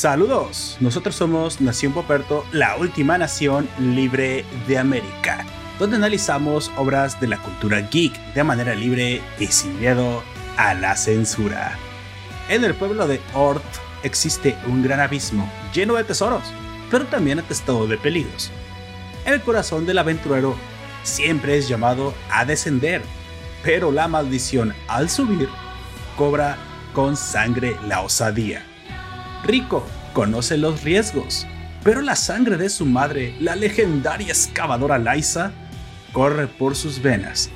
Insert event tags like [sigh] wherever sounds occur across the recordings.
Saludos, nosotros somos Nación Poperto, la última nación libre de América, donde analizamos obras de la cultura geek de manera libre y sin miedo a la censura. En el pueblo de Ort existe un gran abismo lleno de tesoros, pero también atestado de peligros. El corazón del aventurero siempre es llamado a descender, pero la maldición al subir cobra con sangre la osadía. Rico conoce los riesgos, pero la sangre de su madre, la legendaria excavadora Liza, corre por sus venas.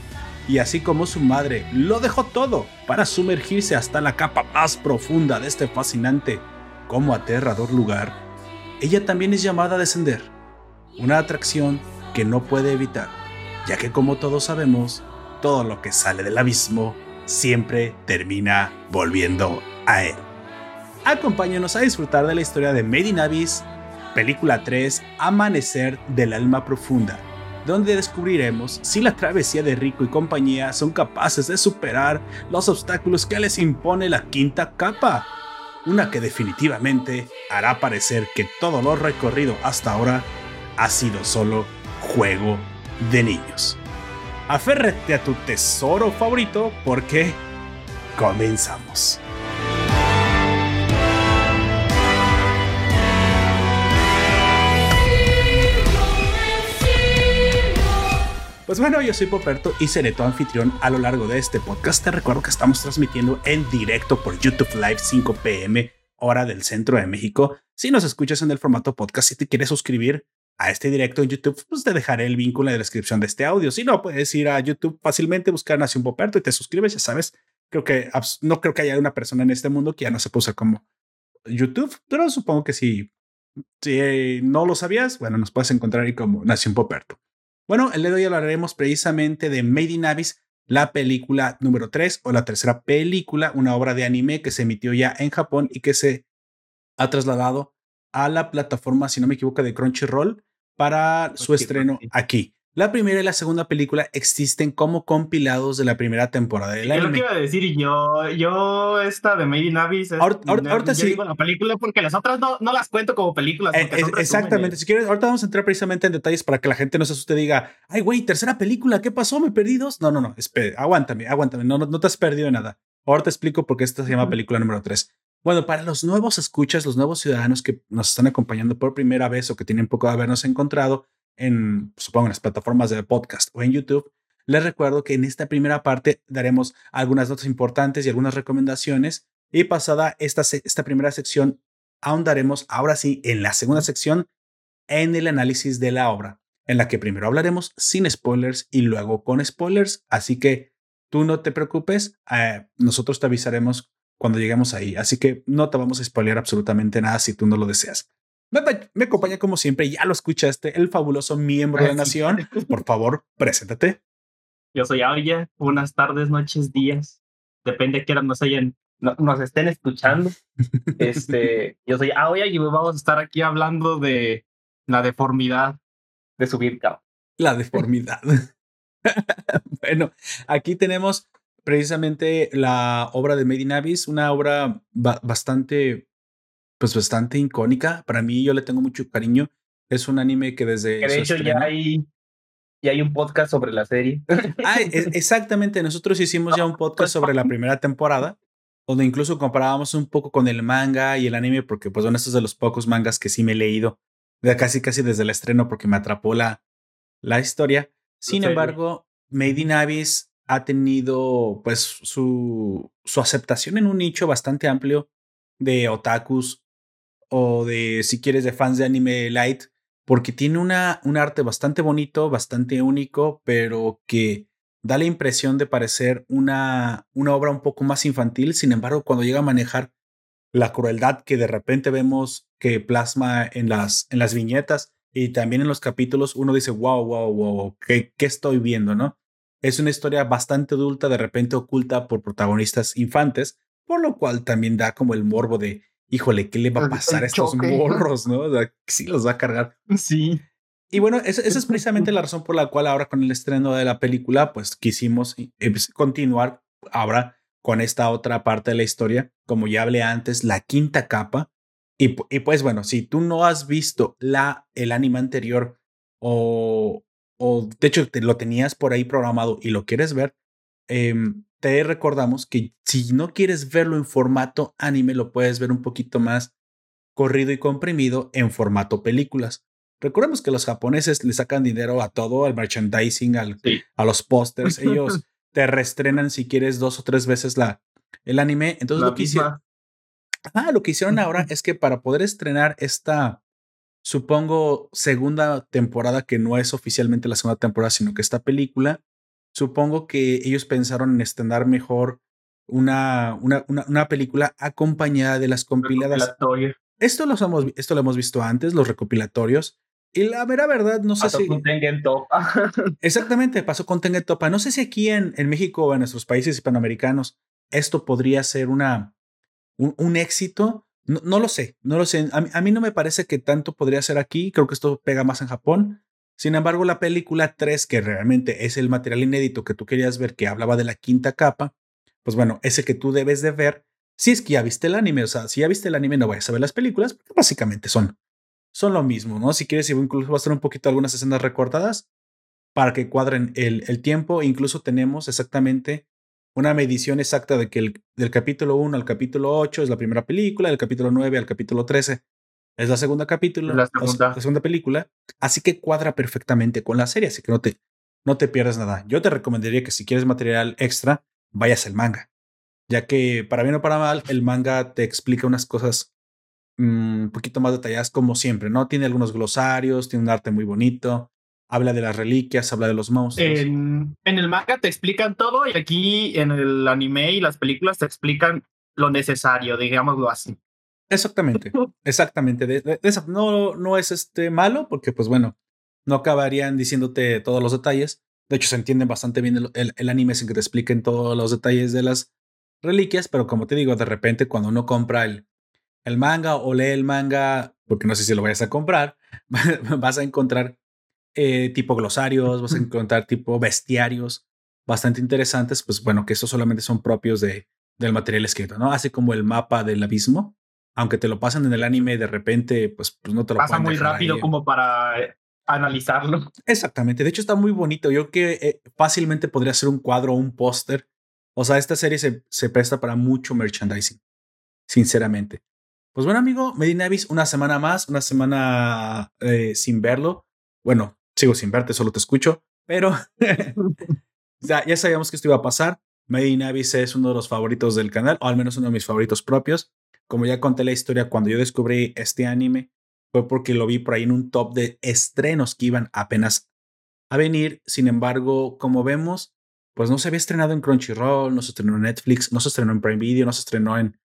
Y así como su madre lo dejó todo para sumergirse hasta la capa más profunda de este fascinante como aterrador lugar, ella también es llamada a descender. Una atracción que no puede evitar, ya que como todos sabemos, todo lo que sale del abismo siempre termina volviendo a él. Acompáñanos a disfrutar de la historia de Made in Abyss, película 3, Amanecer del Alma Profunda, donde descubriremos si la travesía de Rico y compañía son capaces de superar los obstáculos que les impone la quinta capa, una que definitivamente hará parecer que todo lo recorrido hasta ahora ha sido solo juego de niños. Aférrate a tu tesoro favorito porque comenzamos. Pues bueno, yo soy Poperto y seré tu anfitrión a lo largo de este podcast. Te recuerdo que estamos transmitiendo en directo por YouTube Live 5 pm, hora del centro de México. Si nos escuchas en el formato podcast, si te quieres suscribir a este directo en YouTube, pues te dejaré el vínculo en la descripción de este audio. Si no, puedes ir a YouTube fácilmente, buscar Nación Poperto y te suscribes, ya sabes. Creo que no creo que haya una persona en este mundo que ya no se puso como YouTube, pero supongo que si, si no lo sabías, bueno, nos puedes encontrar ahí como Nación Poperto. Bueno, el día de hoy hablaremos precisamente de Made in Abyss, la película número 3 o la tercera película, una obra de anime que se emitió ya en Japón y que se ha trasladado a la plataforma, si no me equivoco, de Crunchyroll para su estreno aquí. La primera y la segunda película existen como compilados de la primera temporada del anime. Yo lo que iba a decir yo, yo esta de Made in Abyss, ahorita, sí. digo la película porque las otras no, no las cuento como películas. Eh, exactamente, si quieres, ahorita vamos a entrar precisamente en detalles para que la gente no se asuste y diga, ay güey, tercera película, ¿qué pasó? ¿Me perdí dos? No, no, no, espera, aguántame, aguántame, no, no, no te has perdido nada. Ahora te explico por qué esta se llama película número 3. Bueno, para los nuevos escuchas, los nuevos ciudadanos que nos están acompañando por primera vez o que tienen poco de habernos encontrado, en, supongo, en las plataformas de podcast o en YouTube, les recuerdo que en esta primera parte daremos algunas notas importantes y algunas recomendaciones. Y pasada esta, esta primera sección, ahondaremos ahora sí en la segunda sección en el análisis de la obra, en la que primero hablaremos sin spoilers y luego con spoilers. Así que tú no te preocupes, eh, nosotros te avisaremos cuando lleguemos ahí. Así que no te vamos a spoiler absolutamente nada si tú no lo deseas. Me, acompaña como siempre, ya lo escuchaste, el fabuloso miembro de la nación. [laughs] Por favor, preséntate. Yo soy Aoya. Buenas tardes, noches, días. Depende de qué nos hayan, nos estén escuchando. [laughs] Este, yo soy Aoya y vamos a estar aquí hablando de la deformidad de subir cabo. La deformidad. [laughs] bueno, aquí tenemos precisamente la obra de Made in Abyss, una obra bastante pues bastante icónica. Para mí, yo le tengo mucho cariño. Es un anime que desde. de hecho, ya hay, ya hay un podcast sobre la serie. Ah, [laughs] exactamente. Nosotros hicimos ya un podcast sobre la [laughs] primera temporada, donde incluso comparábamos un poco con el manga y el anime, porque, pues, bueno, estos de los pocos mangas que sí me he leído, casi casi desde el estreno, porque me atrapó la, la historia. Sin embargo, Made in Abyss ha tenido, pues, su, su aceptación en un nicho bastante amplio de otakus o de, si quieres, de fans de anime light, porque tiene una, un arte bastante bonito, bastante único, pero que da la impresión de parecer una, una obra un poco más infantil. Sin embargo, cuando llega a manejar la crueldad que de repente vemos que plasma en las, en las viñetas y también en los capítulos, uno dice, wow, wow, wow, ¿qué, qué estoy viendo? ¿no? Es una historia bastante adulta, de repente oculta por protagonistas infantes, por lo cual también da como el morbo de híjole, ¿qué le va a pasar a estos morros, no? O sea, sí los va a cargar. [laughs] Sí. Y bueno, esa, es precisamente la [laughs] razón por la cual ahora con el estreno de la película, pues quisimos eh, pues, continuar ahora con esta otra parte de la historia. Como ya hablé antes, la quinta capa, Y, y, pues bueno, si tú no has visto la, el anime anterior o, o de hecho te lo tenías por ahí programado y lo quieres ver, eh, te recordamos que si no quieres verlo en formato anime, lo puedes ver un poquito más corrido y comprimido en formato películas. Recordemos que los japoneses le sacan dinero a todo, al merchandising, al, a los pósters. Ellos [laughs] te reestrenan si quieres dos o tres veces la, el anime. Entonces lo que, hicieron, ah, lo que hicieron ahora [laughs] es que para poder estrenar esta, supongo, segunda temporada, que no es oficialmente la segunda temporada, sino que esta película, supongo que ellos pensaron en estrenar mejor una, una, una, película acompañada de las compiladas. Esto, los hemos, esto lo hemos visto antes, los recopilatorios. Y la mera verdad, no sé si. Con Tengen Topa. [laughs] Exactamente, pasó con Tengen Topa. No sé si aquí en, en México o en nuestros países hispanoamericanos esto podría ser una, un, un éxito. No, no, lo sé, no lo sé. A, a, mí no me parece que tanto podría ser aquí. Creo que esto pega más en Japón. Sin embargo, la película 3, que realmente es el material inédito que tú querías ver, que hablaba de la quinta capa, pues bueno, ese que tú debes de ver si es que ya viste el anime. O sea, si ya viste el anime, no vayas a ver las películas, porque básicamente son, son lo mismo, ¿no? Si quieres, incluso va a estar un poquito algunas escenas recortadas para que cuadren el, el tiempo. Incluso tenemos exactamente una medición exacta de que el, del capítulo 1 al capítulo 8 es la primera película, del capítulo 9 al capítulo 13 es la segunda capítulo, la segunda. la segunda película, así que cuadra perfectamente con la serie, así que no te, no te pierdas nada. Yo te recomendaría que si quieres material extra, vayas al manga, ya que para bien o para mal, el manga te explica unas cosas mm, un poquito más detalladas como siempre, ¿no? Tiene algunos glosarios, tiene un arte muy bonito, habla de las reliquias, habla de los monstruos. En, en el manga te explican todo y aquí en el anime y las películas te explican lo necesario, digámoslo así. Exactamente, exactamente. De, no, no es este malo porque, pues bueno, no acabarían diciéndote todos los detalles. De hecho, se entiende bastante bien el, el, anime sin que te expliquen todos los detalles de las reliquias, pero como te digo, de repente cuando uno compra el, el manga o lee el manga, porque no sé si lo vayas a comprar, [laughs] vas a encontrar eh, tipo glosarios, vas a encontrar tipo bestiarios bastante interesantes, pues bueno, que estos solamente son propios de, del material escrito, ¿no? Así como el mapa del abismo, aunque te lo pasan en el anime de repente, pues, pues no te lo pasa muy rápido como para eh, analizarlo. Exactamente. De hecho, está muy bonito. Yo que eh, fácilmente podría ser un cuadro o un póster. O sea, esta serie se, se, presta para mucho merchandising, sinceramente. Pues bueno, amigo, Medinavis, una semana más, una semana eh, sin verlo. Bueno, sigo sin verte, solo te escucho, pero [laughs] ya, ya sabíamos que esto iba a pasar. Medinavis es uno de los favoritos del canal, o al menos uno de mis favoritos propios. Como ya conté la historia, cuando yo descubrí este anime fue porque lo vi por ahí en un top de estrenos que iban apenas a venir. Sin embargo, como vemos, pues no se había estrenado en Crunchyroll, no se estrenó en Netflix, no se estrenó en Prime Video, no se estrenó en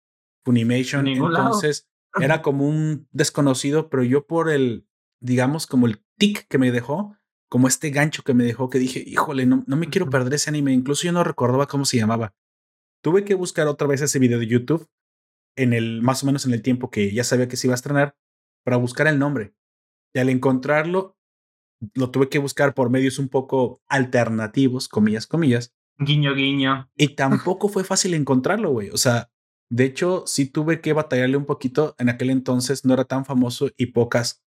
Funimation. Entonces era como un desconocido, pero yo por el, digamos, como el tic que me dejó, como este gancho que me dejó, que dije, híjole, no, no me quiero perder ese anime. Incluso yo no recordaba cómo se llamaba. Tuve que buscar otra vez ese video de YouTube en el más o menos en el tiempo que ya sabía que se iba a estrenar para buscar el nombre. Y al encontrarlo, lo tuve que buscar por medios un poco alternativos, comillas, comillas. Guiño, guiño. Y [laughs] tampoco fue fácil encontrarlo, güey. O sea, de hecho, sí tuve que batallarle un poquito. En aquel entonces no era tan famoso y pocas,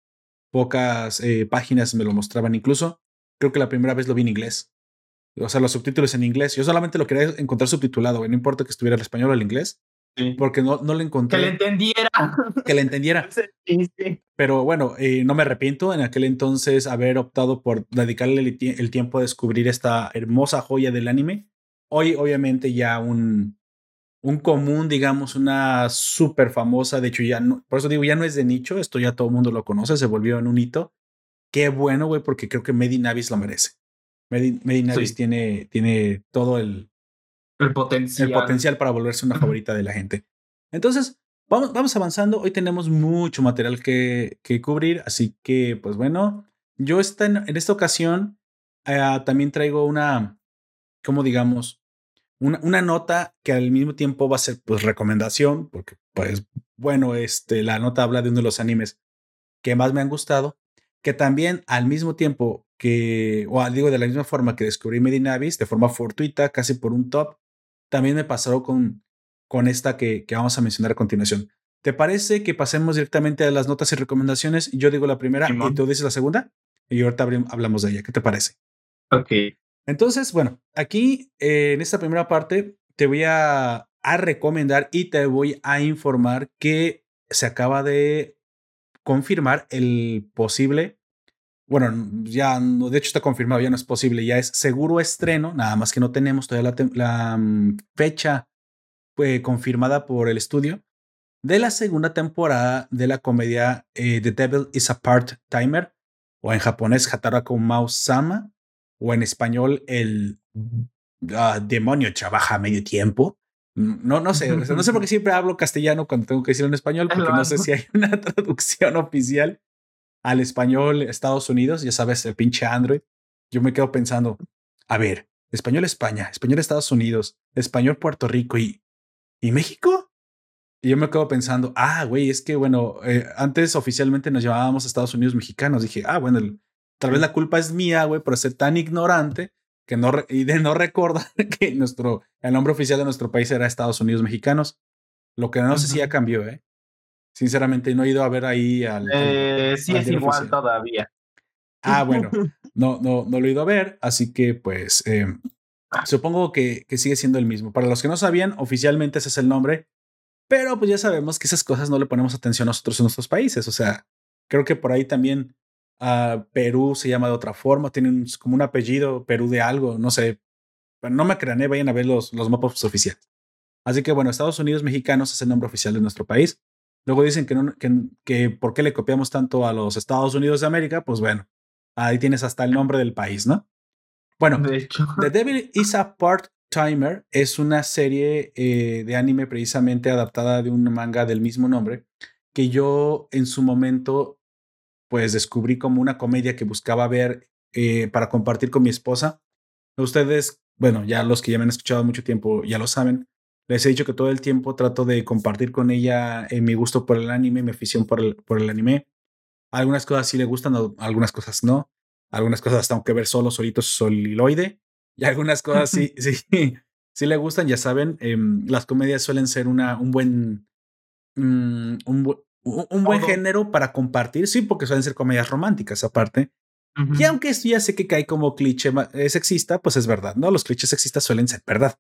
pocas eh, páginas me lo mostraban. Incluso creo que la primera vez lo vi en inglés. O sea, los subtítulos en inglés. Yo solamente lo quería encontrar subtitulado, güey. No importa que estuviera el español o el inglés. Porque no, no lo encontré. [laughs] Que le entendiera. Que le entendiera. Pero bueno, eh, no me arrepiento en aquel entonces haber optado por dedicarle el, el, tiempo a descubrir esta hermosa joya del anime. Hoy, obviamente, ya un, un común, digamos, una súper famosa. De hecho, ya no, por eso digo, ya no es de nicho. Esto ya todo el mundo lo conoce, se volvió en un hito. Qué bueno, güey, porque creo que Medi Navis lo merece. Medi, Navis tiene, tiene todo el, el potencial. El potencial para volverse una favorita de la gente. Entonces, vamos, vamos avanzando. Hoy tenemos mucho material que, que cubrir, así que, pues bueno, yo esta, en, esta ocasión uh, también traigo una, como digamos, una, una, nota que al mismo tiempo va a ser, pues, recomendación, porque, pues, bueno, este, la nota habla de uno de los animes que más me han gustado, que también al mismo tiempo que, o digo de la misma forma que descubrí Medinavis, de forma fortuita, casi por un top, también me pasó con, con esta que, que vamos a mencionar a continuación. ¿Te parece que pasemos directamente a las notas y recomendaciones? Yo digo la primera y tú dices la segunda y ahorita hablamos de ella. ¿Qué te parece? Ok. Entonces, bueno, aquí eh, en esta primera parte te voy a, a recomendar y te voy a informar que se acaba de confirmar el posible bueno, ya de hecho está confirmado, ya no es posible, ya es seguro estreno, nada más que no tenemos todavía la, mm, fecha pues, confirmada por el estudio de la segunda temporada de la comedia eh, The Devil is a Part-Timer, o en japonés Hatarako Mouse Sama, o en español El ah, demonio trabaja a medio tiempo. No, no sé, no sé por qué [laughs] siempre hablo castellano cuando tengo que decirlo en español, porque no sé si hay una [laughs] traducción oficial al español Estados Unidos, ya sabes, el pinche Android, yo me quedo pensando, a ver, español España, español Estados Unidos, español Puerto Rico y, ¿y México? Y yo me quedo pensando, ah, güey, es que bueno, eh, antes oficialmente nos llamábamos Estados Unidos mexicanos. Dije, ah, bueno, tal vez la culpa es mía, güey, por ser tan ignorante que no y de no recordar [laughs] que nuestro el nombre oficial de nuestro país era Estados Unidos mexicanos. Lo que no sé si ya cambió, ¿eh? Sinceramente, no he ido a ver ahí al. Eh, sí, es igual todavía. Ah, [laughs] bueno, no, no, no lo he ido a ver, así que pues em, supongo que, que, sigue siendo el mismo. Para los que no sabían, oficialmente ese es el nombre, pero pues ya sabemos que esas cosas no le ponemos atención nosotros en nuestros países. O sea, creo que por ahí también uh, Perú se llama de otra forma, tienen como un apellido Perú de algo, no sé. Pero no me crean, ¿eh? vayan a ver los, los mapas oficiales. Así que bueno, Estados Unidos mexicanos es el nombre oficial de nuestro país. Luego dicen que, no, que, que por qué le copiamos tanto a los Estados Unidos de América, pues bueno, ahí tienes hasta el nombre del país, ¿no? Bueno, de hecho. The Devil is a Part-Timer es una serie eh, de anime precisamente adaptada de un manga del mismo nombre que yo en su momento pues descubrí como una comedia que buscaba ver eh, para compartir con mi esposa. Ustedes, bueno, ya los que ya me han escuchado mucho tiempo ya lo saben, les he dicho que todo el tiempo trato de compartir con ella eh, mi gusto por el anime, mi afición por el, por el anime. Algunas cosas sí le gustan, algunas cosas no. Algunas cosas tengo que ver solo, solito, soliloide. Y algunas cosas sí, [laughs] sí, sí le gustan. Ya saben, em, las comedias suelen ser una, un buen, mm, un, un, buen género para compartir. Sí, porque suelen ser comedias románticas aparte. Y aunque esto ya sé que cae como cliché eh, sexista, pues es verdad, ¿no? Los clichés sexistas suelen ser verdad.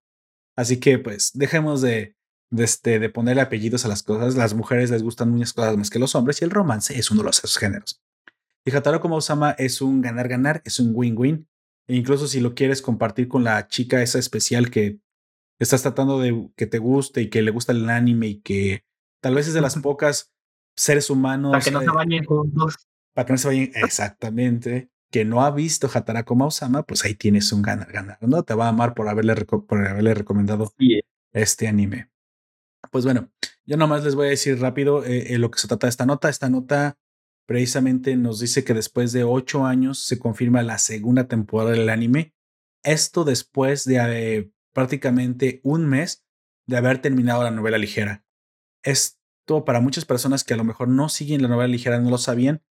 Así que pues dejemos de, de, este, de ponerle apellidos a las cosas. Las mujeres les gustan muchas cosas más que los hombres y el romance es uno de esos géneros. Y Hataro como Osama es un ganar-ganar, es un win-win. E incluso si lo quieres compartir con la chica esa especial que estás tratando de que te guste y que le gusta el anime y que tal vez es de las [laughs] pocas seres humanos. Para que no se bañen juntos. Para que no se bañen, exactamente que no ha visto Hatarako Mausama, pues ahí tienes un ganar-ganar, ¿no? Te va a amar por haberle, por haberle recomendado este anime. Pues bueno, yo nomás les voy a decir rápido eh, eh, lo que se trata de esta nota. Esta nota precisamente nos dice que después de ocho años se confirma la segunda temporada del anime. Esto después de eh, prácticamente un mes de haber terminado la novela ligera. Esto para muchas personas que a lo mejor no siguen la novela ligera, no lo sabían,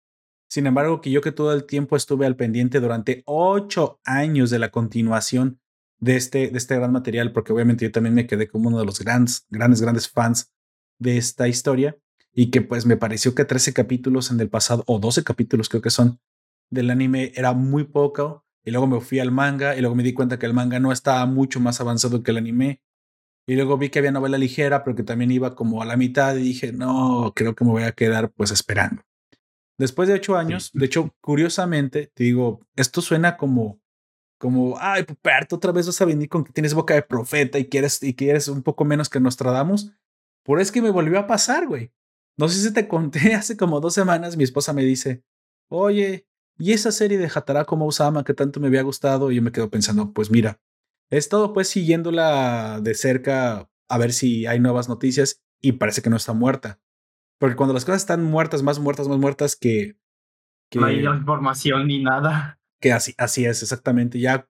sin embargo, que yo que todo el tiempo estuve al pendiente durante ocho años de la continuación de este, de este gran material, porque obviamente yo también me quedé como uno de los grandes, grandes, grandes fans de esta historia y que pues me pareció que 13 capítulos en el pasado, o 12 capítulos creo que son, del anime era muy poco. Y luego me fui al manga y luego me di cuenta que el manga no estaba mucho más avanzado que el anime. Y luego vi que había novela ligera, pero que también iba como a la mitad y dije, no, creo que me voy a quedar pues esperando. Después de ocho años, de hecho, curiosamente, te digo, esto suena como, como, ay, Puperto, otra vez vas a venir con que tienes boca de profeta y quieres, y quieres un poco menos que Nostradamus. Por es que me volvió a pasar, güey. No sé si te conté [laughs] hace como dos semanas, mi esposa me dice, oye, ¿y esa serie de como Osama que tanto me había gustado? Y yo me quedo pensando, pues mira, he estado pues siguiéndola de cerca a ver si hay nuevas noticias y parece que no está muerta. Porque cuando las cosas están muertas, más muertas, más muertas que... no hay información ni nada. Que así, así es, exactamente. Ya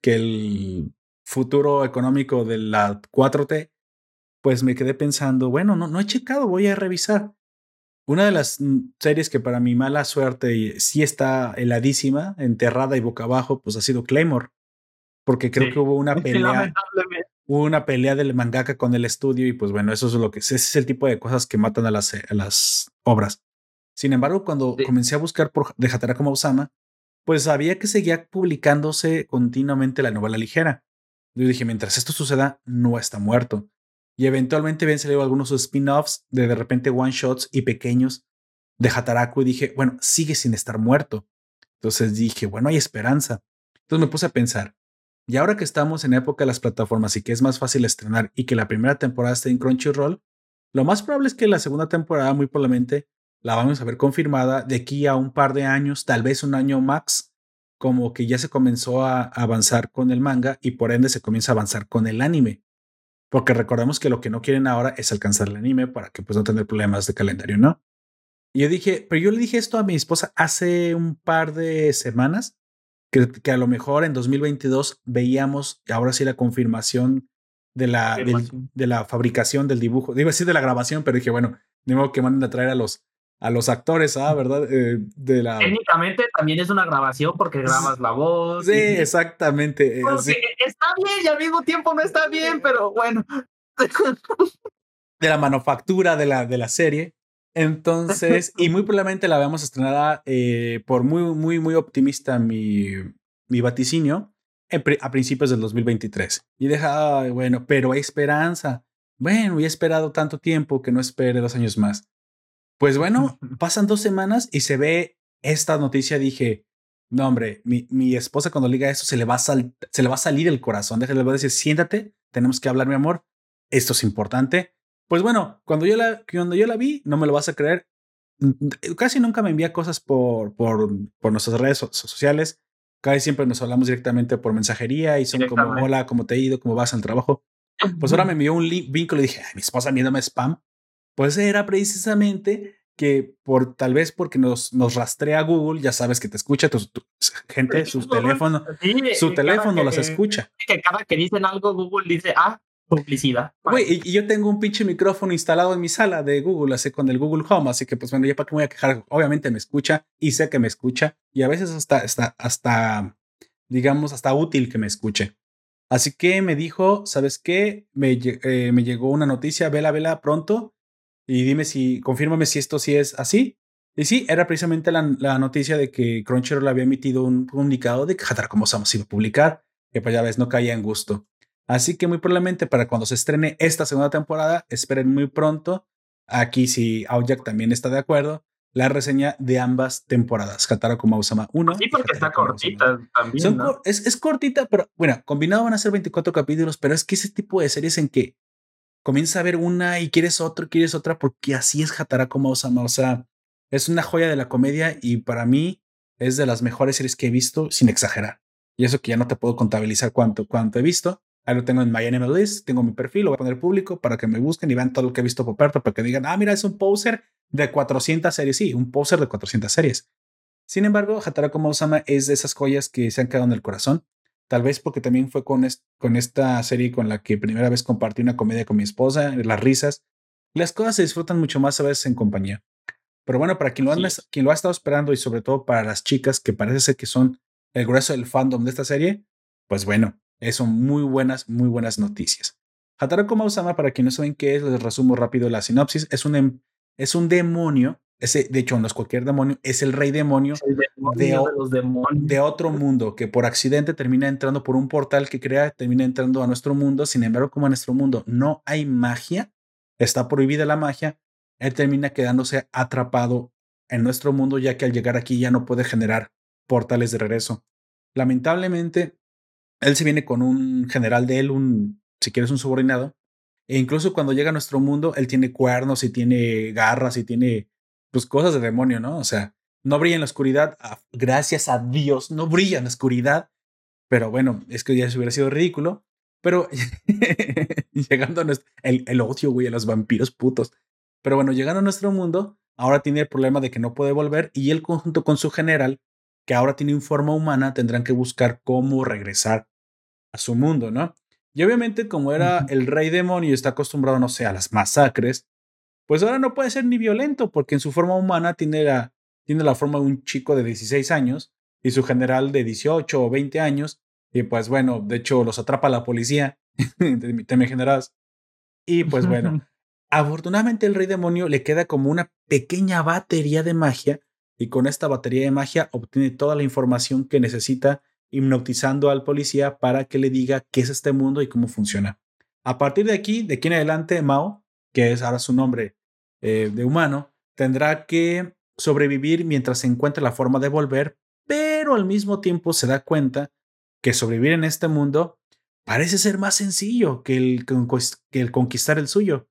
que el futuro económico de la 4T, pues me quedé pensando, bueno, no, no he checado, voy a revisar. Una de las mm, series que para mi mala suerte sí está heladísima, enterrada y boca abajo, pues ha sido Claymore. Porque creo que hubo una pelea. Hubo una pelea del mangaka con el estudio y pues bueno, eso es lo que ese es el tipo de cosas que matan a las, a las obras. Sin embargo, cuando comencé a buscar por de Hataraku Osama, pues sabía que seguía publicándose continuamente la novela ligera. Yo dije, mientras esto suceda, no está muerto. Y eventualmente habían salido algunos spin-offs de de repente one-shots y pequeños de Hataraku y dije, bueno, sigue sin estar muerto. Entonces dije, bueno, hay esperanza. Entonces me puse a pensar, y ahora que estamos en época de las plataformas y que es más fácil estrenar y que la primera temporada está en Crunchyroll, lo más probable es que la segunda temporada muy probablemente la vamos a ver confirmada de aquí a un par de años, tal vez un año max, como que ya se comenzó a avanzar con el manga y por ende se comienza a avanzar con el anime. Porque recordemos que lo que no quieren ahora es alcanzar el anime para que pues no tener problemas de calendario, ¿no? Y yo dije, pero yo le dije esto a mi esposa hace un par de semanas, que, que a lo mejor en 2022 veíamos ahora sí la confirmación de la, de la fabricación del dibujo. Iba a decir de la grabación, pero dije, bueno, de modo que manden a traer a los, a los actores, ¿ah? ¿Verdad? Eh, de la... Técnicamente también es una grabación porque grabas la voz. Sí, exactamente. Está bien y al mismo tiempo no está bien, pero bueno. de la manufactura de la, de la serie. Entonces, y muy [laughs] probablemente la veamos estrenada eh, por muy, muy, muy optimista mi, mi vaticinio a principios del 2023. Y deja, bueno, pero hay esperanza. Bueno, he esperado tanto tiempo que no espere dos años más. Pues bueno, [laughs] pasan dos semanas y se ve esta noticia. Dije, no, hombre, mi, mi esposa cuando diga eso se le, va a se le va a salir el corazón. Déjale, le voy a decir, siéntate, tenemos que hablar, mi amor. Esto es importante. Pues bueno, cuando yo la, cuando yo la vi, no me lo vas a creer. Casi nunca me envía cosas por, por, por nuestras redes sociales. Casi siempre nos hablamos directamente por mensajería y son como, hola, ¿cómo te ha ido? ¿Cómo vas al trabajo? Pues ahora me envió un vínculo y dije, mi esposa enviándome spam pues era precisamente que por tal vez porque nos, nos rastrea Google, ya sabes que te escucha tu, gente, su teléfono, su teléfono las escucha. Que cada que dicen algo, Google dice, ah, publicidad. Güey, y, yo tengo un pinche micrófono instalado en mi sala de Google, así con el Google Home, así que pues bueno, ya para qué me voy a quejar, obviamente me escucha y sé que me escucha y a veces hasta, hasta, hasta digamos, hasta útil que me escuche. Así que me dijo, ¿sabes qué? Me, eh, me llegó una noticia, vela, vela pronto y dime si, confírmame si esto sí es así. Y sí, era precisamente la, la noticia de que Crunchyroll había emitido un comunicado de que Hatar como Somos iba a publicar, que pues ya ves, no caía en gusto. Así que muy probablemente para cuando se estrene esta segunda temporada, esperen muy pronto, aquí si Aoyak también está de acuerdo, la reseña de ambas temporadas, Hatara como Usama 1. Sí, porque está cortita también. es, es, cortita, pero bueno, combinado van a ser 24 capítulos, pero es que ese tipo de series en que comienza a ver una y quieres otra, quieres otra, porque así es Hatara como Osama. O sea, es una joya de la comedia y para mí es de las mejores series que he visto, sin exagerar. Y eso que ya no te puedo contabilizar cuánto, cuánto he visto. Ahí lo tengo en My Anime List, tengo mi perfil, lo voy a poner público para que me busquen y vean todo lo que he visto por perto, para que digan, ah, mira, es un poser de 400 series. Sí, un poser de 400 series. Sin embargo, Hatara como Osama es de esas joyas que se han quedado en el corazón Tal vez porque también fue con, con esta serie con la que primera vez compartí una comedia con mi esposa, las risas. Las cosas se disfrutan mucho más a veces en compañía. Pero bueno, para quien lo, quien lo ha estado esperando y sobre todo para las chicas que parece ser que son el grueso del fandom de esta serie, pues bueno, son muy buenas, muy buenas noticias. Hataraku Mausama, para quien no saben qué es, les resumo rápido la sinopsis, es un, em, es un demonio ese, de hecho, no es cualquier demonio, es el rey demonio, de, de, otro mundo que por accidente termina entrando por un portal que crea, termina entrando a nuestro mundo. Sin embargo, como en nuestro mundo no hay magia, está prohibida la magia, él termina quedándose atrapado en nuestro mundo, ya que al llegar aquí ya no puede generar portales de regreso. Lamentablemente, él se viene con un general de él, un, si quieres, un subordinado. E incluso cuando llega a nuestro mundo, él tiene cuernos y tiene garras y tiene pues cosas de demonio, ¿no? O sea, no brilla en la oscuridad, gracias a Dios, no brilla en la oscuridad, pero bueno, es que ya se hubiera sido ridículo, pero [laughs] llegando a nuestro, el, el odio, güey, a los vampiros putos, pero bueno, llegando a nuestro mundo, ahora tiene el problema de que no puede volver y él conjunto con su general, que ahora tiene forma humana, tendrán que buscar cómo regresar a su mundo, ¿no? Y obviamente como era el rey demonio y está acostumbrado, no sé, a las masacres, pues ahora no puede ser ni violento porque en su forma humana tiene la, tiene la forma de un chico de 16 años y su general de 18 o 20 años Y pues bueno, de hecho los atrapa la policía, [laughs] te me generas. Y pues bueno, [laughs] afortunadamente el rey demonio le queda como una pequeña batería de magia y con esta batería de magia obtiene toda la información que necesita hipnotizando al policía para que le diga qué es este mundo y cómo funciona. A partir de aquí, de aquí en adelante, Mao, que es ahora su nombre eh, de humano, tendrá que sobrevivir mientras se encuentre la forma de volver, pero al mismo tiempo se da cuenta que sobrevivir en este mundo parece ser más sencillo que el, que el conquistar el suyo,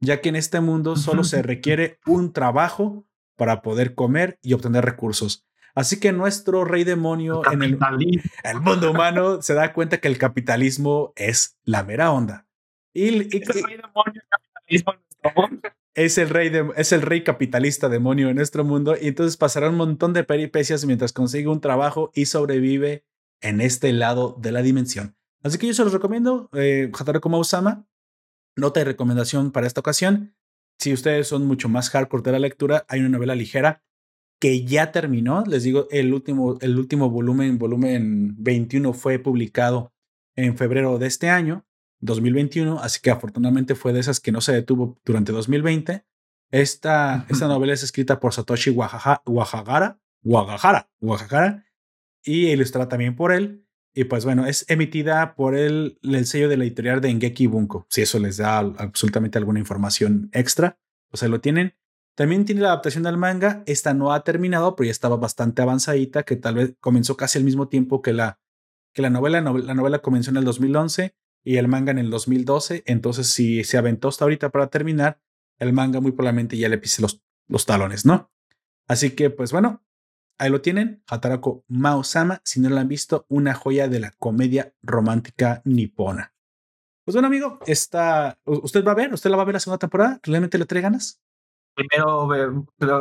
ya que en este mundo solo se requiere un trabajo para poder comer y obtener recursos. Así que nuestro rey demonio en el, el, mundo humano se da cuenta que el capitalismo es la mera onda. Y, el rey demonio, capitalismo es el rey de, es el rey capitalista demonio en nuestro mundo y entonces pasará un montón de peripecias mientras consigue un trabajo y sobrevive en este lado de la dimensión. Así que yo se los recomiendo, eh, Hataro Kuma Usama. Nota y recomendación para esta ocasión. Si ustedes son mucho más hardcore de la lectura, hay una novela ligera que ya terminó. Les digo, el último, el último volumen, volumen 21, fue publicado en febrero de este año, 2021, así que afortunadamente fue de esas que no se detuvo durante 2020. Esta, esta novela es escrita por Satoshi Wahagara, Wahagara, y ilustrada también por él. Y pues bueno, es emitida por el, el sello de la editorial de Engeki Bunko. Si eso les da absolutamente alguna información extra, pues ahí lo tienen. También tiene la adaptación del manga. Esta no ha terminado, pero ya estaba bastante avanzadita, que tal vez comenzó casi al mismo tiempo que la, que la novela. La novela comenzó en el 2011 y el manga en el 2012. Entonces, si se aventó hasta ahorita para terminar, el manga muy probablemente ya le pise los, los talones, ¿no? Así que, pues bueno, ahí lo tienen. Hatarako Mao-sama, si no lo han visto, una joya de la comedia romántica nipona. Pues bueno, amigo, está, ¿usted va a ver? ¿Usted la va a ver la segunda temporada? ¿Realmente le trae ganas? Primero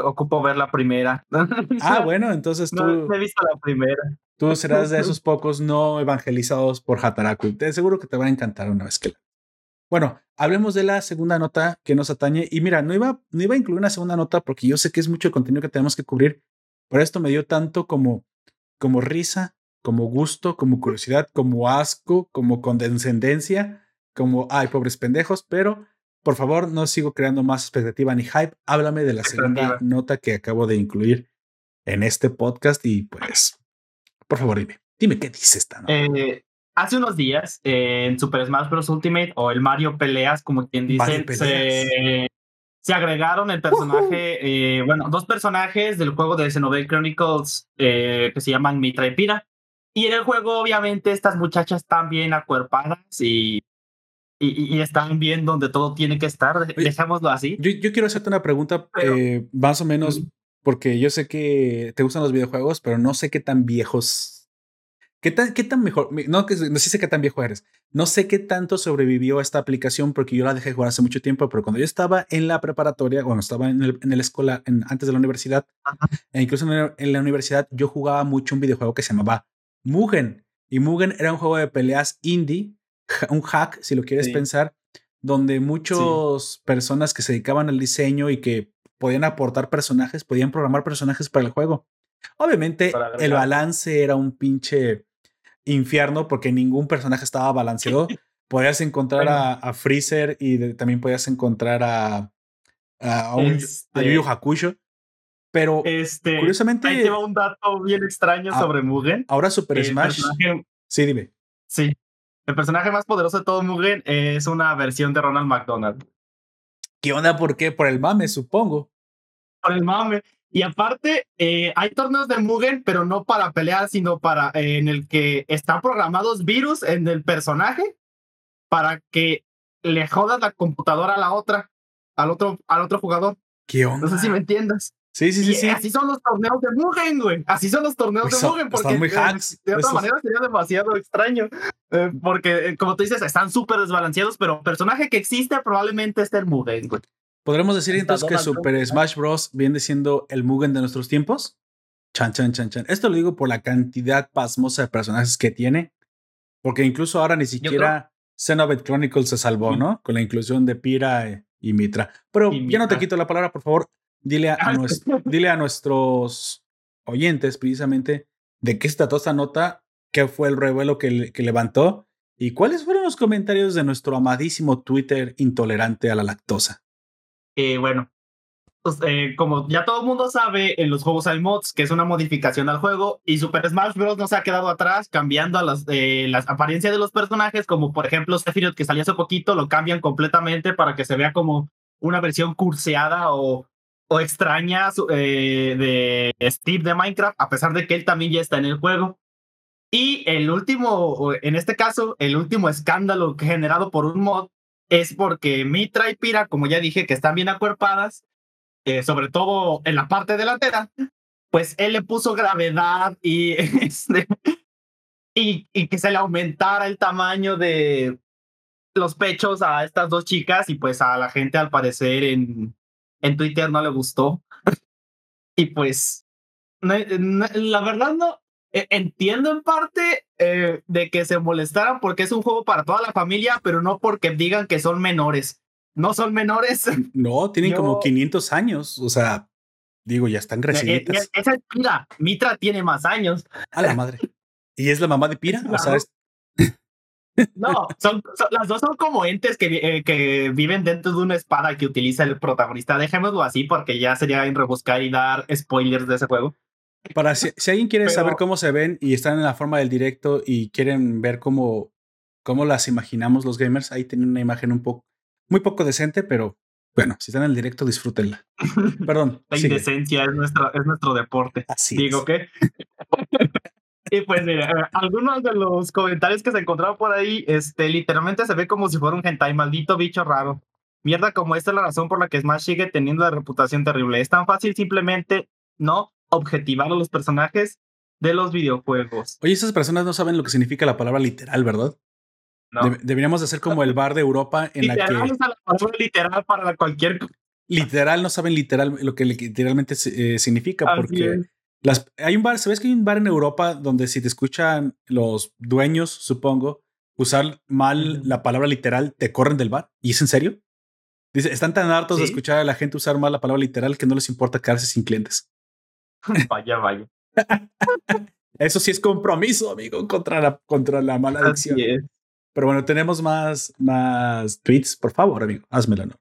ocupo ver la primera. [laughs] Ah, bueno, entonces tú. No he visto la primera. Tú serás de [laughs] esos pocos no evangelizados por Hataraku. Te seguro que te va a encantar una vez que la. Bueno, hablemos de la segunda nota que nos atañe. Y mira, no iba, no iba a incluir una segunda nota porque yo sé que es mucho contenido que tenemos que cubrir. Pero esto me dio tanto como, como risa, como gusto, como curiosidad, como asco, como condescendencia, como, ay, pobres pendejos. Pero por favor, no sigo creando más expectativa ni hype. Háblame de la segunda nota que acabo de incluir en este podcast y pues, por favor, dime, dime qué dice esta nota. Eh, hace unos días en Super Smash Bros. Ultimate o el Mario Peleas, como quien dice, se, agregaron el personaje, eh, bueno, dos personajes del juego de Xenoblade Chronicles eh, que se llaman Mitra y Pira. Y en el juego, obviamente, estas muchachas están bien acuerpadas y y, están bien donde todo tiene que estar, dejémoslo así. Yo, yo, quiero hacerte una pregunta eh, más o menos, porque yo sé que te gustan los videojuegos, pero no sé qué tan viejos. ¿Qué tan, qué tan mejor? No, no sé qué tan viejo eres. No sé qué tanto sobrevivió esta aplicación porque yo la dejé jugar hace mucho tiempo, pero cuando yo estaba en la preparatoria, cuando estaba en, el, en la escuela, antes de la universidad, e incluso en, en la universidad, yo jugaba mucho un videojuego que se llamaba Mugen. Y Mugen era un juego de peleas indie un hack, si lo quieres pensar, donde muchas personas que se dedicaban al diseño y que podían aportar personajes, podían programar personajes para el juego. Obviamente, el balance era un pinche infierno porque ningún personaje estaba balanceado. [laughs] podías encontrar a, Freezer y también podías encontrar a, a, un, este Yu Hakusho. Pero este, curiosamente. Ahí lleva un dato bien extraño sobre Mugen. Ahora Super Smash. Sí, dime. Sí. El personaje más poderoso de todo Mugen es una versión de Ronald McDonald. ¿Qué onda? ¿Por qué? Por el mame, supongo. Por el mame. Y aparte, eh, hay torneos de Mugen, pero no para pelear, sino para eh, en el que están programados virus en el personaje para que le jodas la computadora a la otra, al otro, al otro jugador. ¿Qué onda? No sé si me entiendas. Sí, sí, sí, sí. Así son los torneos de Mugen, güey. Así son los torneos de Mugen. Porque muy hacks. De, otra manera sería demasiado extraño. Eh, porque, eh, como tú dices, están súper desbalanceados, pero personaje que existe probablemente esté el Mugen, güey. ¿Podremos decir entonces que Super Smash Bros. viene siendo el Mugen de nuestros tiempos? Chan, chan, chan, chan. Esto lo digo por la cantidad pasmosa de personajes que tiene. Porque incluso ahora ni siquiera Xenoblade Chronicles se salvó, ¿no? Con la inclusión de Pira y Mitra. Pero ya no te quito la palabra, por favor. Dile a, ah, dile a nuestros oyentes precisamente de qué se trató esta nota qué fue el revuelo que, que levantó y cuáles fueron los comentarios de nuestro amadísimo Twitter intolerante a la lactosa. Eh, bueno, pues, eh, como ya todo el mundo sabe, en los juegos hay mods, que es una modificación al juego, y Super Smash Bros. no se ha quedado atrás cambiando las, eh, las apariencias de los personajes, como por ejemplo Sephiroth, que salió hace poquito, lo cambian completamente para que se vea como una versión curseada o, o extraña eh, de Steve de Minecraft, a pesar de que él también ya está en el juego. Y el último, en este caso, el último escándalo generado por un mod es porque Mitra y Pira, como ya dije, que están bien acuerpadas, eh, sobre todo en la parte delantera, pues él le puso gravedad y, [laughs] este, y, y que se le aumentara el tamaño de los pechos a estas dos chicas y pues a la gente al parecer en, en Twitter no le gustó. [laughs] y pues, la verdad no, entiendo en parte eh, de que se molestaran porque es un juego para toda la familia, pero no porque digan que son menores no son menores. No, tienen como 500 años. O sea, digo, ya están crecidas. Esa es Pira. Mitra tiene más años. A la madre. ¿Y es la mamá de Pira? O sea, No, son, las dos son como entes que, eh, que viven dentro de una espada que utiliza el protagonista. Dejémoslo así porque ya sería en rebuscar y dar spoilers de ese juego. Para si, alguien quiere saber cómo se ven y están en la forma del directo y quieren ver cómo, cómo las imaginamos los gamers, ahí tienen una imagen un poco muy poco decente, pero bueno, si están en el directo, disfrútenla. Perdón. La indecencia es, nuestra, es nuestro deporte. Así Digo que. [laughs] y pues mira, eh, algunos de los comentarios que se encontraron por ahí, este, literalmente se ve como si fuera un hentai, maldito bicho raro. Mierda, como esta es la razón por la que Smash sigue teniendo la reputación terrible. Es tan fácil simplemente no objetivar a los personajes de los videojuegos. Oye, esas personas no saben lo que significa la palabra literal, ¿verdad? deberíamos hacer como el bar de Europa en la que. literal para cualquier. Literal, no saben literal lo que literalmente eh, significa, porque las, hay un bar, ¿sabes que hay un bar en Europa donde si te escuchan los dueños, supongo, usar mal la palabra literal, te corren del bar? ¿Y es en serio? Dice, están tan hartos de escuchar a la gente usar mal la palabra literal que no les importa quedarse sin clientes. [laughs] Vaya, vaya. Eso sí es compromiso, amigo, contra la, contra la mala adicción. Pero bueno, tenemos más, más tweets. Por favor, amigo, házmelo, ¿no?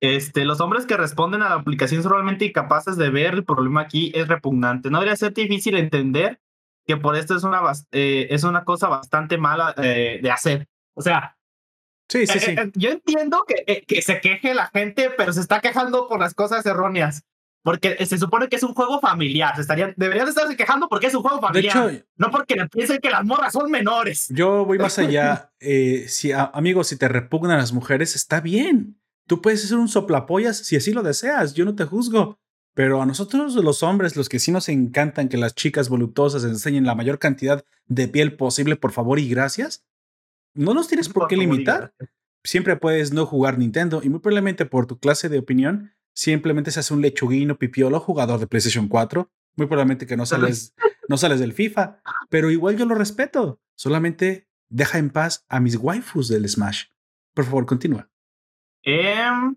Este, los hombres que responden a la aplicación son realmente incapaces de ver el problema aquí es repugnante. No debería ser difícil entender que por esto es una, eh, es una cosa bastante mala eh, de hacer. O sea, sí, sí, sí. Eh, yo entiendo que, que se queje la gente, pero se está quejando por las cosas erróneas. Porque se supone que es un juego familiar. Se estarían, deberían estarse quejando porque es un juego familiar. no porque piensen que las morras son menores. Yo voy más allá. [laughs] eh, si, amigo, si te repugnan las mujeres, está bien. Tú puedes ser un soplapollas si así lo deseas. Yo no te juzgo. Pero a nosotros, los hombres, los que sí nos encantan que las chicas voluptuosas enseñen la mayor cantidad de piel posible, por favor y gracias, no nos tienes por, qué limitar. Siempre puedes no jugar Nintendo y muy probablemente por tu clase de opinión simplemente se hace un lechuguino pipiolo jugador de PlayStation 4. Muy probablemente que no sales, no sales del FIFA, pero igual yo lo respeto. Solamente deja en paz a mis waifus del Smash. Por favor, continúa. Em,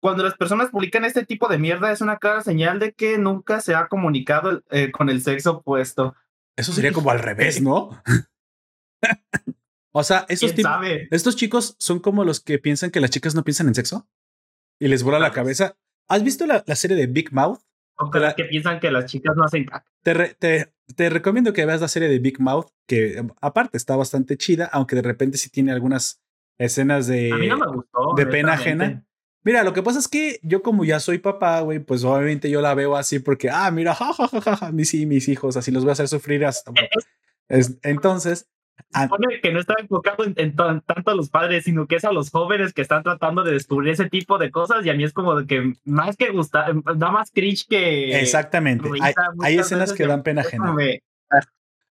cuando las personas publican este tipo de mierda es una clara señal de que nunca se ha comunicado eh, con el sexo opuesto. Eso sería como al revés, ¿no? [laughs] o sea, esos estos chicos son como los que piensan que las chicas no piensan en sexo y les vuela la cabeza. ¿Has visto la, serie de Big Mouth? O que piensan que las chicas no hacen caca. Te, te, recomiendo que veas la serie de Big Mouth, que aparte está bastante chida, aunque de repente sí tiene algunas escenas de, de pena ajena. Mira, lo que pasa es que yo como ya soy papá, güey, pues obviamente yo la veo así porque, ah, mira, jajajaja, ja, mis, mis hijos, así los voy a hacer sufrir hasta... Es, entonces, Ah. que no está enfocado en, tanto a los padres, sino que es a los jóvenes que están tratando de descubrir ese tipo de cosas y a mí es como de que más que gusta, da más cringe que... Exactamente, hay, escenas que dan pena ajena.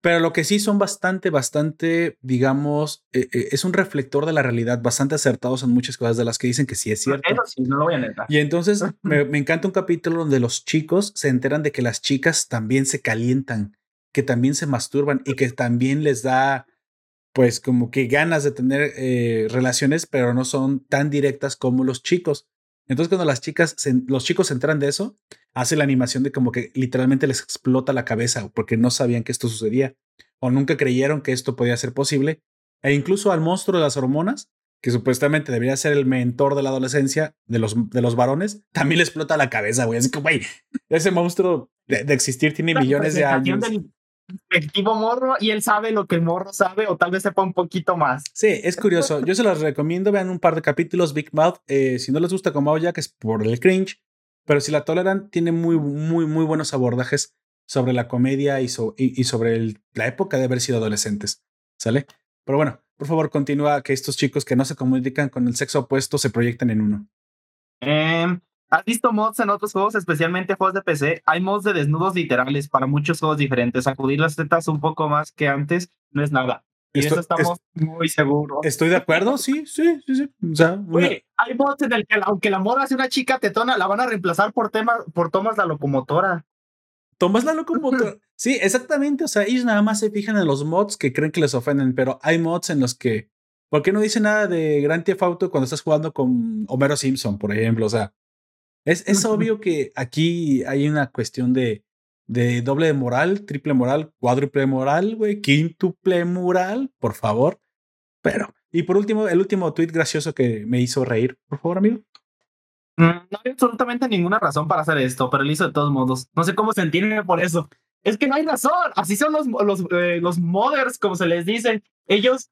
Pero lo que sí son bastante, bastante, digamos, eh, eh, es un reflector de la realidad, bastante acertados en muchas cosas de las que dicen que sí es cierto. Eso sí, no lo voy a negar. Y entonces [laughs] me, me encanta un capítulo donde los chicos se enteran de que las chicas también se calientan, que también se masturban y que también les da pues como que ganas de tener eh, relaciones, pero no son tan directas como los chicos. Entonces cuando las chicas, los chicos se enteran de eso, hace la animación de como que literalmente les explota la cabeza porque no sabían que esto sucedía. o nunca creyeron que esto podía ser posible, e incluso al monstruo de las hormonas, que supuestamente debería ser el mentor de la adolescencia de los, de los varones, también le explota la cabeza, güey. Así que, güey, ese monstruo de, existir tiene millones de años. Efectivo morro y él sabe lo que el morro sabe o tal vez sepa un poquito más. Sí, es curioso. Yo se los recomiendo. Vean un par de capítulos. Big Mouth. Eh, si no les gusta como que es por el cringe. Pero si la toleran, tiene muy, muy, muy buenos abordajes sobre la comedia y, y, sobre la época de haber sido adolescentes. ¿Sale? Pero bueno, por favor, continúa que estos chicos que no se comunican con el sexo opuesto se proyectan en uno. Eh, ¿Has visto mods en otros juegos, especialmente juegos de PC? Hay mods de desnudos literales para muchos juegos diferentes. Acudir las tetas un poco más que antes no es nada. Y eso estamos muy seguros. Estoy de acuerdo, sí, sí, sí, sí. O sea, hay mods en el que aunque la morra sea una chica tetona, la van a reemplazar por tema, por Tomas la locomotora. Tomas la locomotora. [laughs] sí, exactamente. O sea, ellos nada más se fijan en los mods que creen que les ofenden, pero hay mods en los que. ¿Por qué no dice nada de Grand Theft Auto cuando estás jugando con Homero Simpson, por ejemplo? O sea, es, es obvio que aquí hay una cuestión de, de doble moral, triple moral, cuádruple moral, güey, quíntuple moral, por favor. Pero, y por último, el último tweet gracioso que me hizo reír, por favor, amigo. Mm, no hay absolutamente ninguna razón para hacer esto, pero lo hizo de todos modos. No sé cómo sentirme por eso. Es que no hay razón. Así son los, los, eh, los modders, como se les dice. Ellos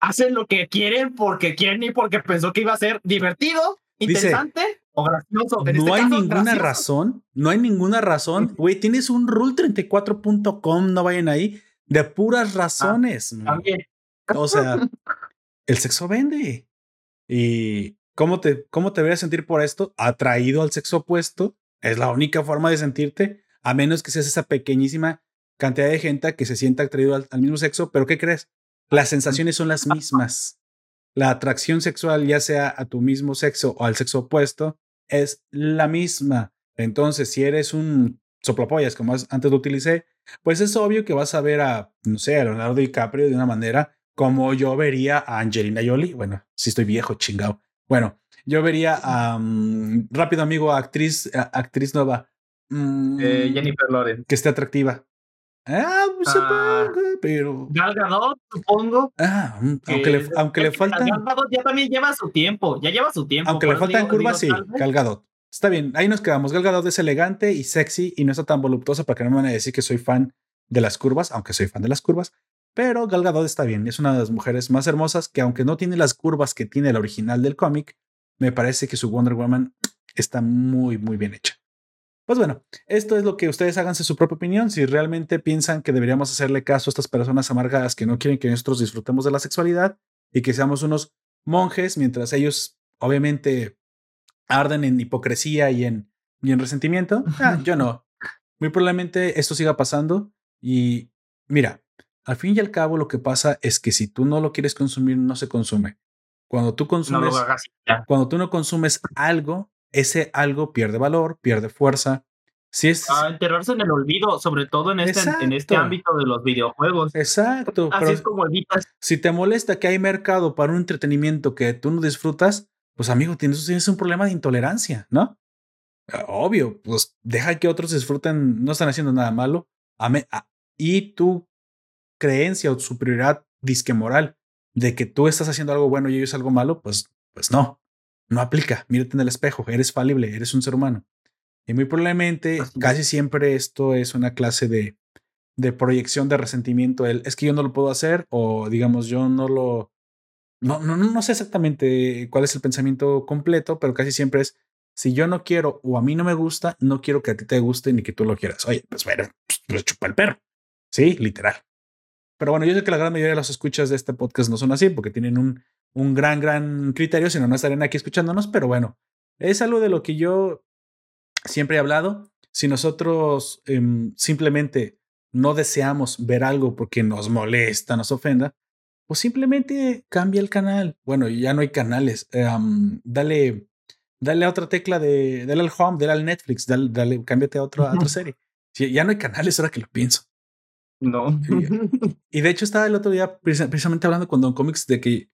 hacen lo que quieren porque quieren y porque pensó que iba a ser divertido, interesante no este hay ninguna razón, no hay ninguna razón. [laughs] Güey, tienes un rule34.com, no vayan ahí, de puras ah, razones. O sea, [laughs] el sexo vende. ¿Y cómo te, cómo te deberías sentir por esto? Atraído al sexo opuesto. Es la única forma de sentirte, a menos que seas esa pequeñísima cantidad de gente que se sienta atraído al mismo sexo. Pero ¿qué crees? Las sensaciones son las mismas. La atracción sexual, ya sea a tu mismo sexo o al sexo opuesto, es la misma. Entonces, si eres un soplapollas, como antes lo utilicé, pues es obvio que vas a ver a, no sé, a Leonardo DiCaprio de una manera como yo vería a Angelina Jolie. Bueno, si estoy viejo, chingado. Bueno, yo vería a mm, rápido amigo, actriz, actriz nueva. Mm, eh, Jennifer Lawrence. Que esté atractiva. Ah, pues, ah, pero. Gal Gadot, supongo. Ah, mm, aunque le, aunque le faltan. Gal Gadot ya también lleva su tiempo, ya lleva su tiempo. Aunque le faltan curvas, sí, Gal Gadot. Está bien, ahí nos quedamos. Gal Gadot es elegante y sexy y no está tan voluptuosa para que no me van a decir que soy fan de las curvas, aunque soy fan de las curvas. Pero Gal Gadot está bien, es una de las mujeres más hermosas que aunque no tiene las curvas que tiene el original del cómic, me parece que su Wonder Woman está muy, muy bien hecha. Pues bueno, esto es lo que ustedes háganse su propia opinión. Si realmente piensan que deberíamos hacerle caso a estas personas amargadas que no quieren que nosotros disfrutemos de la sexualidad y que seamos unos monjes mientras ellos obviamente arden en hipocresía y en, y en resentimiento, ah, yo no. Muy probablemente esto siga pasando y mira, al fin y al cabo lo que pasa es que si tú no lo quieres consumir, no se consume. Cuando tú consumes, cuando tú no consumes algo, ese algo pierde valor, pierde fuerza. Si es... A enterrarse en el olvido, sobre todo en este, en este ámbito de los videojuegos. Exacto. Así es como evitas. Si te molesta que hay mercado para un entretenimiento que tú no disfrutas, pues amigo, tienes, tienes un problema de intolerancia, ¿no? Ah, obvio, pues deja que otros disfruten, no están haciendo nada malo. y tu creencia o superioridad disque moral de que tú estás haciendo algo bueno y ellos algo malo, pues, pues no no aplica. Mírate en el espejo, eres falible, eres un ser humano. Y muy probablemente, casi siempre esto es una clase de, de proyección de resentimiento. El, es que yo no lo puedo hacer o digamos, yo no lo... No, no, no sé exactamente cuál es el pensamiento completo, pero casi siempre es, si yo no quiero o a mí no me gusta, no quiero que a ti te guste ni que tú lo quieras. Oye, pues bueno, pues chupa el perro. Sí, literal. Pero bueno, yo sé que la gran mayoría de las escuchas de este podcast no son así porque tienen un un gran, gran criterio, si no, no estarían aquí escuchándonos, pero bueno, es algo de lo que yo siempre he hablado. Si nosotros em, simplemente no deseamos ver algo porque nos molesta, nos ofenda, pues simplemente cambia el canal. Bueno, ya no hay canales. Em, dale, dale a otra tecla de, dale al home, dale al Netflix, dale, dale cámbiate a, otra, a otra serie. ya no hay canales ahora que lo pienso. No. Y, de hecho estaba el otro día precisamente hablando con Don Comics de que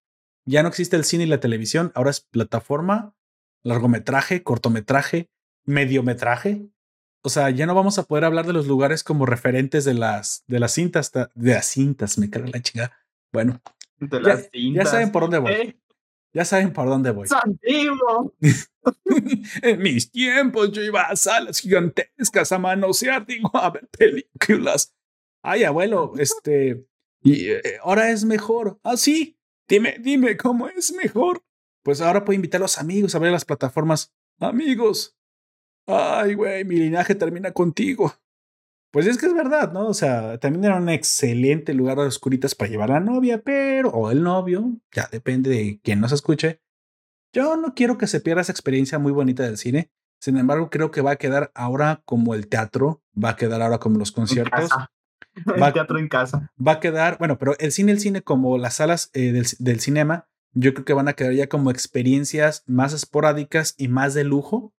ya no existe el cine y la televisión, ahora es plataforma, largometraje, cortometraje, mediometraje. o sea, ya no vamos a poder hablar de los lugares como referentes de las, de las cintas, de las cintas, me cago la chingada. Bueno, ya, saben por dónde voy. Eh. Ya saben por dónde voy. [laughs] en mis tiempos yo iba a salas gigantescas a manosear, digo, a ver películas. Ay, abuelo, este, y eh, ahora es mejor. Ah, sí, dime, dime cómo es mejor. Pues ahora puedo invitar a los amigos a ver las plataformas. Amigos, ay, güey, mi linaje termina contigo. Pues es que es verdad, ¿no? O sea, también era un excelente lugar de oscuritas para llevar a la novia, pero, o el novio, ya depende de quién nos escuche. Yo no quiero que se pierda esa experiencia muy bonita del cine. Sin embargo, creo que va a quedar ahora como el teatro, va a quedar ahora como los conciertos. [laughs] El teatro en casa. Va a quedar, bueno, pero el cine, el cine, como las salas eh, del, del cinema, yo creo que van a quedar ya como experiencias más esporádicas y más de lujo,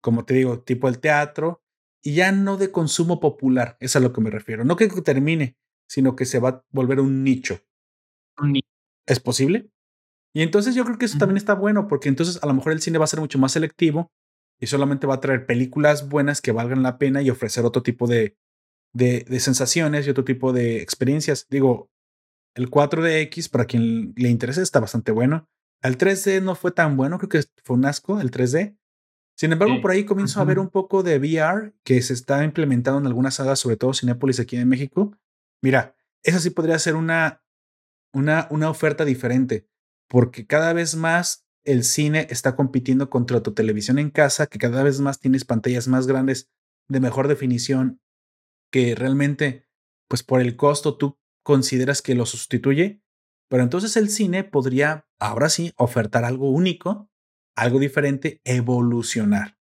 como te digo, tipo el teatro, y ya no de consumo popular, es a lo que me refiero. No que termine, sino que se va a volver un nicho. ¿Es posible? Y entonces yo creo que eso también está bueno, porque entonces a lo mejor el cine va a ser mucho más selectivo y solamente va a traer películas buenas que valgan la pena y ofrecer otro tipo de, de, de sensaciones y otro tipo de experiencias. Digo, el 4DX, para quien le interese, está bastante bueno. El 3D no fue tan bueno, creo que fue un asco el 3D. Sin embargo, por ahí comienzo a ver un poco de VR que se está implementando en algunas salas, sobre todo Cinépolis aquí en México. Mira, esa sí podría ser una, una, una oferta diferente, porque cada vez más el cine está compitiendo contra tu televisión en casa, que cada vez más tienes pantallas más grandes de mejor definición, que realmente, pues por el costo tú consideras que lo sustituye, pero entonces el cine podría, ahora sí, ofertar algo único algo diferente, evolucionar.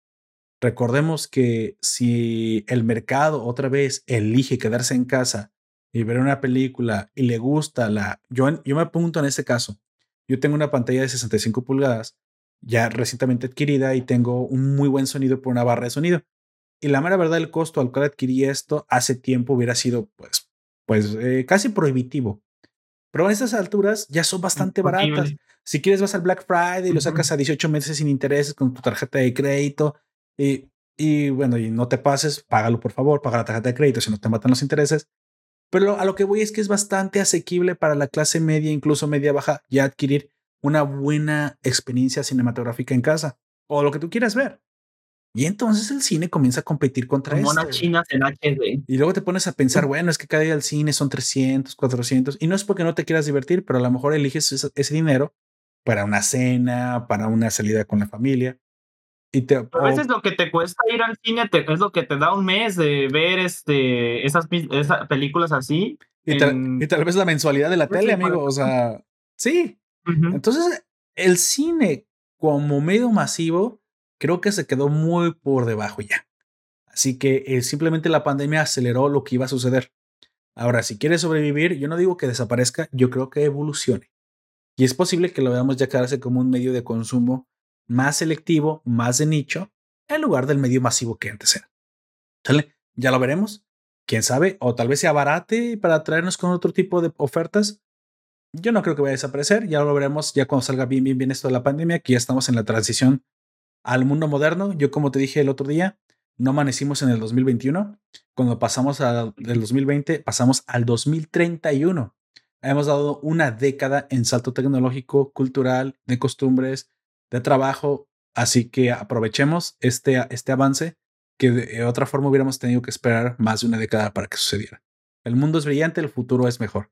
Recordemos que si el mercado otra vez elige quedarse en casa y ver una película y le gusta la... Yo, yo me apunto en este caso. Yo tengo una pantalla de 65 pulgadas ya recientemente adquirida y tengo un muy buen sonido por una barra de sonido. Y la mera verdad, el costo al cual adquirí esto hace tiempo hubiera sido pues, pues eh, casi prohibitivo. Pero a estas alturas ya son bastante baratas. Si quieres, vas al Black Friday y lo sacas a 18 meses sin intereses con tu tarjeta de crédito. Y, y bueno, y no te pases, págalo por favor, paga la tarjeta de crédito si no te matan los intereses. Pero a lo que voy es que es bastante asequible para la clase media, incluso media baja, ya adquirir una buena experiencia cinematográfica en casa o lo que tú quieras ver. Y entonces el cine comienza a competir contra eso. chinas en HD. Y luego te pones a pensar, bueno, es que cada día el cine son 300, 400. Y no es porque no te quieras divertir, pero a lo mejor eliges ese, dinero para una cena, para una salida con la familia. Y te, a veces lo que te cuesta ir al cine es lo que te da un mes de ver este, esas, películas así. Y, tal vez la mensualidad de la tele, amigo. O sea, sí. Entonces, el cine como medio masivo creo que se quedó muy por debajo ya. Así que eh, simplemente la pandemia aceleró lo que iba a suceder. Ahora, si quiere sobrevivir, yo no digo que desaparezca, yo creo que evolucione. Y es posible que lo veamos ya quedarse como un medio de consumo más selectivo, más de nicho, en lugar del medio masivo que antes era. Ya lo veremos. Quién sabe, o tal vez sea barate para traernos con otro tipo de ofertas. Yo no creo que vaya a desaparecer, ya lo veremos ya cuando salga bien, bien, bien esto de la pandemia, que ya estamos en la transición al mundo moderno. Yo, como te dije el otro día, no amanecimos en el 2021. Cuando pasamos al, del 2020, pasamos al 2031. Hemos dado una década en salto tecnológico, cultural, de costumbres, de trabajo. Así que aprovechemos este, este avance que de otra forma hubiéramos tenido que esperar más de una década para que sucediera. El mundo es brillante, el futuro es mejor.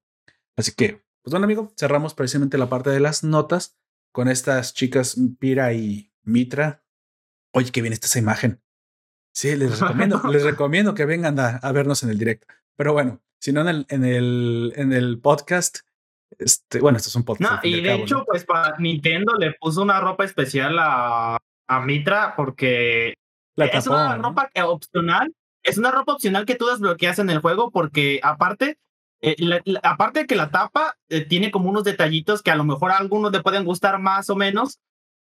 Así que, pues bueno, amigo, cerramos precisamente la parte de las notas con estas chicas Pira y Mitra oye, qué bien está esa imagen. Sí, les recomiendo, [laughs] les recomiendo que vengan a, vernos en el directo. Pero bueno, si no en el, en el, en el podcast, este, bueno, esto es un podcast. No, y de hecho, pues para Nintendo le puso una ropa especial a, a Mitra porque es una ropa opcional. Es una ropa opcional que tú desbloqueas en el juego porque aparte, eh, aparte de que la tapa eh, tiene como unos detallitos que a lo mejor a algunos le pueden gustar más o menos,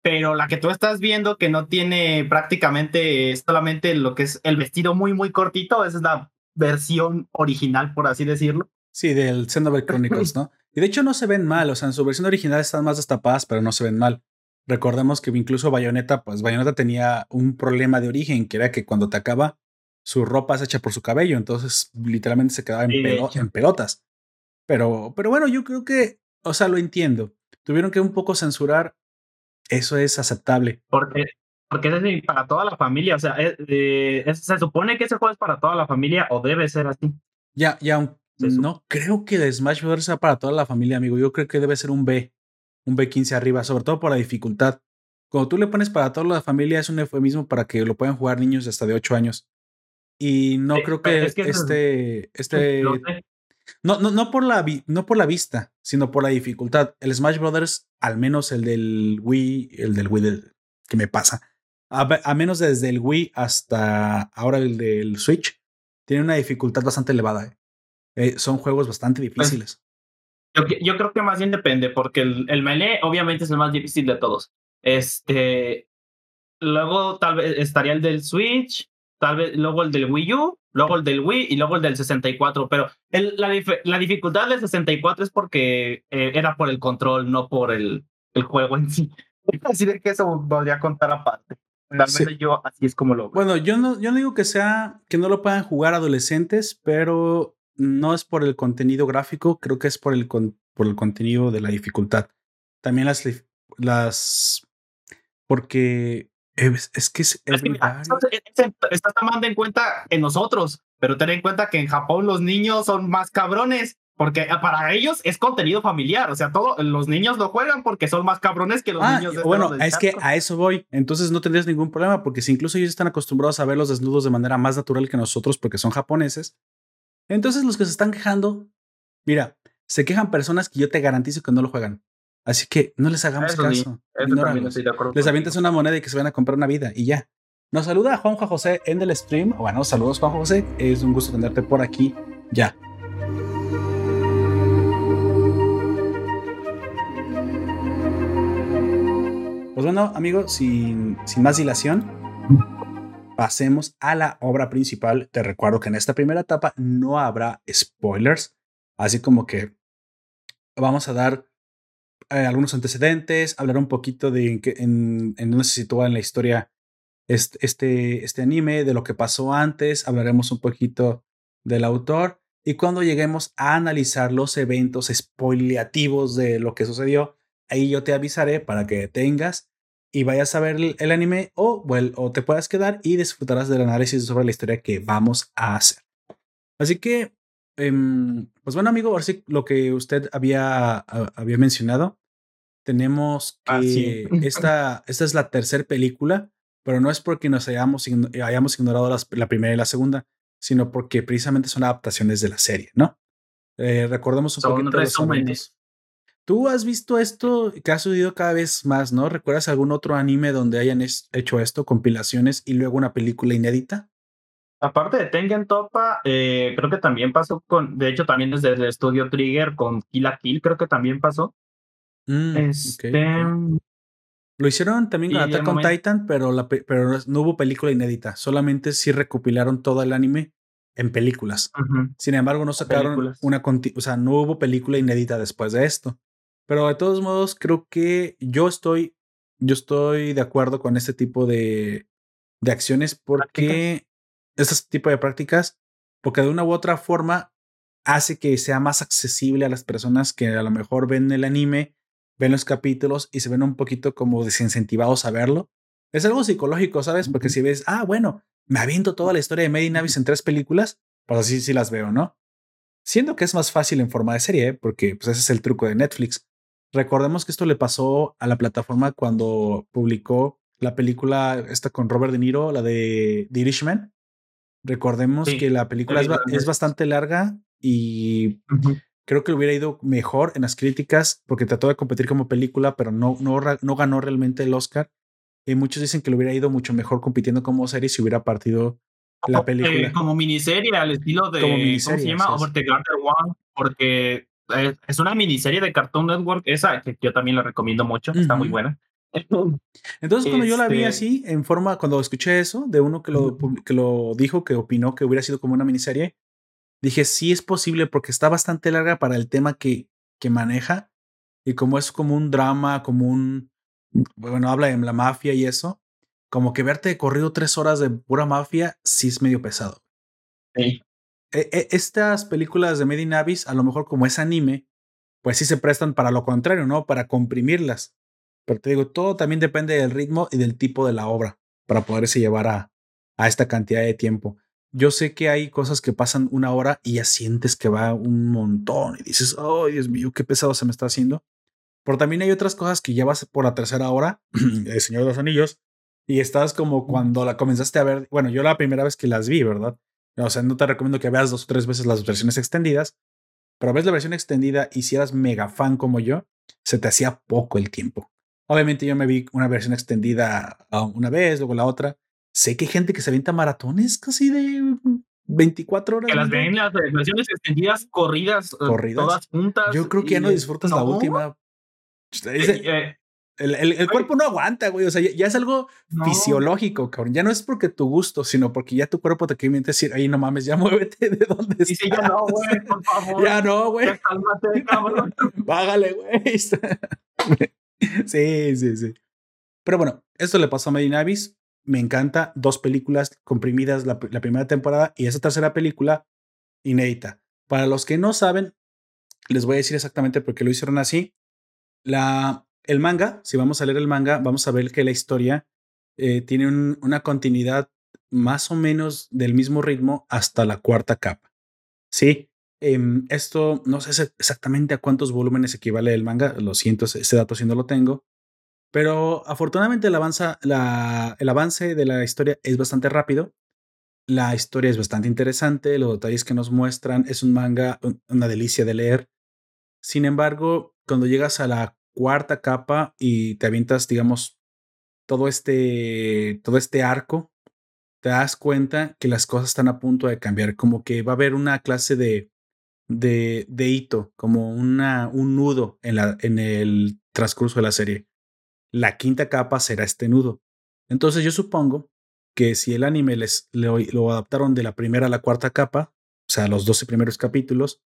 pero la que tú estás viendo que no tiene prácticamente solamente lo que es el vestido muy, muy cortito, esa es la versión original, por así decirlo. Sí, del Xenoblade Chronicles, [laughs] ¿no? Y de hecho no se ven mal, o sea, en su versión original están más destapadas, pero no se ven mal. Recordemos que incluso Bayonetta, pues Bayonetta tenía un problema de origen, que era que cuando te acaba, su ropa es hecha por su cabello, entonces literalmente se quedaba en, en pelotas. Pero, pero bueno, yo creo que, o sea, lo entiendo. Tuvieron que un poco censurar. Eso es aceptable. Porque, porque es para toda la familia. O sea, eh, se supone que ese juego es para toda la familia o debe ser así. Ya, ya, no creo que de Smash Bros. sea para toda la familia, amigo. Yo creo que debe ser un B, un B15 arriba, sobre todo por la dificultad. Cuando tú le pones para toda la familia es un eufemismo para que lo puedan jugar niños hasta de 8 años. Y no creo que, este, este no, no, no, por la no por la vista, sino por la dificultad. El Smash Brothers, al menos el del Wii, el del Wii del, que me pasa, a, menos desde el Wii hasta ahora el del Switch, tiene una dificultad bastante elevada. ¿eh? Eh, son juegos bastante pues, difíciles. yo, yo, creo que más bien depende, porque el, el Melee obviamente es el más difícil de todos. Este, luego tal vez estaría el del Switch, tal vez luego el del Wii U, luego el del Wii y luego el del 64. Pero el, la, la, dificultad del 64 es porque eh, era por el control, no por el, el juego en sí. [laughs] Así de que eso podría contar aparte. Al yo así es como lo. Bueno, yo no, yo no digo que sea que no lo puedan jugar adolescentes, pero no es por el contenido gráfico, creo que es por el, por el contenido de la dificultad. También las, las porque es, que es, estás tomando en cuenta en nosotros, pero ten en cuenta que en Japón los niños son más cabrones. Porque para ellos es contenido familiar, o sea, todos los niños lo juegan porque son más cabrones que los ah, niños de Bueno, es que a eso voy, entonces no tendrías ningún problema, porque si incluso ellos están acostumbrados a ver los desnudos de manera más natural que nosotros, porque son japoneses, entonces los que se están quejando, mira, se quejan personas que yo te garantizo que no lo juegan. Así que no les hagamos caso. les avientas una moneda y que se van a comprar una vida y ya. Nos saluda Juanjo José en el stream. Bueno, saludos Juanjo José. Es un gusto tenerte por aquí ya. Pues bueno, amigos, sin, sin más dilación, pasemos a la obra principal. Te recuerdo que en esta primera etapa no habrá spoilers, así como que vamos a dar eh, algunos antecedentes, hablar un poquito de en, en, dónde se sitúa en la historia este, este, este anime, de lo que pasó antes, hablaremos un poquito del autor y cuando lleguemos a analizar los eventos spoileativos de lo que sucedió, ahí yo te avisaré para que tengas y vayas a ver el, anime o, o te puedas quedar y disfrutarás del análisis sobre la historia que vamos a hacer. Así que, em, pues bueno, amigo, ahora sí lo que usted había, había mencionado, tenemos ah, que esta, esta es la tercera película, pero no es porque nos hayamos, hayamos ignorado la primera y la segunda, sino porque precisamente son adaptaciones de la serie, ¿no? Eh, recordemos un poquito resúmenes. Tú has visto esto que ha sucedido cada vez más, ¿no? ¿Recuerdas algún otro anime donde hayan hecho esto, compilaciones y luego una película inédita? Aparte de Tengen Topa, eh, creo que también pasó con, de hecho también desde el estudio Trigger con Kill la Kill, creo que también pasó. Mm, este, Lo hicieron también con Attack on Titan, pero, la, pero no hubo película inédita. Solamente sí recopilaron todo el anime en películas. Sin embargo, no sacaron una. O sea, no hubo película inédita después de esto. Pero de todos modos, creo que yo estoy. Yo estoy de acuerdo con este tipo de, de acciones porque. Este tipo de prácticas, porque de una u otra forma hace que sea más accesible a las personas que a lo mejor ven el anime ven los capítulos y se ven un poquito como desincentivados a verlo. Es algo psicológico, ¿sabes? Porque si ves, ah, bueno, me aviento toda la historia de Made Navis en tres películas, pues así sí las veo, ¿no? Siendo que es más fácil en forma de serie, ¿eh? porque pues ese es el truco de Netflix. Recordemos que esto le pasó a la plataforma cuando publicó la película esta con Robert De Niro, la de The Irishman. Recordemos que la película es, bastante larga y Creo que hubiera ido mejor en las críticas porque trató de competir como película, pero no, no, no ganó realmente el Oscar. Y muchos dicen que le hubiera ido mucho mejor compitiendo como serie si hubiera partido la película. Eh, como miniserie, al estilo de. Como ¿Cómo se llama? Over the Garden One. Porque es una miniserie de Cartoon Network, esa que yo también la recomiendo mucho, está muy buena. Entonces, cuando yo la vi este así, en forma, cuando escuché eso, de uno que lo, que lo dijo, que opinó que hubiera sido como una miniserie, dije, sí es posible porque está bastante larga para el tema que, que maneja y como es como un drama, como un, bueno, habla de la mafia y eso, como que verte corrido tres horas de pura mafia sí es medio pesado. Sí. E, e, estas películas de Made in Abyss, a lo mejor como es anime, pues sí se prestan para lo contrario, ¿no? Para comprimirlas. Pero te digo, todo también depende del ritmo y del tipo de la obra para poderse llevar a, a esta cantidad de tiempo. Yo sé que hay cosas que pasan una hora y ya sientes que va un montón y dices, oh Dios mío, qué pesado se me está haciendo. Pero también hay otras cosas que ya vas por la tercera hora, [clears throat] El Señor de los Anillos, y estás como cuando la comenzaste a ver. Bueno, yo la primera vez que las vi, ¿verdad? O sea, no te recomiendo que veas dos o tres veces las versiones extendidas, pero ves la versión extendida y si eras mega fan como yo, se te hacía poco el tiempo. Obviamente yo me vi una versión extendida una vez, luego la otra. Sé que hay gente que se avienta maratones casi de 24 horas. Que las ven las versiones extendidas corridas, eh, corridas, todas juntas. Yo creo que ya no disfrutas la última. Eh, eh, el, el, cuerpo no aguanta, güey. O sea, ya, es algo fisiológico, cabrón. Ya no es porque tu gusto, sino porque ya tu cuerpo te quiere decir, ay, no mames, ya [laughs] muévete de donde estás. Sí, ya no, güey, por favor. Ya no, güey. Cálmate, [laughs] cabrón. Güey. [laughs] sí, sí, sí. Pero bueno, esto le pasó a Medinavis. Me encanta. Dos películas comprimidas la, primera temporada y esa tercera película inédita. Para los que no saben, les voy a decir exactamente por qué lo hicieron así. El manga, si vamos a leer el manga, vamos a ver que la historia eh, tiene una continuidad más o menos del mismo ritmo hasta la cuarta capa. Sí, em, esto no sé exactamente a cuántos volúmenes equivale el manga, lo siento, ese dato si no lo tengo, pero afortunadamente el, el avance de la historia es bastante rápido. La historia es bastante interesante, los detalles que nos muestran es un manga, una delicia de leer. Sin embargo, cuando llegas a la cuarta capa y te avientas, digamos, todo este, todo este arco, te das cuenta que las cosas están a punto de cambiar, como que va a haber una clase de, de, de hito, como una, un nudo en, la, en el transcurso de la serie. La quinta capa será este nudo. Entonces yo supongo que si el anime les, lo, lo adaptaron de la primera a la cuarta capa, o sea, los 12 primeros capítulos,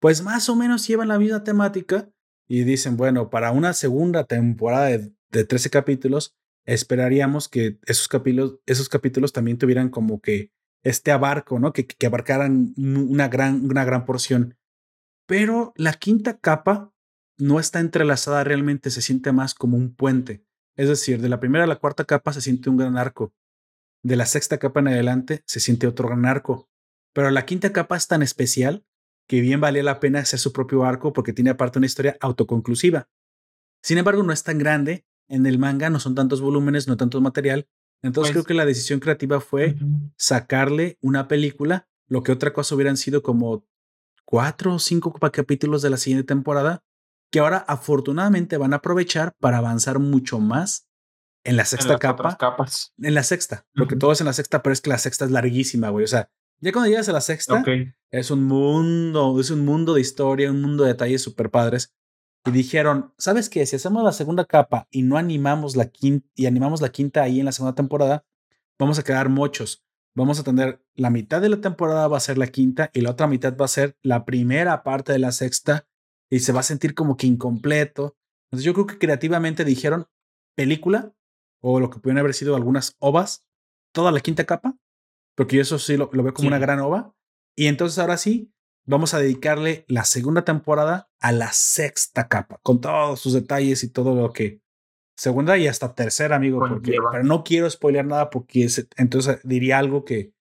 pues más o menos llevan la misma temática y dicen, bueno, para una segunda temporada de, de 13 capítulos, esperaríamos que esos capítulos, esos capítulos también tuvieran como que este abarco, ¿no? Que, que abarcaran una gran, una gran porción. Pero la quinta capa no está entrelazada realmente, se siente más como un puente. Es decir, de la primera a la cuarta capa se siente un gran arco. De la sexta capa en adelante se siente otro gran arco. Pero la quinta capa es tan especial que bien valía la pena hacer su propio arco porque tiene aparte una historia autoconclusiva. Sin embargo, no es tan grande. En el manga no son tantos volúmenes, no tanto material. Entonces creo pues que la decisión creativa fue sacarle una película, lo que otra cosa hubieran sido como cuatro o cinco capítulos de la siguiente temporada, que ahora afortunadamente van a aprovechar para avanzar mucho más en la sexta capa. Capas. En la sexta, porque todo es en la sexta, pero es que la sexta es larguísima, güey. O sea, ya cuando llegas a la sexta, es un mundo, es un mundo de historia, un mundo de detalles súper padres. Y dijeron, ¿sabes qué? Si hacemos la segunda capa y no animamos la quinta y animamos la quinta ahí en la segunda temporada, vamos a quedar muchos. Vamos a tener la mitad de la temporada va a ser la quinta y la otra mitad va a ser la primera parte de la sexta y se va a sentir como que incompleto. Entonces yo creo que creativamente dijeron película o lo que pudieron haber sido algunas ovas, toda la quinta capa porque yo eso sí lo, veo como una gran ova. Y entonces ahora sí, vamos a dedicarle la segunda temporada a la sexta capa, con todos sus detalles y todo lo que... Segunda y hasta tercera, amigo, porque, pero no quiero spoilear nada porque entonces diría algo que,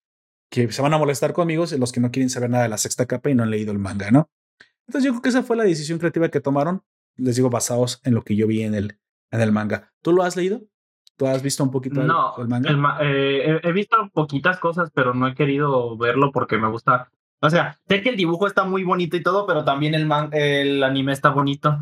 que se van a molestar conmigo los que no quieren saber nada de la sexta capa y no han leído el manga, ¿no? Entonces yo creo que esa fue la decisión creativa que tomaron, les digo, basados en lo que yo vi en el, en el manga. ¿Tú lo has leído? ¿Tú has visto un poquito no, el, manga? Eh, he visto poquitas cosas, pero no he querido verlo porque me gusta. O sea, sé que el dibujo está muy bonito y todo, pero también el, el anime está bonito.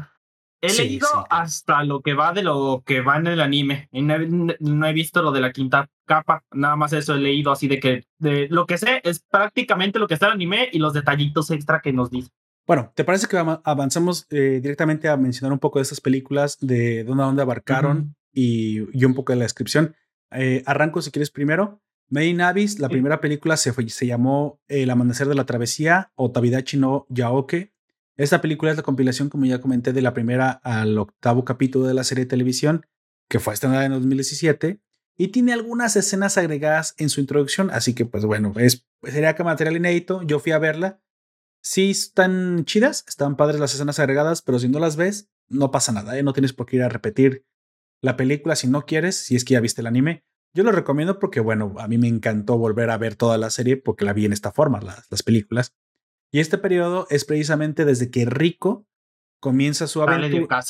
He leído hasta lo que va de lo que va en el anime. Y no, he, visto lo de la quinta capa. Nada más eso he leído así de que de, lo que sé es prácticamente lo que está en el anime y los detallitos extra que nos dice. Bueno, ¿te parece que avanzamos eh, directamente a mencionar un poco de esas películas, de dónde, dónde abarcaron y, un poco de la descripción. Eh, arranco si quieres primero. Made in Abyss, la primera película se, fue, se llamó El amanecer de la travesía o Tabidachi no Yaoke. Esta película es la compilación, como ya comenté, de la primera al octavo capítulo de la serie de televisión, que fue estrenada en 2017. y tiene algunas escenas agregadas en su introducción, así que pues bueno, es, sería que material inédito, yo fui a verla. Sí están chidas, están padres las escenas agregadas, pero si no las ves, no pasa nada, ¿eh? no tienes por qué ir a repetir la película si no quieres, si es que ya viste el anime. Yo lo recomiendo porque, bueno, a mí me encantó volver a ver toda la serie porque la vi en esta forma, las, las películas. Y este periodo es precisamente desde que Rico comienza su aventura,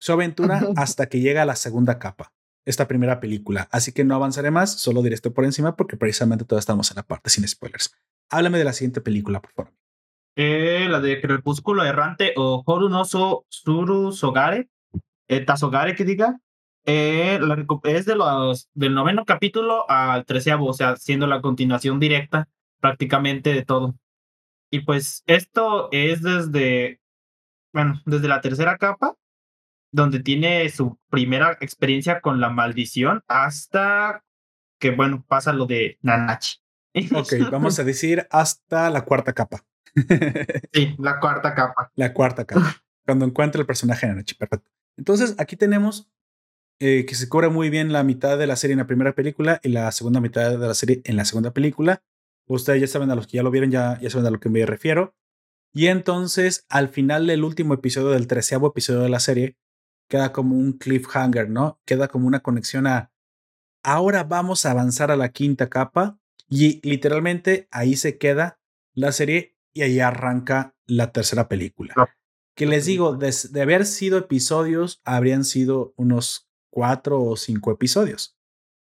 su aventura [laughs] hasta que llega a la segunda capa esta primera película. Así que no avanzaré más, solo diré esto por encima porque precisamente todavía estamos en la parte sin spoilers. Háblame de la siguiente película, por favor. Eh, la de Crepúsculo Errante o Horunoso Suru Sogare, eh, Tazogare que diga. Eh, es de los del noveno capítulo al treceavo, o sea, siendo la continuación directa prácticamente de todo. Y pues esto es desde, bueno, desde la tercera capa donde tiene su primera experiencia con la maldición hasta que, bueno, pasa lo de Nanachi. Ok, vamos a decir hasta la cuarta capa. [laughs] sí, la cuarta capa. La cuarta capa. Cuando encuentra el personaje de Nanachi, perfecto. Entonces, aquí tenemos eh, que se cobra muy bien la mitad de la serie en la primera película y la segunda mitad de la serie en la segunda película. Ustedes ya saben a los que ya lo vieron, ya, ya saben a lo que me refiero. Y entonces, al final del último episodio, del treceavo episodio de la serie, queda como un cliffhanger, ¿no? Queda como una conexión a, ahora vamos a avanzar a la quinta capa y literalmente ahí se queda la serie y ahí arranca la tercera película. Que les digo, de, de, haber sido episodios, habrían sido unos cuatro o cinco episodios.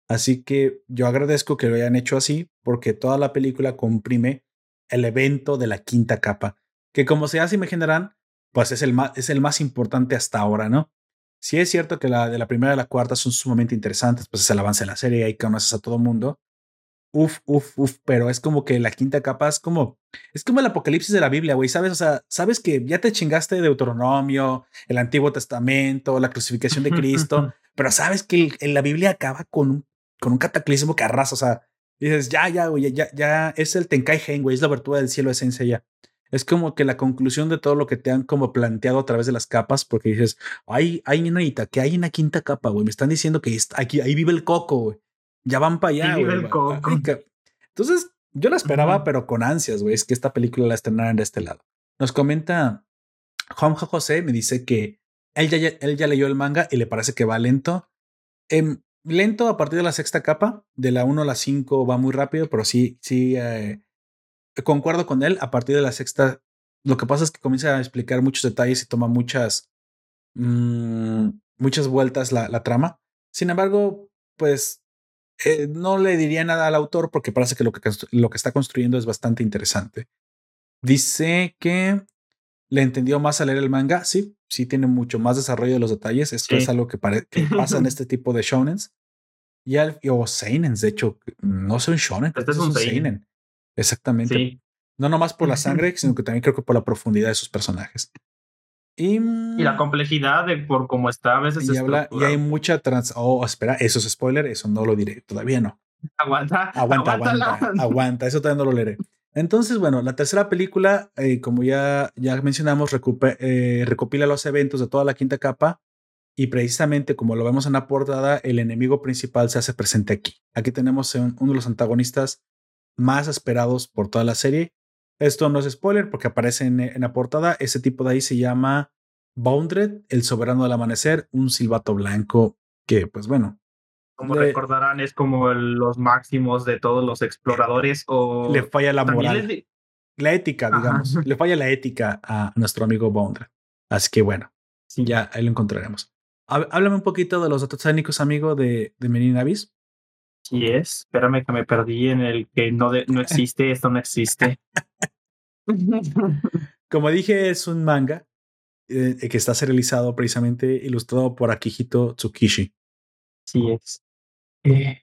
Así que yo agradezco que lo hayan hecho así porque toda la película comprime el evento de la quinta capa, que como se hace imaginarán, pues es el más, es el más importante hasta ahora, ¿no? Si es cierto que la de la primera y la cuarta son sumamente interesantes, pues es el avance de la serie, ahí conoces a todo mundo. Uf, uf, uf, pero es como que la quinta capa es como, es como el apocalipsis de la Biblia, güey, ¿sabes? O sea, sabes que ya te chingaste de Deuteronomio, el Antiguo Testamento, la crucificación de Cristo, [laughs] pero sabes que en la Biblia acaba con un, con un cataclismo que arrasa, o sea, dices, ya, ya, güey, ya, ya, es el Tenkai Gen, güey, es la abertura del cielo esencia ya es como que la conclusión de todo lo que te han como planteado a través de las capas, porque dices, ay, ay, nenita, que hay una quinta capa, güey. Me están diciendo que aquí, ahí vive el coco, güey. Ya van para allá. Entonces, yo la esperaba, pero con ansias, güey. Es que esta película la estrenaran de este lado. Nos comenta Juanjo José, me dice que él ya, él ya leyó el manga y le parece que va lento. Em, lento a partir de la sexta capa, de la 1 a la 5 va muy rápido, pero sí, sí, eh, concuerdo con él, a partir de la sexta, lo que pasa es que comienza a explicar muchos detalles y toma muchas, mmm, muchas vueltas la, la, trama. Sin embargo, pues eh, no le diría nada al autor porque parece que lo, que lo que está construyendo es bastante interesante. Dice que le entendió más al leer el manga. Sí, sí tiene mucho más desarrollo de los detalles. Esto es algo que, que, pasa en [laughs] este tipo de shonens. Y al, o seinens, de hecho, no son shonen, este es un seinen. Exactamente. No nomás por la [laughs] sangre, sino que también creo que por la profundidad de sus personajes. Y, y la complejidad de por cómo está a veces. Y, habla, y hay mucha trans. Oh, espera, eso es spoiler, eso no lo diré, todavía no. Aguanta. Aguanta, aguanta, aguanta, eso todavía no lo leeré. Entonces, bueno, la tercera película, eh, como ya, ya mencionamos, eh, recopila los eventos de toda la quinta capa y precisamente como lo vemos en la portada, el enemigo principal se hace presente aquí. Aquí tenemos uno de los antagonistas más esperados por toda la serie. Esto no es spoiler porque aparece en, la portada. Ese tipo de ahí se llama Boundred, el soberano del amanecer, un silbato blanco que, pues bueno. Como recordarán, es como los máximos de todos los exploradores o... Le falla la moral. La ética, digamos. [laughs] le falla la ética a nuestro amigo Boundred. Así que bueno, ya ahí lo encontraremos. Háblame un poquito de los datos técnicos, amigo, de, de Menin Abyss. Sí es. Espérame que me perdí en el que no, no existe, esto no existe. [laughs] Como dije, es un manga eh, que está serializado precisamente ilustrado por Akihito Tsukishi. Sí es. Eh,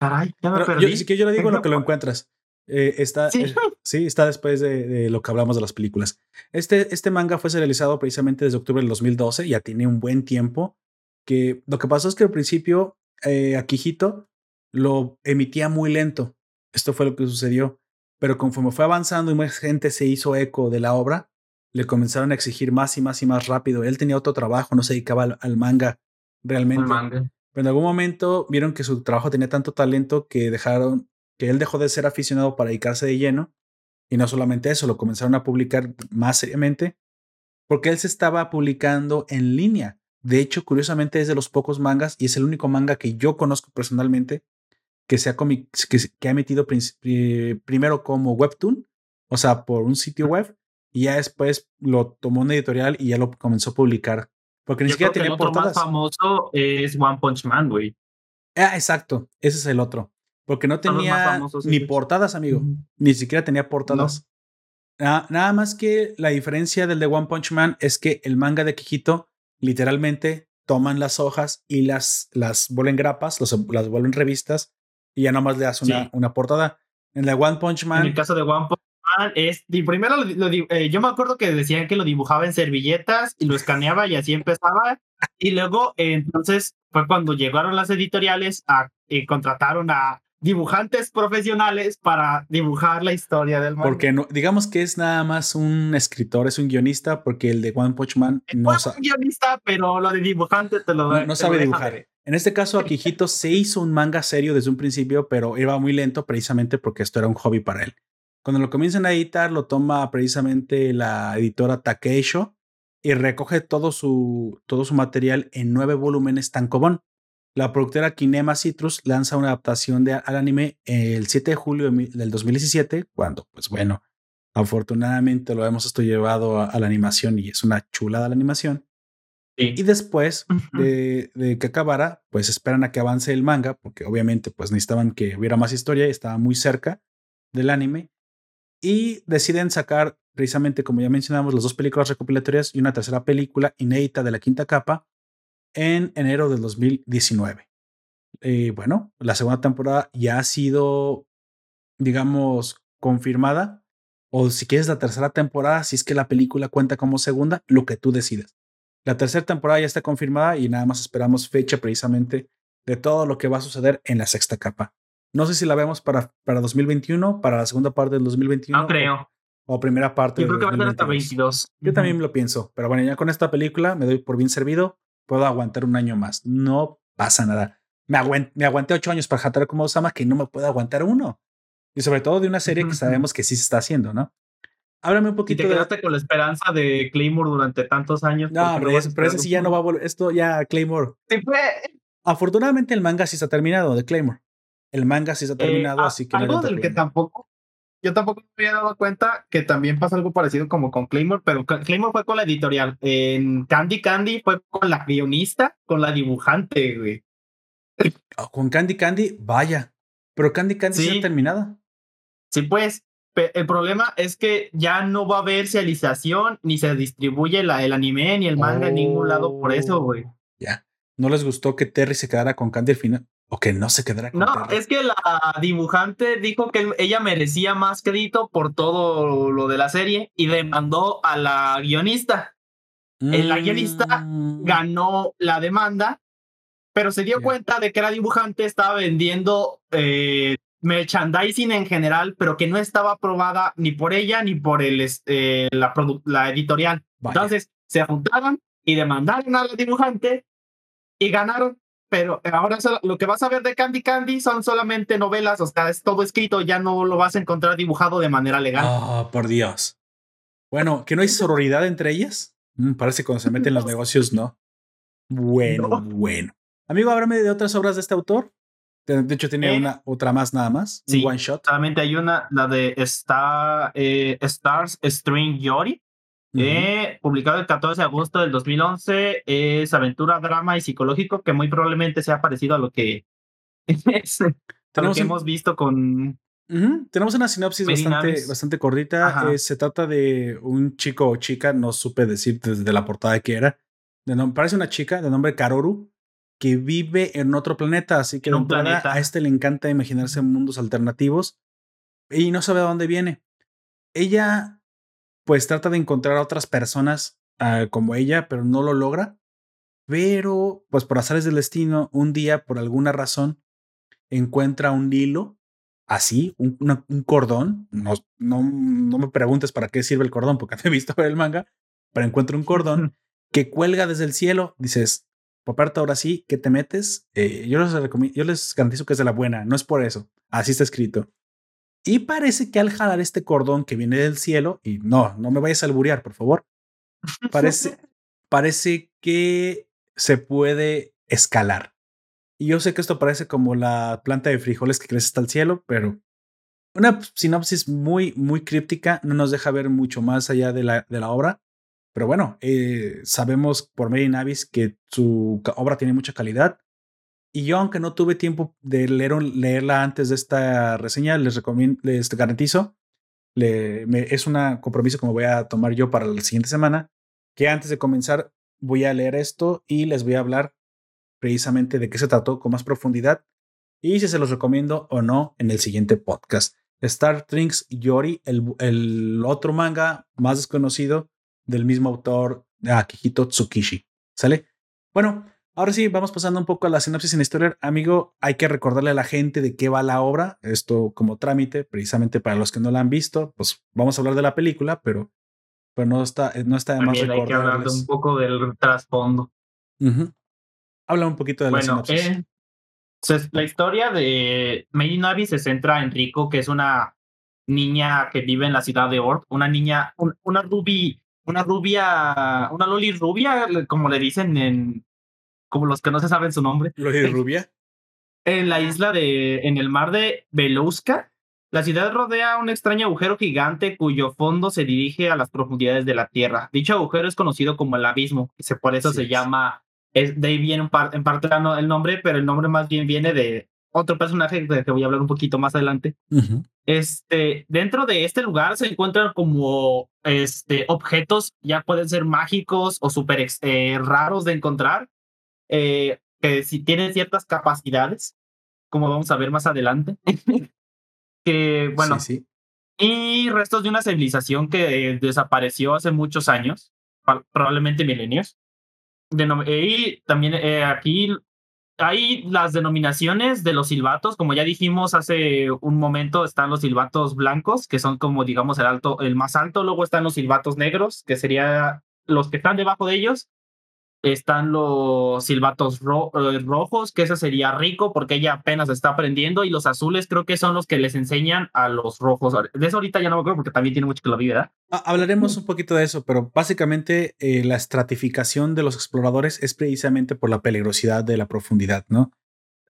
caray, ya me perdí. Yo, que yo le digo lo que lo encuentras. Eh, está, ¿Sí? ¿Sí? está después de, de, lo que hablamos de las películas. Este, este manga fue serializado precisamente desde octubre del 2012, ya tiene un buen tiempo. Que lo que pasó es que al principio Akihito lo emitía muy lento. Esto fue lo que sucedió. Pero conforme fue avanzando y más gente se hizo eco de la obra, le comenzaron a exigir más y más y más rápido. Él tenía otro trabajo, no se dedicaba al, manga realmente. Pero en algún momento vieron que su trabajo tenía tanto talento que dejaron, que él dejó de ser aficionado para dedicarse de lleno. Y no solamente eso, lo comenzaron a publicar más seriamente porque él se estaba publicando en línea. De hecho, curiosamente es de los pocos mangas y es el único manga que yo conozco personalmente que se ha, que, ha emitido primero como webtoon, o sea, por un sitio web, y ya después lo tomó una editorial y ya lo comenzó a publicar. Porque ni siquiera tenía el otro más famoso es One Punch Man, güey. Ah, exacto, ese es el otro. Porque no tenía ni portadas, amigo. Ni siquiera tenía portadas. Nada, más que la diferencia del de One Punch Man es que el manga de Kijito literalmente toman las hojas y las, las vuelven grapas, las vuelven revistas y ya nomás le das una, una portada. En la One Punch Man. En el caso de One Punch Man, es. Primero, eh, yo me acuerdo que decían que lo dibujaba en servilletas y lo escaneaba y así empezaba. Y luego, entonces, fue cuando llegaron las editoriales a, y contrataron a dibujantes profesionales para dibujar la historia del manga. Porque no, digamos que es nada más un escritor, es un guionista, porque el de One Punch Man no sabe. un guionista, pero lo de dibujante te lo No, no sabe dibujar. En este caso, Akihito se hizo un manga serio desde un principio, pero iba muy lento precisamente porque esto era un hobby para él. Cuando lo comienzan a editar, lo toma precisamente la editora Takeisho y recoge todo su, todo su material en nueve volúmenes tankobon. La productora Kinema Citrus lanza una adaptación de, al anime el 7 de julio del 2017, cuando, pues bueno, afortunadamente lo hemos esto llevado a, la animación y es una chulada la animación. Y después de, que acabara, pues esperan a que avance el manga, porque obviamente pues necesitaban que hubiera más historia y estaba muy cerca del anime. Y deciden sacar, precisamente como ya mencionamos, las dos películas recopilatorias y una tercera película inédita de la quinta capa, en enero del 2019. Eh, bueno, la segunda temporada ya ha sido, digamos, confirmada. O si quieres la tercera temporada, si es que la película cuenta como segunda, lo que tú decides. La tercera temporada ya está confirmada y nada más esperamos fecha precisamente de todo lo que va a suceder en la sexta capa. No sé si la vemos para, para 2021, para la segunda parte del 2021. No creo. O, primera parte. Yo creo que va a ser hasta 22. Yo también lo pienso. Pero bueno, ya con esta película me doy por bien servido puedo aguantar un año más. No pasa nada. Me, me aguanté ocho años para jatar como Osama, que no me puedo aguantar uno. Y sobre todo de una serie que sabemos que sí se está haciendo, ¿no? Háblame un poquito. Y te quedaste con la esperanza de Claymore durante tantos años. No, pero, ese, sí ya no va a volver. Esto ya, Claymore. Sí fue. Afortunadamente el manga sí está terminado de Claymore. El manga sí está eh, terminado, así que. Algo del que tampoco yo tampoco me había dado cuenta que también pasa algo parecido como con Claymore, pero Claymore fue con la editorial. En Candy Candy fue con la guionista, con la dibujante, güey. Ah, con Candy Candy, vaya. Pero Candy Candy sí, está terminada. Sí, pues. El problema es que ya no va a haber serialización, ni se distribuye la, el anime ni el manga en ningún lado por eso, güey. Oh, ya. ¿No les gustó que Terry se quedara con Candy al final? o que no se quedará con No, es que la dibujante dijo que ella merecía más crédito por todo lo de la serie y demandó a la guionista. La guionista mm. ganó la demanda, pero se dio cuenta de que la dibujante estaba vendiendo eh, merchandising en general, pero que no estaba aprobada ni por ella ni por el, este, la, la editorial. Entonces se juntaron y demandaron a la dibujante y ganaron pero ahora lo que vas a ver de Candy Candy son solamente novelas, o sea, es todo escrito, ya no lo vas a encontrar dibujado de manera legal. Ah, por Dios. Bueno, ¿que no hay sororidad entre ellas? Mm, parece que cuando se meten los [laughs] negocios, no. Bueno, bueno. Amigo, háblame de otras obras de este autor. De hecho, tiene eh, una otra más nada más. Sí, one shot. Solamente hay una, la de Star, eh, Stars String Yori. Eh, publicado el 14 de agosto del 2011, es aventura, drama y psicológico que muy probablemente sea parecido a lo que, [laughs] hemos visto con... Tenemos una sinopsis bastante, bastante cortita. Se trata de un chico o chica, no supe decir desde la portada que era. De parece una chica de nombre Karoru que vive en otro planeta, así que a este le encanta imaginarse mundos alternativos y no sabe a dónde viene. Ella pues trata de encontrar a otras personas ah, como ella, pero no lo logra. Pero, pues por azares del destino, un día, por alguna razón, encuentra un hilo, así, un, un cordón. No, no, no, me preguntes para qué sirve el cordón, porque [laughs] no he visto ver el manga, pero encuentra un [laughs] cordón que cuelga desde el cielo. Dices, Poperto, ahora sí, ¿qué te metes? Eh, yo, les yo les garantizo que es de la buena, no es por eso. Así está escrito. Y parece que al jalar este cordón que viene del cielo, y no, no me vayas a alburear, por favor, parece, [laughs] parece que se puede escalar. Y yo sé que esto parece como la planta de frijoles que crece hasta el cielo, pero una sinopsis muy, muy críptica no nos deja ver mucho más allá de la, de la obra. Pero bueno, eh, sabemos por Mary Navis que su obra tiene mucha calidad. Y yo, aunque no tuve tiempo de leer, leerla antes de esta reseña, les recomiendo, les garantizo, le, es un compromiso que me voy a tomar yo para la siguiente semana, que antes de comenzar voy a leer esto y les voy a hablar precisamente de qué se trató con más profundidad y si se los recomiendo o no en el siguiente podcast. Star Treks Yori, el, el otro manga más desconocido del mismo autor, Akihito Tsukishi. ¿Sale? Bueno, ahora sí, vamos pasando un poco a la sinopsis en historia. Amigo, hay que recordarle a la gente de qué va la obra. Esto como trámite, precisamente para los que no la han visto, pues vamos a hablar de la película, pero, pero no está, no está de más Hay que hablar un poco del trasfondo. Habla un poquito de la sinopsis. Eh, la historia de Mei Navi se centra en Rico, que es una niña que vive en la ciudad de Ort, una niña, una ruby una rubia, una Loli rubia, como le dicen en, como los que no se saben su nombre. Loli rubia. En la isla de, en el mar de Belouska, la ciudad rodea un extraño agujero gigante cuyo fondo se dirige a las profundidades de la Tierra. Dicho agujero es conocido como el abismo, por eso se llama, es, de ahí viene en parte el nombre, pero el nombre más bien viene de otro personaje de que voy a hablar un poquito más adelante. Este, dentro de este lugar se encuentran como este, objetos, ya pueden ser mágicos o súper eh, raros de encontrar, eh, que si tienen ciertas capacidades, como vamos a ver más adelante. [laughs] que, bueno, sí, y restos de una civilización que desapareció hace muchos años, probablemente milenios. y también eh, aquí hay las denominaciones de los silbatos, como ya dijimos hace un momento, están los silbatos blancos, que son como, digamos, el, alto, el más alto, luego están los silbatos negros, que serían los que están debajo de ellos, están los silbatos eh, rojos, que ese sería rico porque ella apenas está aprendiendo, y los azules creo que son los que les enseñan a los rojos. De eso ahorita ya no me acuerdo porque también tiene mucho que la vida. Hablaremos un poquito de eso, pero básicamente eh, la estratificación de los exploradores es precisamente por la peligrosidad de la profundidad, ¿no?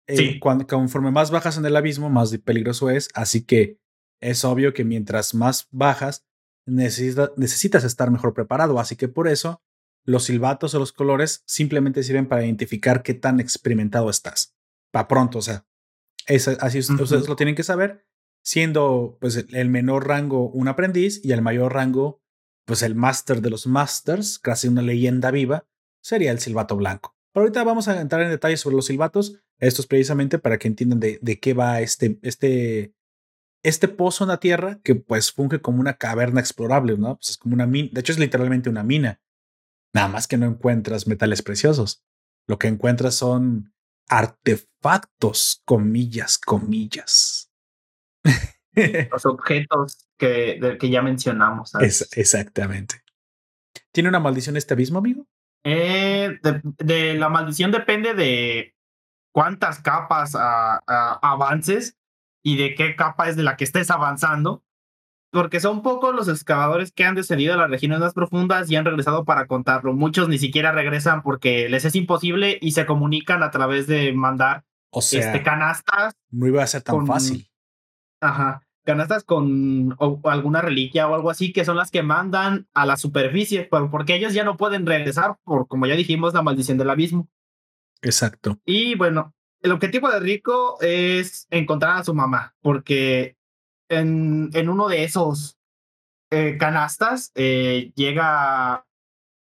Eh, sí. Cuando, conforme más bajas en el abismo, más peligroso es, así que es obvio que mientras más bajas, necesitas estar mejor preparado, así que por eso los silbatos o los colores simplemente sirven para identificar qué tan experimentado estás. Para pronto, o sea, así ustedes lo tienen que saber, siendo pues el menor rango un aprendiz y el mayor rango pues el máster de los masters, casi una leyenda viva, sería el silbato blanco. Pero ahorita vamos a entrar en detalles sobre los silbatos. Esto es precisamente para que entiendan de, de qué va este, este, este pozo en la tierra que pues funge como una caverna explorable, ¿no? Pues es como una mina, de hecho es literalmente una mina. Nada más que no encuentras metales preciosos. Lo que encuentras son artefactos, comillas, comillas. [laughs] Los objetos que, que ya mencionamos. exactamente. ¿Tiene una maldición este abismo, amigo? Eh, de, la maldición depende de cuántas capas avances y de qué capa es de la que estés avanzando porque son pocos los excavadores que han descendido a las regiones más profundas y han regresado para contarlo. Muchos ni siquiera regresan porque les es imposible y se comunican a través de mandar o sea, este, canastas. No iba a ser tan fácil. Ajá. Canastas con alguna reliquia o algo así, que son las que mandan a la superficie, porque ellos ya no pueden regresar por, como ya dijimos, la maldición del abismo. Exacto. Y bueno, el objetivo de Rico es encontrar a su mamá, porque en, en uno de esos eh, canastas eh, llega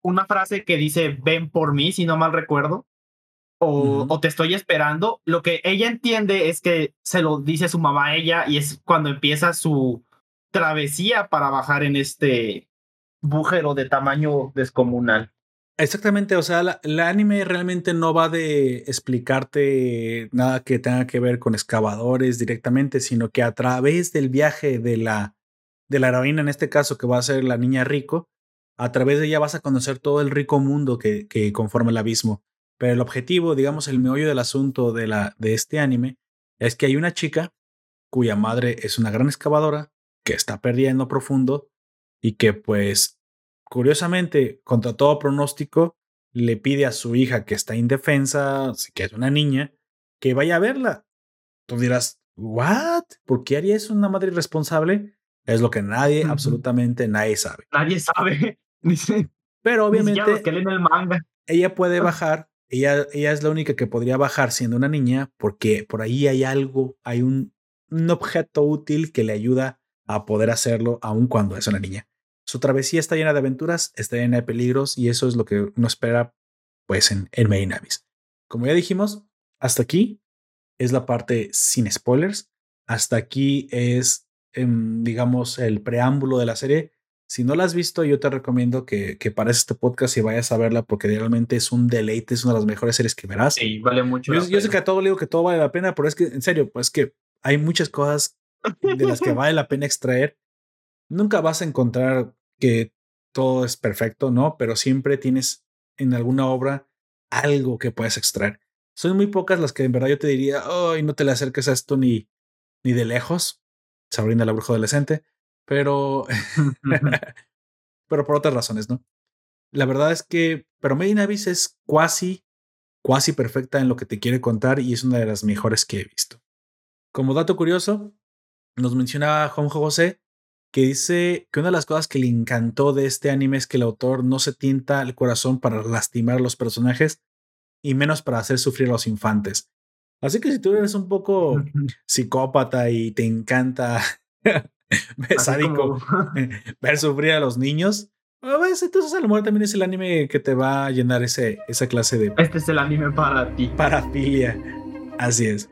una frase que dice, ven por mí, si no mal recuerdo, o, o, te estoy esperando. Lo que ella entiende es que se lo dice su mamá a ella y es cuando empieza su travesía para bajar en este bújero de tamaño descomunal. Exactamente, o sea, el anime realmente no va de explicarte nada que tenga que ver con excavadores directamente, sino que a través del viaje de la, de la heroína, en este caso que va a ser la niña rico, a través de ella vas a conocer todo el rico mundo que, que conforma el abismo. Pero el objetivo, digamos, el meollo del asunto de, la, de este anime es que hay una chica cuya madre es una gran excavadora que está perdiendo profundo y que pues curiosamente contra todo pronóstico le pide a su hija que está indefensa, que es una niña, que vaya a verla. Tú dirás, ¿what? ¿Por qué haría eso una madre irresponsable? Es lo que nadie, absolutamente nadie sabe. Nadie sabe. [laughs] Pero obviamente que leen el manga. ella puede [laughs] bajar, ella, ella es la única que podría bajar siendo una niña porque por ahí hay algo, hay un, un objeto útil que le ayuda a poder hacerlo aun cuando es una niña. Su travesía está llena de aventuras, está llena de peligros y eso es lo que uno espera pues en, en Main Abyss. Como ya dijimos, hasta aquí es la parte sin spoilers. Hasta aquí es, em, digamos, el preámbulo de la serie. Si no la has visto, yo te recomiendo que, que pares este podcast y vayas a verla porque realmente es un deleite, es una de las mejores series que verás. Sí, vale mucho. Yo, yo sé que a todo le digo que todo vale la pena, pero es que, en serio, pues que hay muchas cosas de las que [laughs] vale la pena extraer. Nunca vas a encontrar que todo es perfecto, ¿no? Pero siempre tienes en alguna obra algo que puedes extraer. Son muy pocas las que en verdad yo te diría, ay, no te le acerques a esto ni, ni de lejos. Sabrina la bruja adolescente. Pero. [laughs] pero por otras razones, ¿no? La verdad es que. Pero Made in Abyss es cuasi, cuasi perfecta en lo que te quiere contar y es una de las mejores que he visto. Como dato curioso, nos mencionaba Juanjo José que dice que una de las cosas que le encantó de este anime es que el autor no se tienta el corazón para lastimar a los personajes y menos para hacer sufrir a los infantes. Así que si tú eres un poco psicópata y te encanta [laughs] sádico, [laughs] [laughs] ver sufrir a los niños, veces entonces a lo mejor también es el anime que te va a llenar ese, esa clase de... Este es el anime para ti. Parafilia. Así es.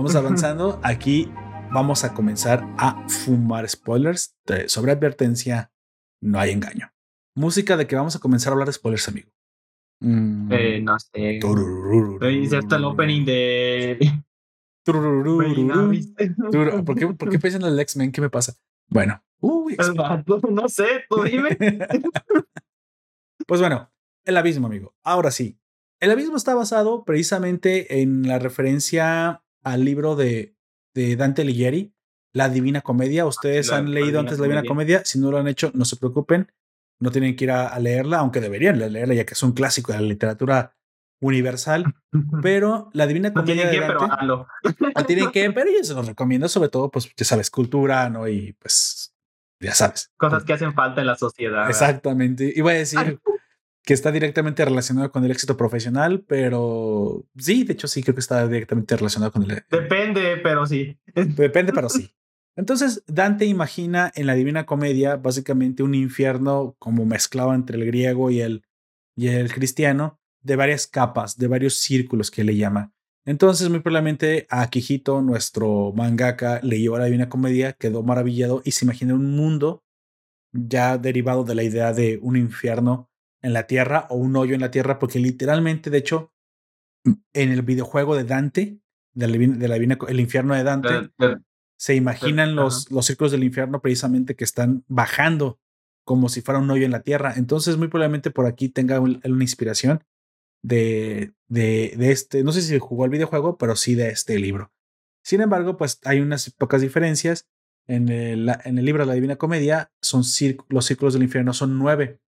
Vamos avanzando. [laughs] Aquí vamos a comenzar a fumar spoilers. Sobre advertencia, no hay engaño. Música de que vamos a comenzar a hablar de spoilers, amigo. Mm. Eh, no sé. Inserta el opening de. [laughs] ¿Por qué, ¿Por qué piensan en el X-Men? ¿Qué me pasa? Bueno. no sé, tú dime. [laughs] pues bueno, el abismo, amigo. Ahora sí. El abismo está basado precisamente en la referencia al libro de, de Dante Alighieri, La Divina Comedia. Ustedes han leído antes La Divina Comedia. Si no lo han hecho, no se preocupen. No tienen que ir a, leerla, aunque deberían leerla, ya que es un clásico de la literatura universal. [laughs] Pero La Divina Comedia. No tienen que, pero no tienen que, [laughs] pero yo se los recomiendo, sobre todo, pues ya sabes, cultura, ¿no? Y pues ya sabes. Cosas que hacen falta en la sociedad. Exactamente. Iba a decir [laughs] que está directamente relacionado con el éxito profesional, pero sí, de hecho sí creo que está directamente relacionado con el... Depende, pero sí. Depende, pero sí. [laughs] Entonces, Dante imagina en la Divina Comedia básicamente un infierno como mezclado entre el griego y el, y el cristiano, de varias capas, de varios círculos que le llama. Entonces, muy probablemente a Kijito, nuestro mangaka, leyó la Divina Comedia, quedó maravillado y se imagina un mundo ya derivado de la idea de un infierno en la tierra o un hoyo en la tierra, porque literalmente, de hecho, en el videojuego de Dante, de la, el infierno de Dante, se imaginan los, los círculos del infierno precisamente que están bajando como si fuera un hoyo en la tierra. Entonces, muy probablemente por aquí tenga una inspiración de, de, de, este, no sé si jugó el videojuego, pero sí de este libro. Sin embargo, pues hay unas pocas diferencias. En el, en el libro de la Divina Comedia, son los círculos del infierno son nueve.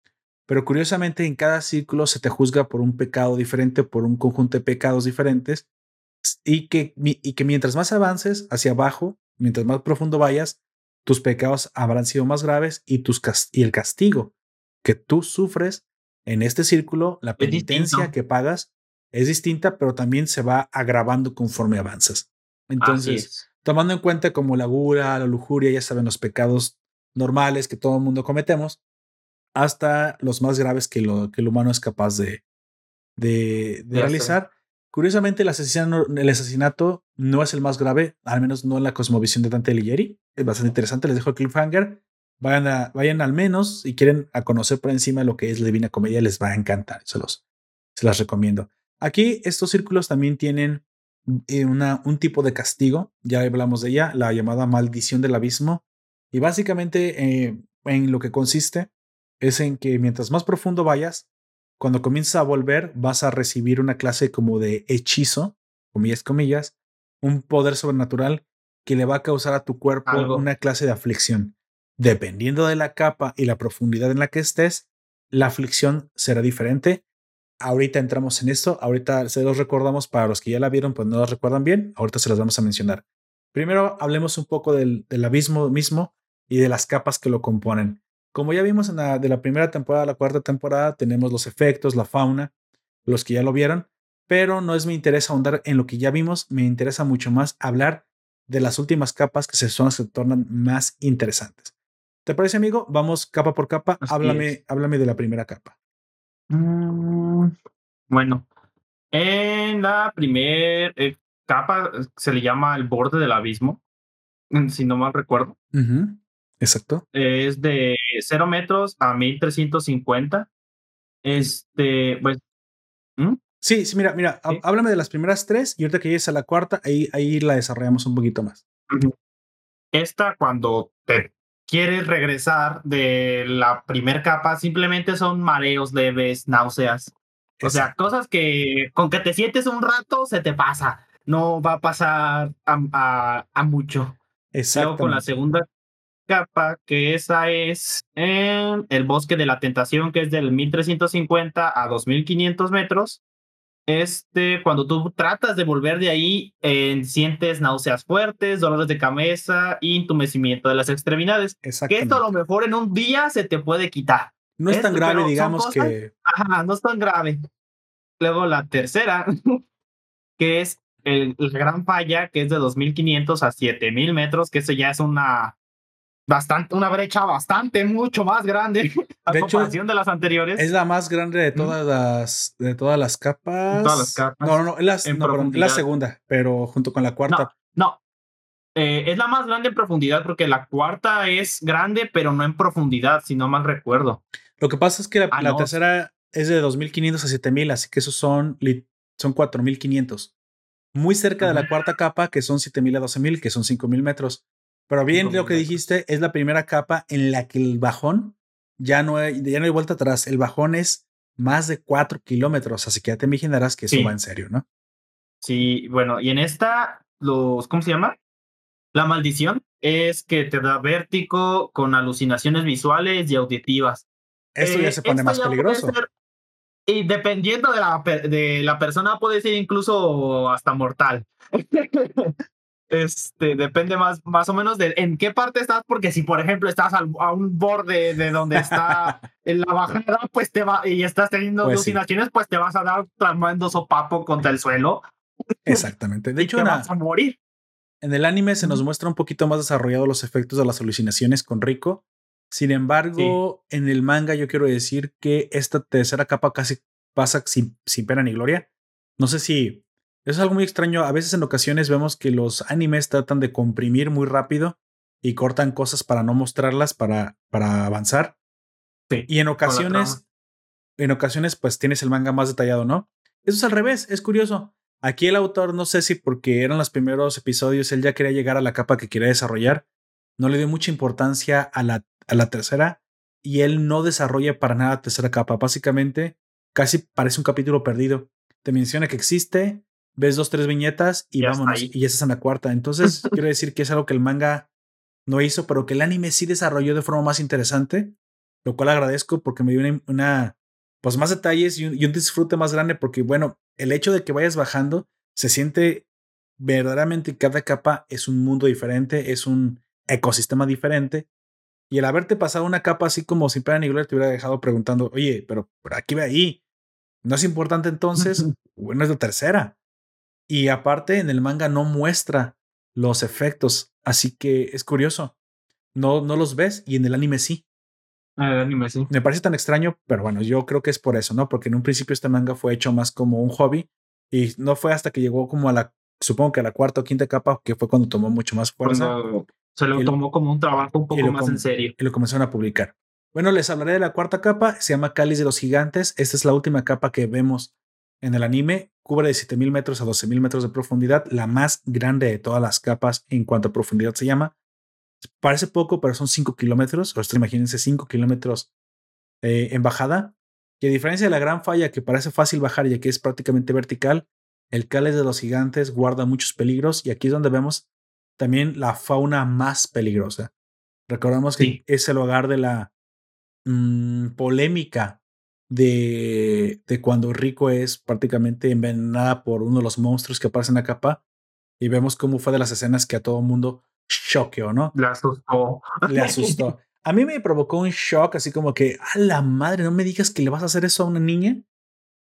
Pero curiosamente en cada círculo se te juzga por un pecado diferente, por un conjunto de pecados diferentes, y que, y que mientras más avances hacia abajo, mientras más profundo vayas, tus pecados habrán sido más graves y, tus, y el castigo que tú sufres en este círculo, la penitencia que pagas, es distinta, pero también se va agravando conforme avanzas. Entonces, tomando en cuenta como la gula, la lujuria, ya saben, los pecados normales que todo el mundo cometemos, hasta los más graves que, lo, que el humano es capaz de, de, realizar. Curiosamente, el asesinato, el asesinato no es el más grave, al menos no en la cosmovisión de Dante Alighieri. Es bastante interesante, les dejo el cliffhanger. Vayan, a, vayan al menos, si quieren a conocer por encima lo que es la Divina Comedia, les va a encantar. Se, los, se las recomiendo. Aquí estos círculos también tienen eh, una, un tipo de castigo, ya hablamos de ella, la llamada maldición del abismo, Y básicamente eh, en lo que consiste es en que mientras más profundo vayas, cuando comienzas a volver, vas a recibir una clase como de hechizo, comillas, comillas, un poder sobrenatural que le va a causar a tu cuerpo una clase de aflicción. Dependiendo de la capa y la profundidad en la que estés, la aflicción será diferente. Ahorita entramos en esto, ahorita se los recordamos para los que ya la vieron, pues no la recuerdan bien, ahorita se las vamos a mencionar. Primero hablemos un poco del, del abismo mismo y de las capas que lo componen. Como ya vimos en la, de la primera temporada a la cuarta temporada, tenemos los efectos, la fauna, los que ya lo vieron, pero no es mi interés ahondar en lo que ya vimos, me interesa mucho más hablar de las últimas capas que se son las que tornan más interesantes. ¿Te parece, amigo? Vamos capa por capa. háblame, háblame de la primera capa. Mm, bueno, en la primera eh, capa se le llama el borde del abismo, si no mal recuerdo. Exacto. Es de 0 metros a 1350. Este, pues. ¿Mm? Sí, sí, mira, mira, háblame de las primeras tres y ahorita que llegues a la cuarta, ahí, ahí la desarrollamos un poquito más. Esta, cuando te quieres regresar de la primera capa, simplemente son mareos leves, náuseas. O sea, cosas que con que te sientes un rato se te pasa. No va a pasar a, a, mucho. Exacto. Luego con la segunda capa, que esa es en el bosque de la tentación, que es del 1350 a 2500 metros. Este, cuando tú tratas de volver de ahí, eh, sientes náuseas fuertes, dolores de cabeza y entumecimiento de las extremidades. Que esto a lo mejor en un día se te puede quitar. No es tan grave, digamos que. Ajá, no es tan grave. Luego la tercera, [laughs] que es el, la gran falla, que es de 2500 a 7000 metros, que eso ya es una bastante, una brecha bastante, mucho más grande a de comparación de las anteriores. Es la más grande de todas las, de todas las capas. Todas las capas. No, no, no, es la, segunda, pero junto con la cuarta. No, eh, es la más grande en profundidad porque la cuarta es grande, pero no en profundidad, si no mal recuerdo. Lo que pasa es que la, ah, tercera es de 2500 a 7000, así que esos son, son 4500. Muy cerca de la cuarta capa, que son 7000 a 12000, que son 5000 metros. Pero bien lo que dijiste, es la primera capa en la que el bajón ya no hay, ya no hay vuelta atrás. El bajón es más de 4 kilómetros, así que ya te imaginarás que eso va en serio, ¿no? Sí, bueno, y en esta, los, ¿cómo se llama? La maldición es que te da vértigo con alucinaciones visuales y auditivas. Esto ya eh, se pone más peligroso. y dependiendo de la, de la persona, puede ser incluso hasta mortal. [laughs] Este, depende más, más o menos de en qué parte estás, porque si por ejemplo estás a un borde de donde está [laughs] en la bajada, pues te va, y estás teniendo pues alucinaciones, pues te vas a dar tremendo sopapo contra el suelo. Exactamente. De hecho, te vas a morir. En el anime se nos muestra un poquito más desarrollado los efectos de las alucinaciones con Rico. Sin embargo, en el manga yo quiero decir que esta tercera capa casi pasa sin, sin pena ni gloria. No sé si es algo muy extraño. A veces en ocasiones vemos que los animes tratan de comprimir muy rápido y cortan cosas para no mostrarlas, para, para avanzar. Sí, y en ocasiones, en ocasiones, pues tienes el manga más detallado, ¿no? Eso es al revés, es curioso. Aquí el autor, no sé si porque eran los primeros episodios, él ya quería llegar a la capa que quería desarrollar, no le dio mucha importancia a la, a la tercera y él no desarrolla para nada la tercera capa. Básicamente, casi parece un capítulo perdido. Te menciona que existe, ves dos, tres viñetas y vámonos. Y ya estás en la cuarta. Entonces, [laughs] quiero decir que es algo que el manga no hizo, pero que el anime sí desarrolló de forma más interesante, lo cual agradezco porque me dio una, pues más detalles y un, disfrute más grande, porque bueno, el hecho de que vayas bajando se siente verdaderamente cada capa es un mundo diferente, es un ecosistema diferente. Y el haberte pasado una capa así como si pena ni gloria te hubiera dejado preguntando, oye, pero por aquí ve ahí. ¿No es importante entonces? [laughs] bueno, es la tercera. Y aparte, en el manga no muestra los efectos, así que es curioso. No, no los ves y en el anime sí. Ah, el anime sí. Me parece tan extraño, pero bueno, yo creo que es por eso, ¿no? Porque en un principio este manga fue hecho más como un hobby y no fue hasta que llegó como a la, supongo que a la cuarta o quinta capa, que fue cuando tomó mucho más fuerza. se lo tomó como un trabajo un poco más en serio. Y lo comenzaron a publicar. Bueno, les hablaré de la cuarta capa, se llama Cáliz de los Gigantes. Esta es la última capa que vemos en el anime cubre de 7000 metros a 12000 metros de profundidad, la más grande de todas las capas en cuanto a profundidad se llama. Parece poco, pero son 5 kilómetros. O sea, imagínense 5 kilómetros eh, en bajada. Y a diferencia de la gran falla que parece fácil bajar y que es prácticamente vertical, el Cáliz de los Gigantes guarda muchos peligros y aquí es donde vemos también la fauna más peligrosa. Recordamos que es el hogar de la mm, polémica de, de, cuando Rico es prácticamente envenenada por uno de los monstruos que aparecen en la capa y vemos cómo fue de las escenas que a todo mundo choqueó, ¿no? Le asustó. Le [laughs] asustó. A mí me provocó un shock, así como que, a la madre, no me digas que le vas a hacer eso a una niña.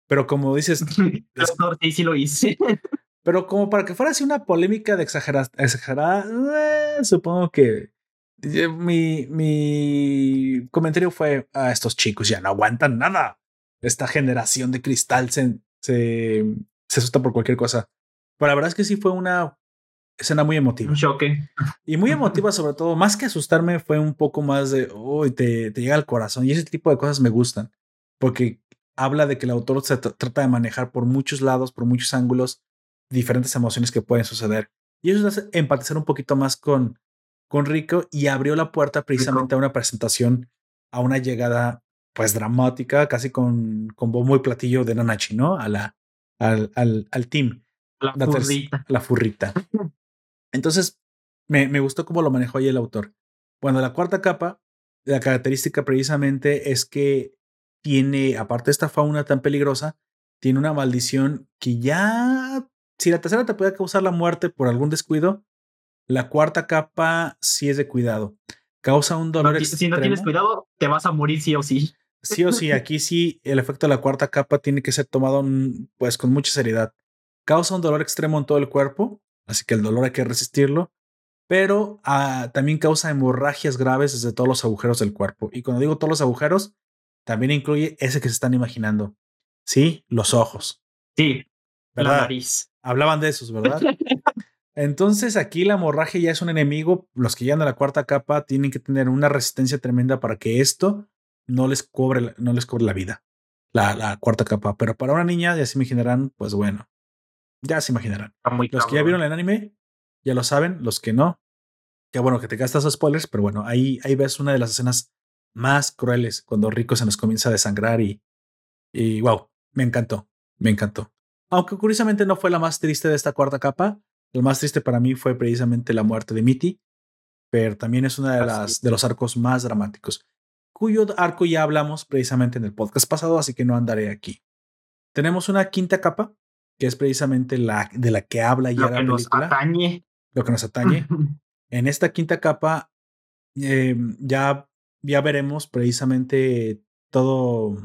Pero como dices. [laughs] sí, sí lo hice. [laughs] Pero como para que fuera así una polémica de exagerada, exagerada eh, supongo que eh, mi, mi comentario fue: a estos chicos ya no aguantan nada. Esta generación de cristal se, se, se asusta por cualquier cosa. Pero la verdad es que sí fue una escena muy emotiva. Un choque. Y muy [laughs] emotiva, sobre todo. Más que asustarme, fue un poco más de, uy, te, te llega al corazón. Y ese tipo de cosas me gustan. Porque habla de que el autor se trata de manejar por muchos lados, por muchos ángulos, diferentes emociones que pueden suceder. Y eso hace empatizar un poquito más con, con Rico y abrió la puerta precisamente a una presentación, a una llegada pues dramática, casi con, con bombo y platillo de Nanachi, ¿no? A la, al, al, al team. La, furrita. La furrita. [laughs] Entonces, me, me gustó cómo lo manejó ahí el autor. Bueno, la cuarta capa, la característica precisamente es que tiene, aparte de esta fauna tan peligrosa, tiene una maldición que ya, si la tercera te puede causar la muerte por algún descuido, la cuarta capa sí es de cuidado. Causa un dolor extremo. Si no tienes cuidado, te vas a morir sí o sí. Sí o sí, aquí sí el efecto de la cuarta capa tiene que ser tomado pues con mucha seriedad. Causa un dolor extremo en todo el cuerpo, así que el dolor hay que resistirlo, pero ah, también causa hemorragias graves desde todos los agujeros del cuerpo. Y cuando digo todos los agujeros, también incluye ese que se están imaginando. Sí, los ojos. Sí, la nariz. Hablaban de esos, ¿verdad? [laughs] Entonces aquí la hemorragia ya es un enemigo. Los que llegan a la cuarta capa tienen que tener una resistencia tremenda para que esto no les cobre, no les cobre la vida. La, la cuarta capa. Pero para una niña ya se imaginarán, pues bueno, ya se imaginarán. los que ya vieron el anime ya lo saben, los que no, qué bueno que te gastas spoilers, pero bueno, ahí, ahí ves una de las escenas más crueles cuando Rico se nos comienza a desangrar y, y wow, me encantó, me encantó. Aunque curiosamente no fue la más triste de esta cuarta capa, lo más triste para mí fue precisamente la muerte de Mitty, pero también es una de las de los arcos más dramáticos, cuyo arco ya hablamos precisamente en el podcast pasado, así que no andaré aquí. Tenemos una quinta capa, que es precisamente la de la que habla ya lo que Nos atañe. Lo que nos atañe. [laughs] en esta quinta capa eh, ya ya veremos precisamente todo,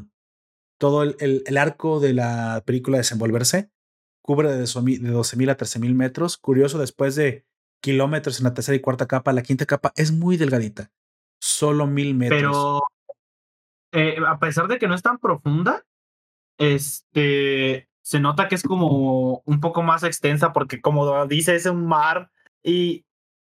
todo el, el, arco de la película desenvolverse. Cubre de 12.000 a 13.000 metros. Curioso, después de kilómetros en la tercera y cuarta capa, la quinta capa es muy delgadita. Solo mil metros. Pero eh, a pesar de que no es tan profunda, este se nota que es como un poco más extensa porque como dice es un mar y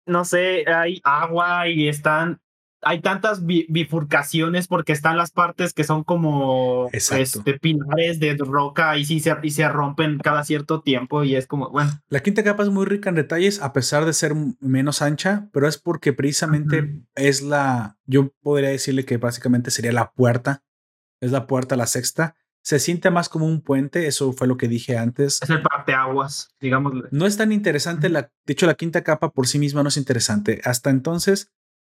no sé, hay agua y están hay tantas bifurcaciones porque están las partes que son como este, pilares de roca y, sí se, y se rompen cada cierto tiempo y es como, bueno. La quinta capa es muy rica en detalles a pesar de ser menos ancha, pero es porque precisamente es la, yo podría decirle que básicamente sería la puerta, es la puerta la sexta. Se siente más como un puente, eso fue lo que dije antes. Es el parteaguas, digamos. No es tan interesante, la, de hecho la quinta capa por sí misma no es interesante. Hasta entonces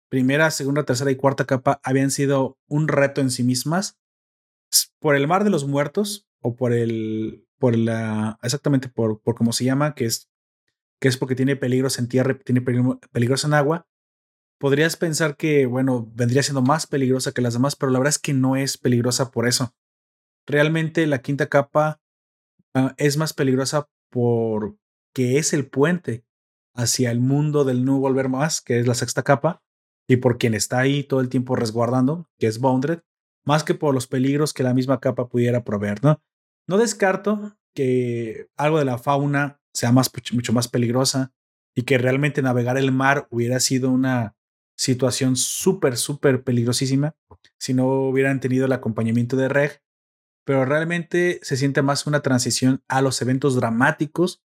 primera, segunda, tercera y cuarta capa habían sido un reto en sí mismas. Por el mar de los muertos o por el, por la, exactamente por, por cómo se llama, que es, que es porque tiene peligros en tierra, tiene peligros en agua. Podrías pensar que, bueno, vendría siendo más peligrosa que las demás, pero la verdad es que no es peligrosa por eso. Realmente la quinta capa ah, es más peligrosa porque es el puente hacia el mundo del no volver más, que es la sexta capa, y por quien está ahí todo el tiempo resguardando, que es Boundred, más que por los peligros que la misma capa pudiera proveer, ¿no? No descarto que algo de la fauna sea más, mucho más peligrosa y que realmente navegar el mar hubiera sido una situación súper, súper peligrosísima si no hubieran tenido el acompañamiento de Reg, pero realmente se siente más una transición a los eventos dramáticos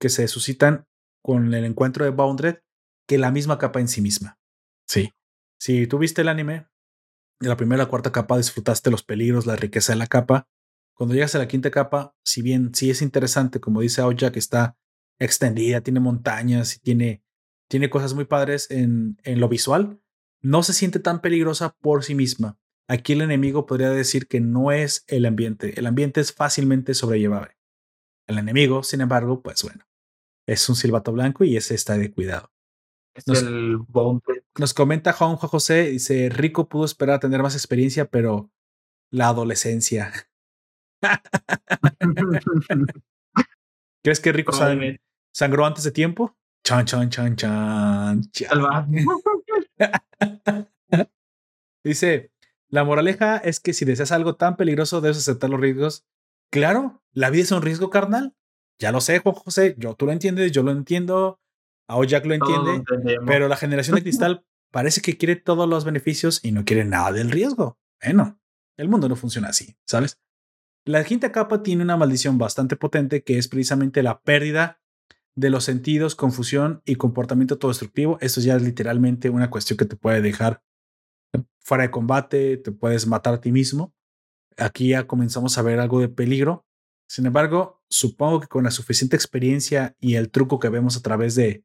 que se suscitan con el encuentro de Boundred que la misma capa en sí misma. Sí. Si tú viste el anime, de la primera a la cuarta capa disfrutaste los peligros, la riqueza de la capa. Cuando llegas a la quinta capa, si bien sí es interesante, como dice Aoya, que está extendida, tiene montañas y tiene, tiene cosas muy padres en, en lo visual, no se siente tan peligrosa por sí misma. Aquí el enemigo podría decir que no es el ambiente, el ambiente es fácilmente sobrellevable. El enemigo, sin embargo, pues bueno, es un silbato blanco y ese está de cuidado. Es nos, el nos comenta Juan José, dice, Rico pudo esperar a tener más experiencia, pero la adolescencia. [laughs] ¿Crees que Rico sang sangró antes de tiempo? Chan, chan, chan, chan. chan. [laughs] dice, la moraleja es que si deseas algo tan peligroso, debes aceptar los riesgos. Claro, la vida es un riesgo carnal. Ya lo sé, Juan José, yo tú lo entiendes, yo lo entiendo, Ao Jack lo entiende, pero la generación de [laughs] cristal parece que quiere todos los beneficios y no quiere nada del riesgo. Bueno, el mundo no funciona así, ¿sabes? La quinta capa tiene una maldición bastante potente que es precisamente la pérdida de los sentidos, confusión y comportamiento todo destructivo. Esto ya es literalmente una cuestión que te puede dejar fuera de combate, te puedes matar a ti mismo. Aquí ya comenzamos a ver algo de peligro. Sin embargo, supongo que con la suficiente experiencia y el truco que vemos a través de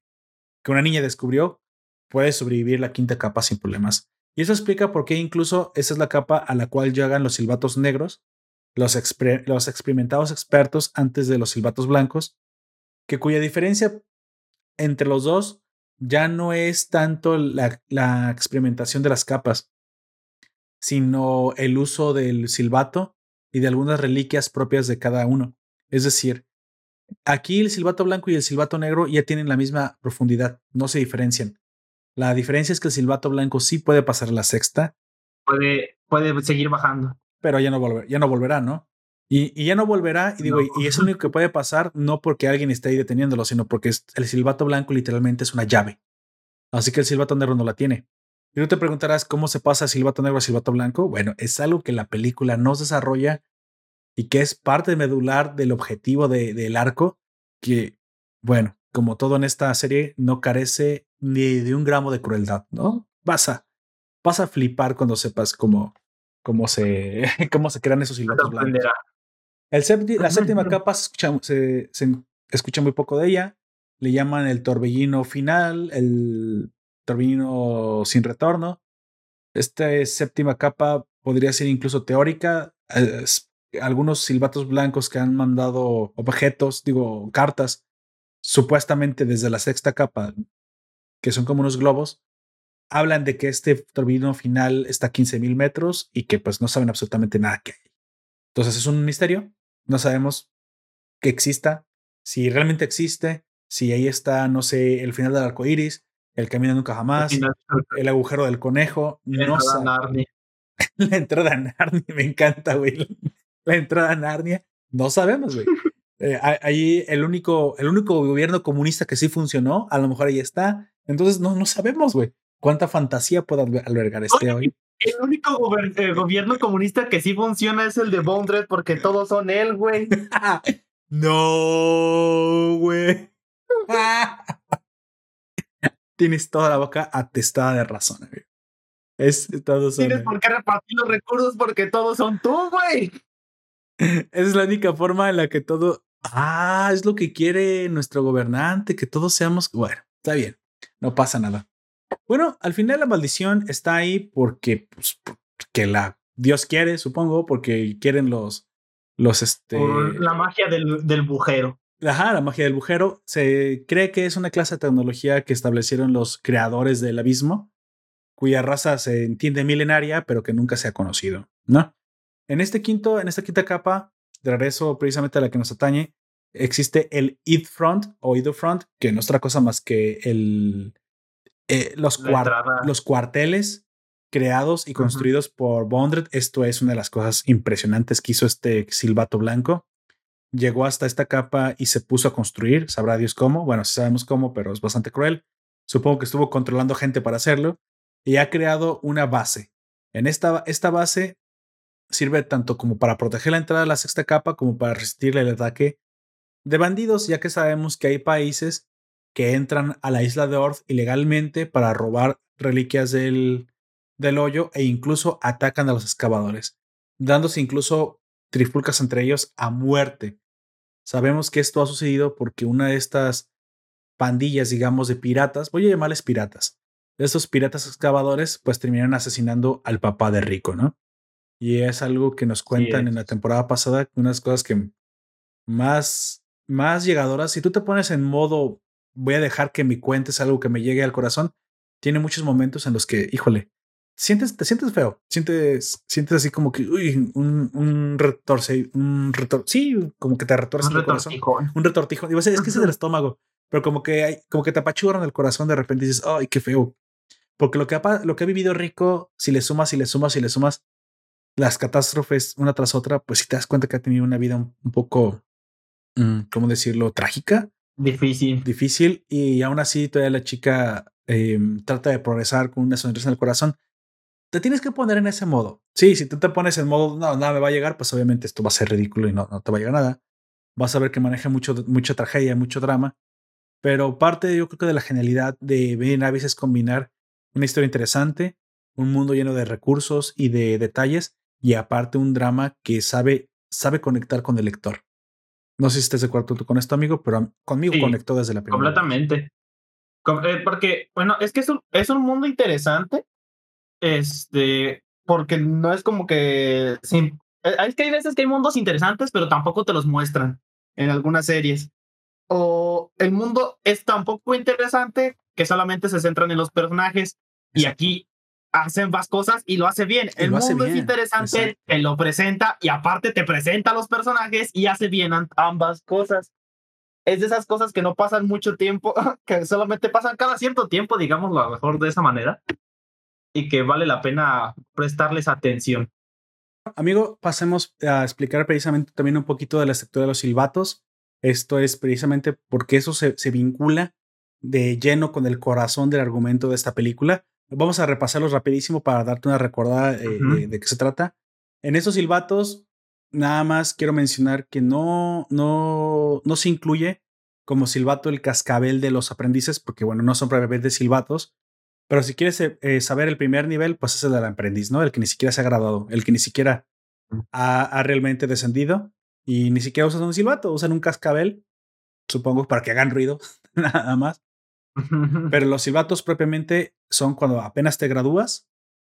que una niña descubrió, puede sobrevivir la quinta capa sin problemas. Y eso explica por qué incluso esa es la capa a la cual llegan los silbatos negros, los, los experimentados expertos antes de los silbatos blancos, que cuya diferencia entre los dos ya no es tanto la, la experimentación de las capas, sino el uso del silbato y de algunas reliquias propias de cada uno. Es decir, aquí el silbato blanco y el silbato negro ya tienen la misma profundidad, no se diferencian. La diferencia es que el silbato blanco sí puede pasar la sexta. Puede, puede seguir bajando. Pero ya no, volver, ya no volverá, ¿no? Y, ya no volverá, y digo, y, es lo único que puede pasar, no porque alguien esté ahí deteniéndolo, sino porque el silbato blanco literalmente es una llave. Así que el silbato negro no la tiene. Y tú te preguntarás cómo se pasa silbato negro a silbato blanco. Bueno, es algo que la película nos desarrolla y que es parte medular del objetivo de, del arco, que, bueno, como todo en esta serie, no carece ni de un gramo de crueldad, ¿no? Vas a, vas a flipar cuando sepas cómo, cómo, se, [laughs] cómo se crean esos silbatos blancos. El la séptima capa escucha, se, se escucha muy poco de ella. Le llaman el torbellino final, el torbellino sin retorno. Esta séptima capa podría ser incluso teórica. Algunos silbatos blancos que han mandado objetos, digo, cartas, supuestamente desde la sexta capa, que son como unos globos, hablan de que este torbellino final está a 15.000 metros y que pues no saben absolutamente nada que hay. Entonces es un misterio. No sabemos que exista, si realmente existe, si ahí está, no sé, el final del arco iris, el camino nunca jamás, el agujero del conejo, la no [laughs] la entrada a Narnia, me encanta, güey. La entrada a Narnia, no sabemos, güey. Eh, ahí el único, el único gobierno comunista que sí funcionó, a lo mejor ahí está. Entonces no, no sabemos, güey, cuánta fantasía puede albergar este hoy. El único eh, gobierno comunista que sí funciona es el de Bondred porque todos son él, güey. [laughs] no, güey. [laughs] Tienes toda la boca atestada de razón, amigo. Es, todos son, Tienes por qué repartir los recursos porque todos son tú, güey. Es la única forma en la que todo. Ah, es lo que quiere nuestro gobernante, que todos seamos. Bueno, está bien, no pasa nada. Bueno, al final la maldición está ahí porque, pues, porque la Dios quiere, supongo, porque quieren los, los este. Por la magia del, del bujero. Ajá, la magia del bujero. Se cree que es una clase de tecnología que establecieron los creadores del abismo, cuya raza se entiende milenaria, pero que nunca se ha conocido, ¿no? En este quinto, en esta quinta capa, de regreso precisamente a la que nos atañe, existe el id front o id front, que no es otra cosa más que el, eh, los, los cuarteles creados y construidos por Bondred. Esto es una de las cosas impresionantes que hizo este silbato blanco llegó hasta esta capa y se puso a construir, sabrá Dios cómo, bueno, sabemos cómo, pero es bastante cruel. Supongo que estuvo controlando gente para hacerlo y ha creado una base. En esta, esta base sirve tanto como para proteger la entrada de la sexta capa como para resistirle el ataque de bandidos, ya que sabemos que hay países que entran a la isla de Orth ilegalmente para robar reliquias del, del hoyo e incluso atacan a los excavadores, dándose incluso trifulcas entre ellos a muerte. Sabemos que esto ha sucedido porque una de estas pandillas, digamos, de piratas, voy a llamarles piratas, estos piratas excavadores, pues terminan asesinando al papá de Rico, ¿no? Y es algo que nos cuentan en la temporada pasada, unas cosas que más, más llegadoras. Si tú te pones en modo, voy a dejar que mi cuentes algo que me llegue al corazón, tiene muchos momentos en los que, híjole, sientes, te sientes feo, sientes, sientes así como que, uy, un, un retorce, un retor, sí, como que te retorce un el corazón. Un retortijo. Digo, es que es el estómago, pero como que hay, como que te apachurran el corazón de repente y dices, ay, qué feo. Porque lo que, ha, lo que ha vivido Rico, si le sumas, si le sumas, si le sumas las catástrofes una tras otra, pues si te das cuenta que ha tenido una vida un, un poco, mm, ¿cómo decirlo?, trágica, Difícil. difícil, y aún así todavía la chica eh, trata de progresar con una sonrisa en el corazón. Te tienes que poner en ese modo. Sí, si tú te pones en modo, no, nada me va a llegar, pues obviamente esto va a ser ridículo y no, no te va a llegar nada. Vas a ver que maneja mucho, mucha tragedia, mucho drama. Pero parte, yo creo que de la genialidad de Ben Avis es combinar una historia interesante, un mundo lleno de recursos y de detalles, y aparte un drama que sabe, sabe conectar con el lector. No sé si estés de acuerdo tú con esto, amigo, pero conmigo Sí, conectó desde la primera. Completamente. Com- eh, porque, bueno, es que es un, es un mundo interesante. Este, porque no es como que. sin- eh, es que hay veces que hay mundos interesantes, pero tampoco te los muestran en algunas series. O el mundo es tan poco interesante que solamente se centran en los personajes. Y aquí hacen más cosas y lo hace bien. Y El hace mundo es interesante, exacto. te lo presenta y aparte te presenta a los personajes y hace bien ambas cosas es de esas cosas que no pasan mucho tiempo, [laughs] que solamente pasan cada cierto tiempo, digámoslo a lo mejor de esa manera, y que vale la pena prestarles atención. Amigo, pasemos a explicar precisamente también un poquito de la estructura de los silbatos. Esto es precisamente porque eso se, se vincula de lleno con el corazón del argumento de esta película. Vamos a repasarlos rapidísimo para darte una recordada eh, de, de qué se trata. En esos silbatos, nada más quiero mencionar que no, no, no se incluye como silbato el cascabel de los aprendices, porque bueno, no son propiamente silbatos, pero si quieres eh, eh, saber el primer nivel, pues es el del aprendiz, ¿no? El que ni siquiera se ha graduado, el que ni siquiera ha, ha realmente descendido y ni siquiera usan un silbato, usan un cascabel, supongo, para que hagan ruido, [laughs] nada más. Pero los silbatos propiamente son cuando apenas te gradúas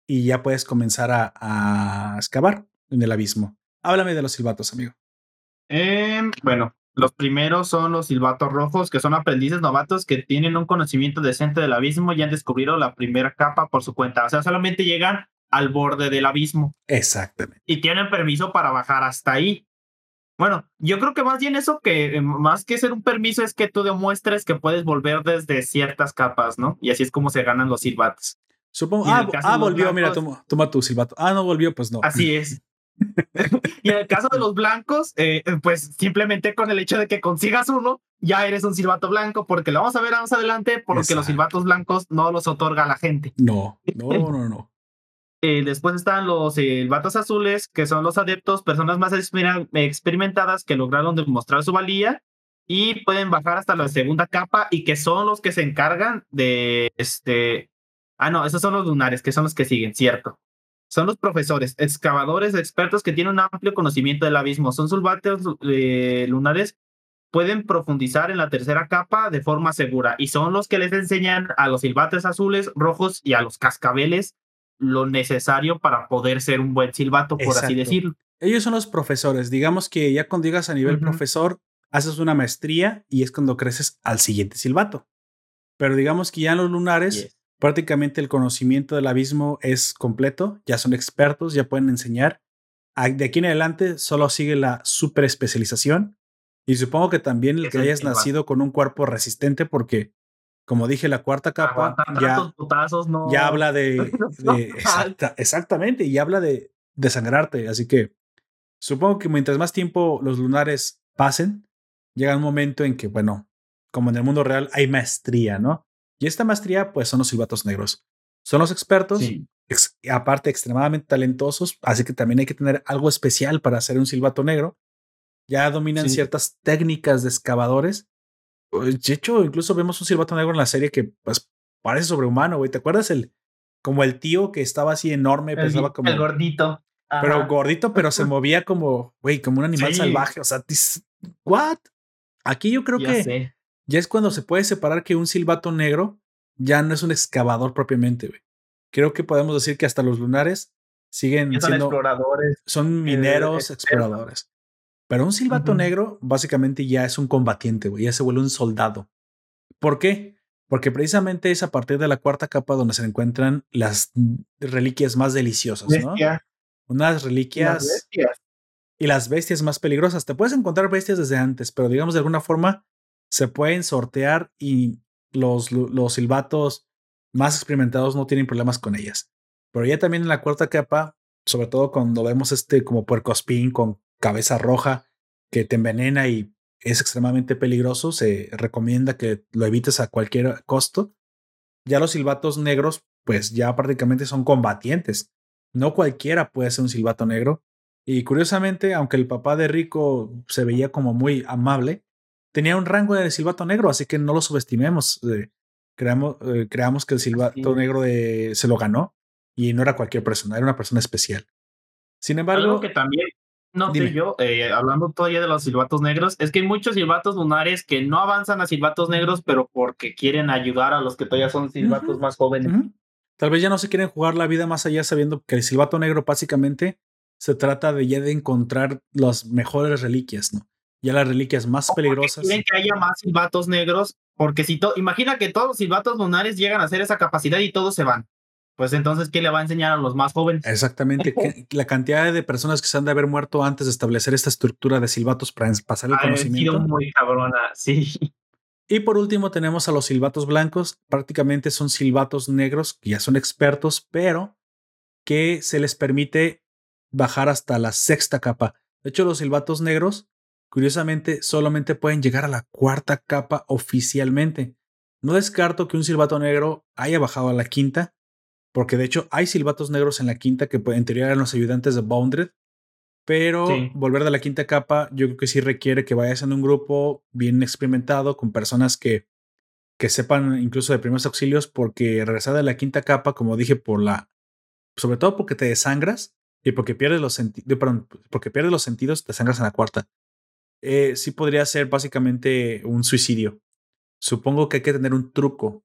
y ya puedes comenzar a, a excavar en el abismo. Háblame de los silbatos, amigo. Em, bueno, los primeros son los silbatos rojos, que son aprendices novatos que tienen un conocimiento decente del abismo y han descubierto la primera capa por su cuenta. O sea, solamente llegan al borde del abismo Exactamente. y tienen permiso para bajar hasta ahí. Bueno, yo creo que más bien eso que eh, más que ser un permiso es que tú demuestres que puedes volver desde ciertas capas, ¿no? Y así es como se ganan los silbatos. Supongo. Ah, ah, volvió. Mira, toma, toma tu silbato. Ah, no volvió, pues no. Así es. [laughs] y en el caso de los blancos, eh, pues simplemente con el hecho de que consigas uno, ya eres un silbato blanco, porque lo vamos a ver más adelante, porque Exacto. los silbatos blancos no los otorga la gente. No, no, [laughs] no, no. Eh, después están los silbatos azules, que son los adeptos, personas más exper- experimentadas que lograron demostrar su valía y pueden bajar hasta la segunda capa y que son los que se encargan de este. Ah, no, esos son los lunares, que son los que siguen, cierto. Son los profesores, excavadores, expertos que tienen un amplio conocimiento del abismo. Son silbatos eh, lunares, pueden profundizar en la tercera capa de forma segura y son los que les enseñan a los silbates azules, rojos y a los cascabeles lo necesario para poder ser un buen silbato, por Exacto. así decirlo. Ellos son los profesores. Digamos que ya cuando llegas a nivel Ujú. profesor, haces una maestría y es cuando creces al siguiente silbato. Pero digamos que ya en los lunares, Yes. prácticamente el conocimiento del abismo es completo. Ya son expertos, ya pueden enseñar. A- De aquí en adelante solo sigue la super especialización. Y supongo que también el Es que hayas nacido con un cuerpo resistente, porque como dije, la cuarta capa ya, tantos putazos no. ya habla de, [laughs] de- exacta- exactamente, y habla de desangrarte. Así que supongo que mientras más tiempo los lunares pasen, llega un momento en que, bueno, como en el mundo real hay maestría, ¿no? Y esta maestría, pues son los silbatos negros. Son los expertos, Sí. ex- aparte extremadamente talentosos, así que también hay que tener algo especial para hacer un silbato negro. Ya dominan Sí. ciertas técnicas de excavadores de hecho, incluso vemos un silbato negro en la serie que pues parece sobrehumano, güey. ¿Te acuerdas el como el tío que estaba así enorme, pensaba como el gordito. Pero gordito, pero se [laughs] movía como, güey, como un animal salvaje. O sea, what? Aquí yo creo que ya es cuando se puede separar que un silbato negro ya no es un excavador propiamente, güey. Creo que podemos decir que hasta los lunares siguen son siendo exploradores, son eh, mineros, exploradores. Pero un silbato negro básicamente ya es un combatiente, güey, ya se vuelve un soldado. ¿Por qué? Porque precisamente es a partir de la cuarta capa donde se encuentran las reliquias más deliciosas, ¿no? Unas reliquias. Y las bestias más peligrosas. Te puedes encontrar bestias desde antes, pero digamos de alguna forma se pueden sortear y los, los silbatos más experimentados no tienen problemas con ellas. Pero ya también en la cuarta capa, sobre todo cuando vemos este como puercospín con cabeza roja que te envenena y es extremadamente peligroso, se recomienda que lo evites a cualquier costo. Ya los silbatos negros, pues ya prácticamente son combatientes. No cualquiera puede ser un silbato negro. Y curiosamente, aunque el papá de Rico se veía como muy amable, tenía un rango de silbato negro, así que no lo subestimemos. Eh, creamos, eh, creamos que el silbato negro de, se lo ganó y no era cualquier persona, era una persona especial. Sin embargo, Algo que también no sé yo, eh, hablando todavía de los silbatos negros, es que hay muchos silbatos lunares que no avanzan a silbatos negros, pero porque quieren ayudar a los que todavía son silbatos más jóvenes. Tal vez ya no se quieren jugar la vida más allá sabiendo que el silbato negro básicamente se trata de ya de encontrar las mejores reliquias, ¿no? Ya las reliquias más peligrosas. Quieren que haya más silbatos negros, porque si todo, imagina que todos los silbatos lunares llegan a hacer esa capacidad y todos se van pues entonces, ¿qué le va a enseñar a los más jóvenes? Exactamente. [laughs] la cantidad de personas que se han de haber muerto antes de establecer esta estructura de silbatos para pasar el conocimiento. Sido muy cabrona, [laughs] sí. Y por último tenemos a los silbatos blancos. Prácticamente son silbatos negros que ya son expertos, pero que se les permite bajar hasta la sexta capa. De hecho, los silbatos negros, curiosamente, solamente pueden llegar a la cuarta capa oficialmente. No descarto que un silbato negro haya bajado a la quinta, porque de hecho hay silbatos negros en la quinta que en teoría eran los ayudantes de Bounded, pero volver de la quinta capa yo creo que sí requiere que vayas en un grupo bien experimentado con personas que, que sepan incluso de primeros auxilios porque regresar de la quinta capa, como dije, por la sobre todo porque te desangras y porque pierdes los sentidos, porque pierdes los sentidos, te sangras en la cuarta. Eh, sí podría ser básicamente un suicidio. Supongo que hay que tener un truco,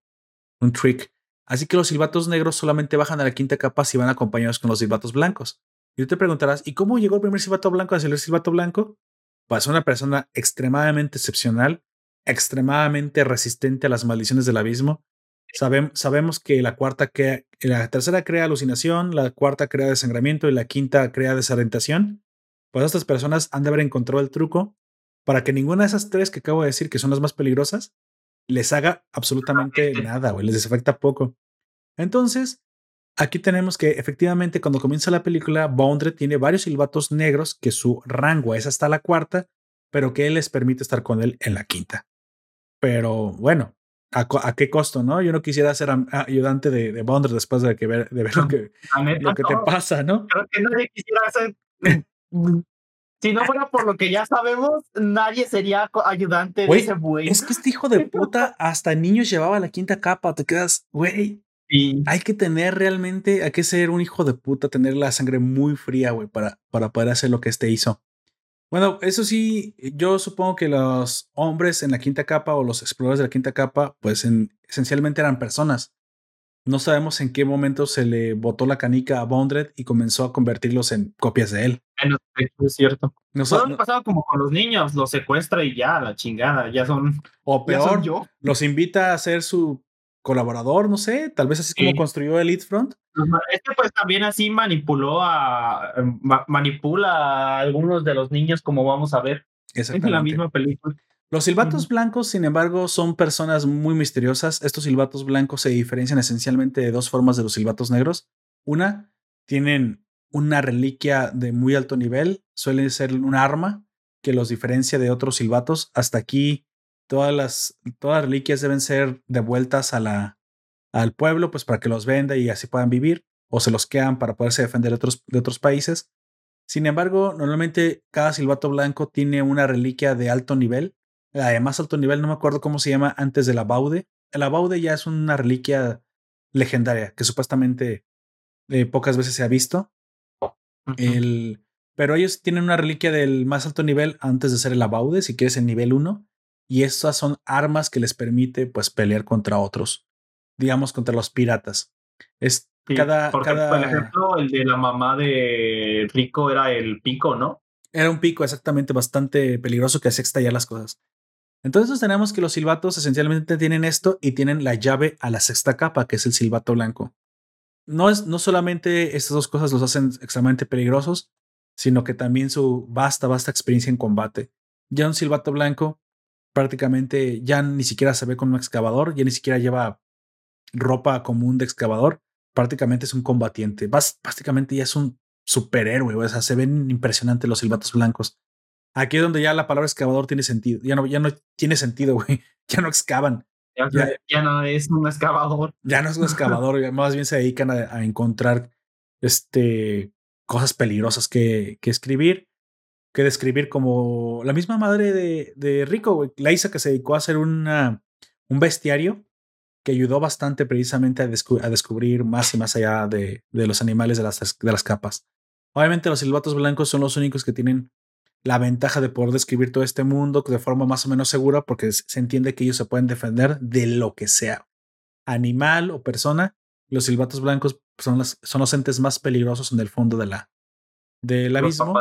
un trick Así que los silbatos negros solamente bajan a la quinta capa si van acompañados con los silbatos blancos. Y tú te preguntarás, ¿y cómo llegó el primer silbato blanco a ser el silbato blanco? Pues una persona extremadamente excepcional, extremadamente resistente a las maldiciones del abismo. sabemos que la cuarta crea, la tercera crea alucinación, la cuarta crea desangramiento y la quinta crea desorientación. Pues estas personas han de haber encontrado el truco para que ninguna de esas tres que acabo de decir, que son las más peligrosas, les haga absolutamente nada, güey, les afecta poco. Entonces, aquí tenemos que efectivamente cuando comienza la película, Bondre tiene varios silbatos negros que su rango es hasta la cuarta, pero que les permite estar con él en la quinta. Pero bueno, ¿a, qué costo, no? Yo no quisiera ser ayudante de, de Bondre después de, que ver, de ver lo [laughs] que, lo que te pasa, ¿no? Creo que nadie quisiera ser Si no fuera por lo que ya sabemos, nadie sería ayudante de ese güey. Es que este hijo de puta hasta niños llevaba la quinta capa. Te quedas, güey. Hay que tener realmente, hay que ser un hijo de puta, tener la sangre muy fría, güey, para, para poder hacer lo que este hizo. Bueno, eso sí, yo supongo que los hombres en la quinta capa o los exploradores de la quinta capa, pues esencialmente eran personas. No sabemos en qué momento se le botó la canica a Bondred y comenzó a convertirlos en copias de él. es cierto. No, no pasado como con los niños, los secuestra y ya, la chingada, ya son. O peor, yo. los invita a ser su colaborador, no sé, tal vez así como construyó Elite Front. Este pues también así manipuló a manipula a algunos de los niños como vamos a ver en la misma película. Los silbatos blancos, sin embargo, son personas muy misteriosas. Estos silbatos blancos se diferencian esencialmente de dos formas de los silbatos negros. Una, tienen una reliquia de muy alto nivel, suele ser un arma que los diferencia de otros silbatos. Hasta aquí, todas las, todas las reliquias deben ser devueltas a la, al pueblo, pues para que los venda y así puedan vivir, o se los quedan para poderse defender de otros, de otros países. Sin embargo, normalmente cada silbato blanco tiene una reliquia de alto nivel la de más alto nivel, no me acuerdo cómo se llama, antes de la Baude. La Baude ya es una reliquia legendaria que supuestamente eh, pocas veces se ha visto. el, pero ellos tienen una reliquia del más alto nivel antes de ser el Abaude, si quieres el nivel 1. Y estas son armas que les permite pues pelear contra otros. Digamos contra los piratas. Es cada, cada... Por ejemplo, el de la mamá de Rico era el pico, ¿no? Era un pico exactamente bastante peligroso que hacía estallar las cosas. Entonces tenemos que los silbatos esencialmente tienen esto y tienen la llave a la sexta capa, que es el silbato blanco. No, es, no solamente estas dos cosas los hacen extremadamente peligrosos, sino que también su vasta, vasta experiencia en combate. Ya un silbato blanco prácticamente ya ni siquiera se ve con un excavador, ya ni siquiera lleva ropa común de excavador, prácticamente es un combatiente, básicamente ya es un superhéroe, o sea, se ven impresionantes los silbatos blancos. Aquí es donde ya la palabra excavador tiene sentido, ya no, ya no tiene sentido, [laughs] güey, ya no excavan. Ya, no es un excavador. Ya no es un excavador, más bien se dedican a, a encontrar este, cosas peligrosas que, que escribir, que describir como la misma madre de, de Rico, Laisa, que se dedicó a hacer una, un bestiario que ayudó bastante precisamente a, a descubrir más y más allá de, de, los animales de las, de las capas. Obviamente los silbatos blancos son los únicos que tienen la ventaja de poder describir todo este mundo de forma más o menos segura porque se entiende que ellos se pueden defender de lo que sea, animal o persona. Los silbatos blancos son, las, son los entes más peligrosos en el fondo de la, del abismo.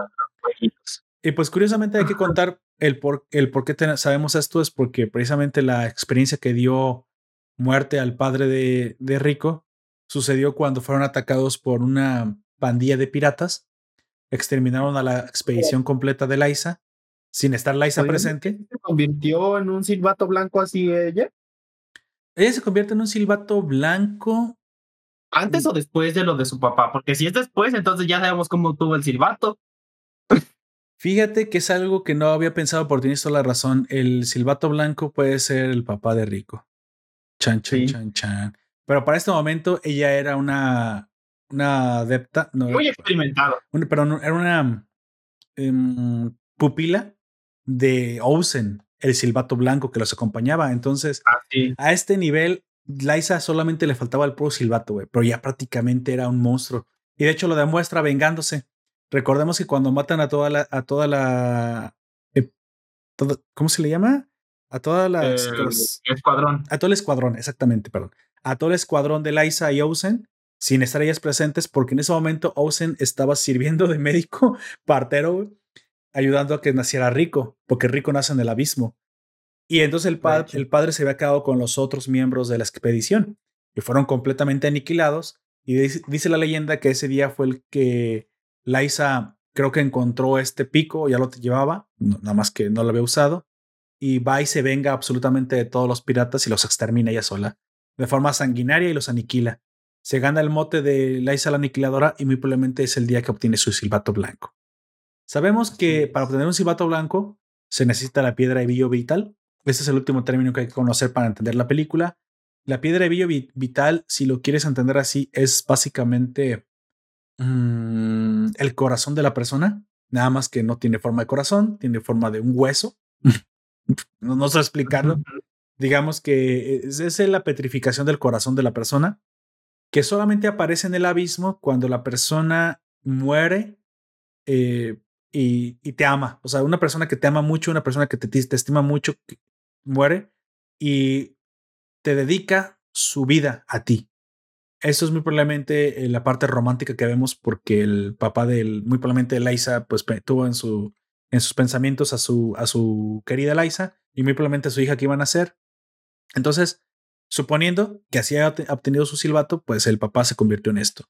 Y pues curiosamente hay que contar el por, el por qué sabemos esto, es porque precisamente la experiencia que dio muerte al padre de, de Rico sucedió cuando fueron atacados por una pandilla de piratas, exterminaron a la expedición completa de Laisa, sin estar Laisa presente. ¿Se convirtió en un silbato blanco así ella? Ella se convierte en un silbato blanco ¿Antes o después de lo de su papá? Porque si es después, entonces ya sabemos cómo tuvo el silbato. Fíjate que es algo que no había pensado, por tienes toda la razón. El silbato blanco puede ser el papá de Rico. Chan, chan, chan, chan. Pero para este momento ella era una, una adepta. Muy experimentado. perdón, era una em, pupila de Ousen, el silbato blanco que los acompañaba. Entonces, ah, a este nivel, Liza solamente le faltaba el puro silbato, güey, pero ya prácticamente era un monstruo. Y de hecho lo demuestra vengándose. Recordemos que cuando matan a toda la, a toda la, eh, ¿cómo se le llama? A toda la escuadrón. A todo el escuadrón, exactamente, perdón. A todo el escuadrón de Liza y Osen, sin estar ellas presentes, porque en ese momento Osen estaba sirviendo de médico [laughs] partero, ayudando a que naciera Rico, porque Rico nace en el abismo. Y entonces el, el padre se había quedado con los otros miembros de la expedición y fueron completamente aniquilados. Y dice, la leyenda que ese día fue el que Laisa creo que encontró este pico, ya lo llevaba, nada más que no lo había usado, y va y se venga absolutamente de todos los piratas y los extermina ella sola, de forma sanguinaria y los aniquila. Se gana el mote de Laisa la aniquiladora y muy probablemente es el día que obtiene su silbato blanco. Sabemos que para obtener un silbato blanco se necesita la piedra de Billo Vital, este es el último término que hay que conocer para entender la película. La piedra de billo vital, si lo quieres entender así, es básicamente mm, el corazón de la persona, nada más que no tiene forma de corazón, tiene forma de un hueso. [laughs] no, no sé explicarlo. Digamos que es, es, la petrificación del corazón de la persona, que solamente aparece en el abismo cuando la persona muere eh, y, te ama. O sea, una persona que te ama mucho, una persona que te, te estima mucho, muere y te dedica su vida a ti. Eso es muy probablemente eh, la parte romántica que vemos porque el papá del, muy probablemente Liza, pues tuvo en, su, en sus pensamientos a su, a su querida Liza y muy probablemente a su hija que iban a ser. Entonces, suponiendo que así haya obtenido su silbato, pues el papá se convirtió en esto.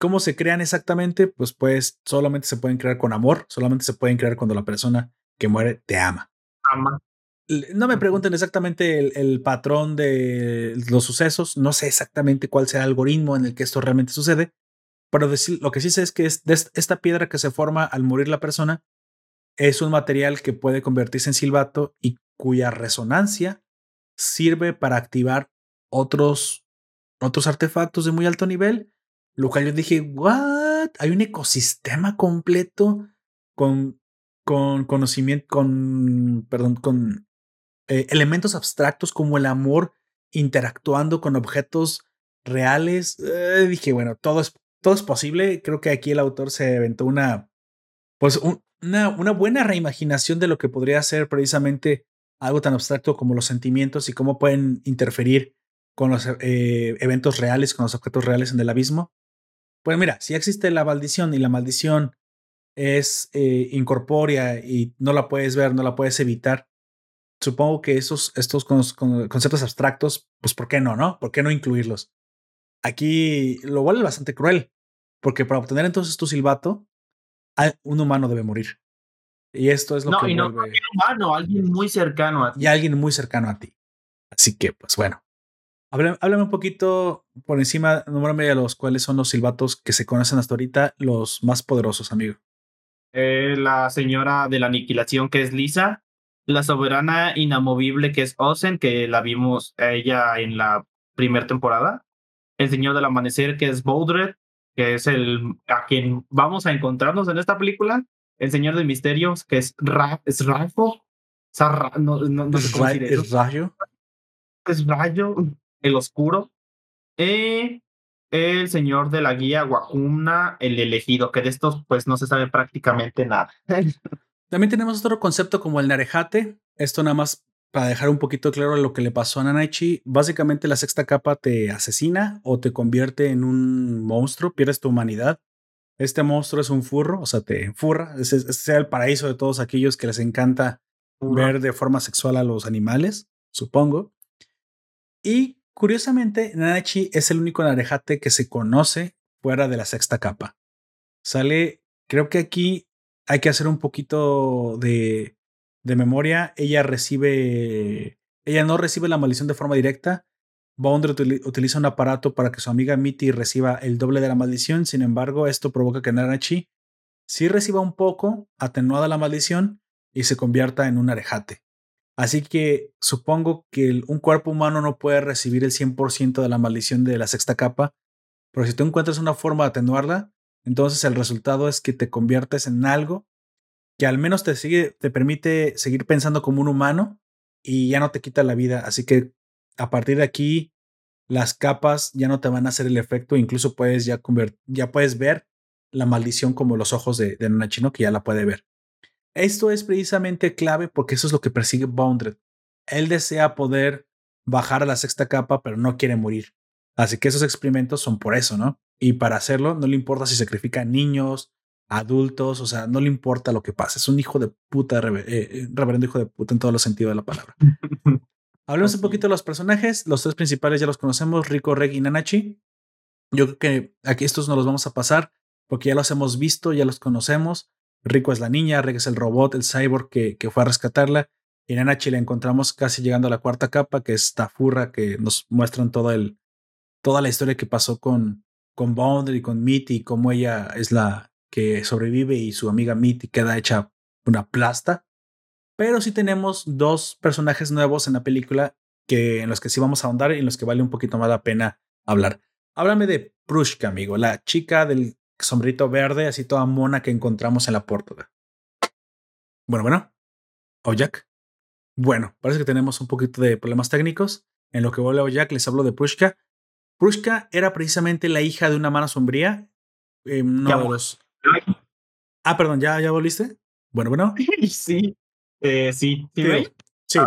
¿Cómo se crean exactamente? Pues, pues solamente se pueden crear con amor, solamente se pueden crear cuando la persona que muere te ama. Ama. No me pregunten exactamente el, patrón de los sucesos, no sé exactamente cuál sea el algoritmo en el que esto realmente sucede, pero lo que sí sé es que es esta piedra que se forma al morir la persona es un material que puede convertirse en silbato y cuya resonancia sirve para activar otros, otros artefactos de muy alto nivel. Lo cual yo dije, ¿what? Hay un ecosistema completo con, con conocimiento, con, perdón, con eh, elementos abstractos como el amor interactuando con objetos reales. Eh, dije, bueno, todo es, todo es posible. Creo que aquí el autor se aventó una, pues una, una buena reimaginación de lo que podría ser precisamente algo tan abstracto como los sentimientos y cómo pueden interferir con los eh, eventos reales, con los objetos reales en el abismo. Pues mira, si existe la maldición y la maldición es eh, incorpórea y no la puedes ver, no la puedes evitar, supongo que esos, estos conceptos abstractos, pues ¿por qué no, no? ¿Por qué no incluirlos? Aquí lo vuelve bastante cruel, porque para obtener entonces tu silbato, un humano debe morir. Y esto es lo que. No, y no un humano, alguien muy cercano a ti. Y alguien muy cercano a ti. Así que, pues bueno. Háblame, un poquito por encima, número de los cuáles son los silbatos que se conocen hasta ahorita, los más poderosos, amigo. Eh, la señora de la aniquilación, que es Lisa. La soberana inamovible, que es Ozen, que la vimos a ella en la primera temporada. El señor del amanecer, que es Boldred, que es el a quien vamos a encontrarnos en esta película. El señor de misterios, que es, Ra es Rafo. No, no, ¿Es, ¿Es Rayo? Es Rayo el oscuro. Eh, el señor de la guía Wahumna, el elegido, que de estos pues no se sabe prácticamente nada. [laughs] También tenemos otro concepto como el Narejate. Esto nada más para dejar un poquito claro lo que le pasó a Nanaichi. Básicamente la sexta capa te asesina o te convierte en un monstruo, pierdes tu humanidad. Este monstruo es un furro, o sea, te furra. Ese, es el paraíso de todos aquellos que les encanta ver de forma sexual a los animales, supongo. Y Curiosamente, Nanachi es el único Narejate que se conoce fuera de la sexta capa. Sale, creo que aquí hay que hacer un poquito de, de memoria. Ella recibe, ella no recibe la maldición de forma directa. Bounder utiliza un aparato para que su amiga Mitty reciba el doble de la maldición. Sin embargo, esto provoca que Nanachi sí reciba un poco atenuada la maldición y se convierta en un arejate. Así que supongo que un cuerpo humano no puede recibir el 100% de la maldición de la sexta capa, pero si tú encuentras una forma de atenuarla, entonces el resultado es que te conviertes en algo que al menos te, sigue, te permite seguir pensando como un humano y ya no te quita la vida. Así que a partir de aquí, las capas ya no te van a hacer el efecto, incluso puedes ya, ya puedes ver la maldición como los ojos de, de Nanachino, que ya la puede ver. Esto es precisamente clave porque eso es lo que persigue Bounded. Él desea poder bajar a la sexta capa, pero no quiere morir. Así que esos experimentos son por eso, ¿no? Y para hacerlo, no le importa si sacrifica niños, adultos, o sea, no le importa lo que pase. Es un hijo de puta, eh, eh, reverendo hijo de puta en todos los sentidos de la palabra. [laughs] Hablemos un poquito de los personajes. Los tres principales ya los conocemos, Rico, Reg y Nanachi. Yo creo que aquí estos no los vamos a pasar porque ya los hemos visto, ya los conocemos. Rico es la niña, Reg es el robot, el cyborg que, que fue a rescatarla. Y en Anachi la encontramos casi llegando a la cuarta capa, que es esta furra que nos muestran todo el, toda la historia que pasó con, con Boundary y con Mitty, y cómo ella es la que sobrevive y su amiga Mitty queda hecha una plasta. Pero sí tenemos dos personajes nuevos en la película que, en los que sí vamos a ahondar y en los que vale un poquito más la pena hablar. Háblame de Prushka, amigo, la chica del sombrito verde, así toda mona que encontramos en la puerta. Bueno, bueno. ¿O Jack? Bueno, parece que tenemos un poquito de problemas técnicos. En lo que vuelve a Jack, les hablo de Prushka. Prushka era precisamente la hija de una mano sombría. Eh, Ah, perdón, ¿ya, ya volviste? Bueno, bueno. [laughs] sí, eh, sí, sí. Sí.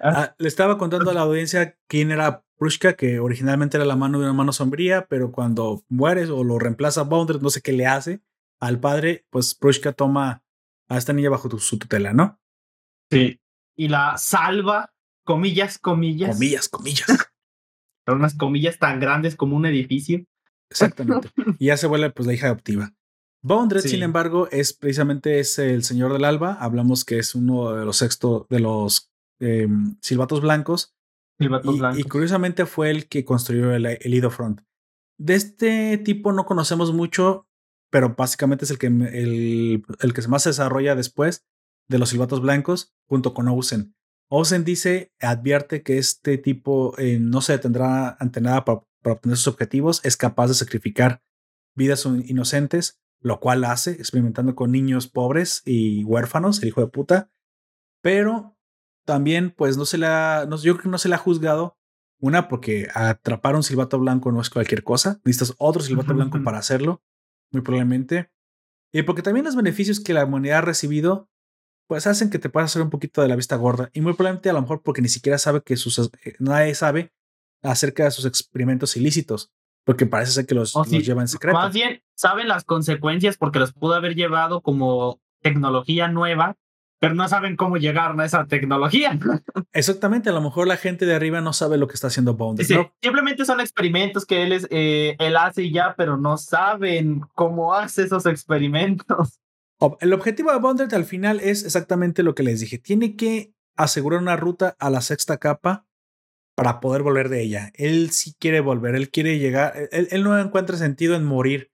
Ah, le estaba contando a la audiencia quién era Prushka, que originalmente era la mano de una mano sombría, pero cuando mueres o lo reemplaza Bounder, no sé qué le hace al padre, pues Prushka toma a esta niña bajo su tutela, ¿no? Sí. Y la salva, comillas, comillas. Comillas, comillas. Son unas comillas tan grandes como un edificio. Exactamente. y ya se vuelve pues la hija adoptiva. Bondred, sin embargo, es precisamente es el señor del alba. Hablamos que es uno de los sexto de los em, silbatos blancos y, curiosamente fue el que construyó el, el Front. De este tipo no conocemos mucho, pero básicamente es el que, el, el que más se desarrolla después de los silbatos blancos junto con Osen. Osen dice, advierte que este tipo eh, no se detendrá ante nada para, para, obtener sus objetivos, es capaz de sacrificar vidas inocentes, lo cual hace experimentando con niños pobres y huérfanos, el hijo de puta, pero también, pues no se no, yo creo que no se le ha juzgado. Una, porque atrapar un silbato blanco no es cualquier cosa. Necesitas otro silbato blanco para hacerlo, muy probablemente. Y porque también los beneficios que la humanidad ha recibido, pues hacen que te puedas hacer un poquito de la vista gorda. Y muy probablemente a lo mejor porque ni siquiera sabe que sus, eh, nadie sabe acerca de sus experimentos ilícitos. Porque parece ser que los, Oh, los lleva en secreto. Más bien, saben las consecuencias porque los pudo haber llevado como tecnología nueva, pero no saben cómo llegar a esa tecnología. [laughs] Exactamente, a lo mejor la gente de arriba no sabe lo que está haciendo ¿no? Simplemente son experimentos que él, es, eh, él hace y ya, pero no saben cómo hace esos experimentos. El objetivo de Bounded al final es exactamente lo que les dije. Tiene que asegurar una ruta a la sexta capa para poder volver de ella. Él sí quiere volver, él quiere llegar, él, él no encuentra sentido en morir,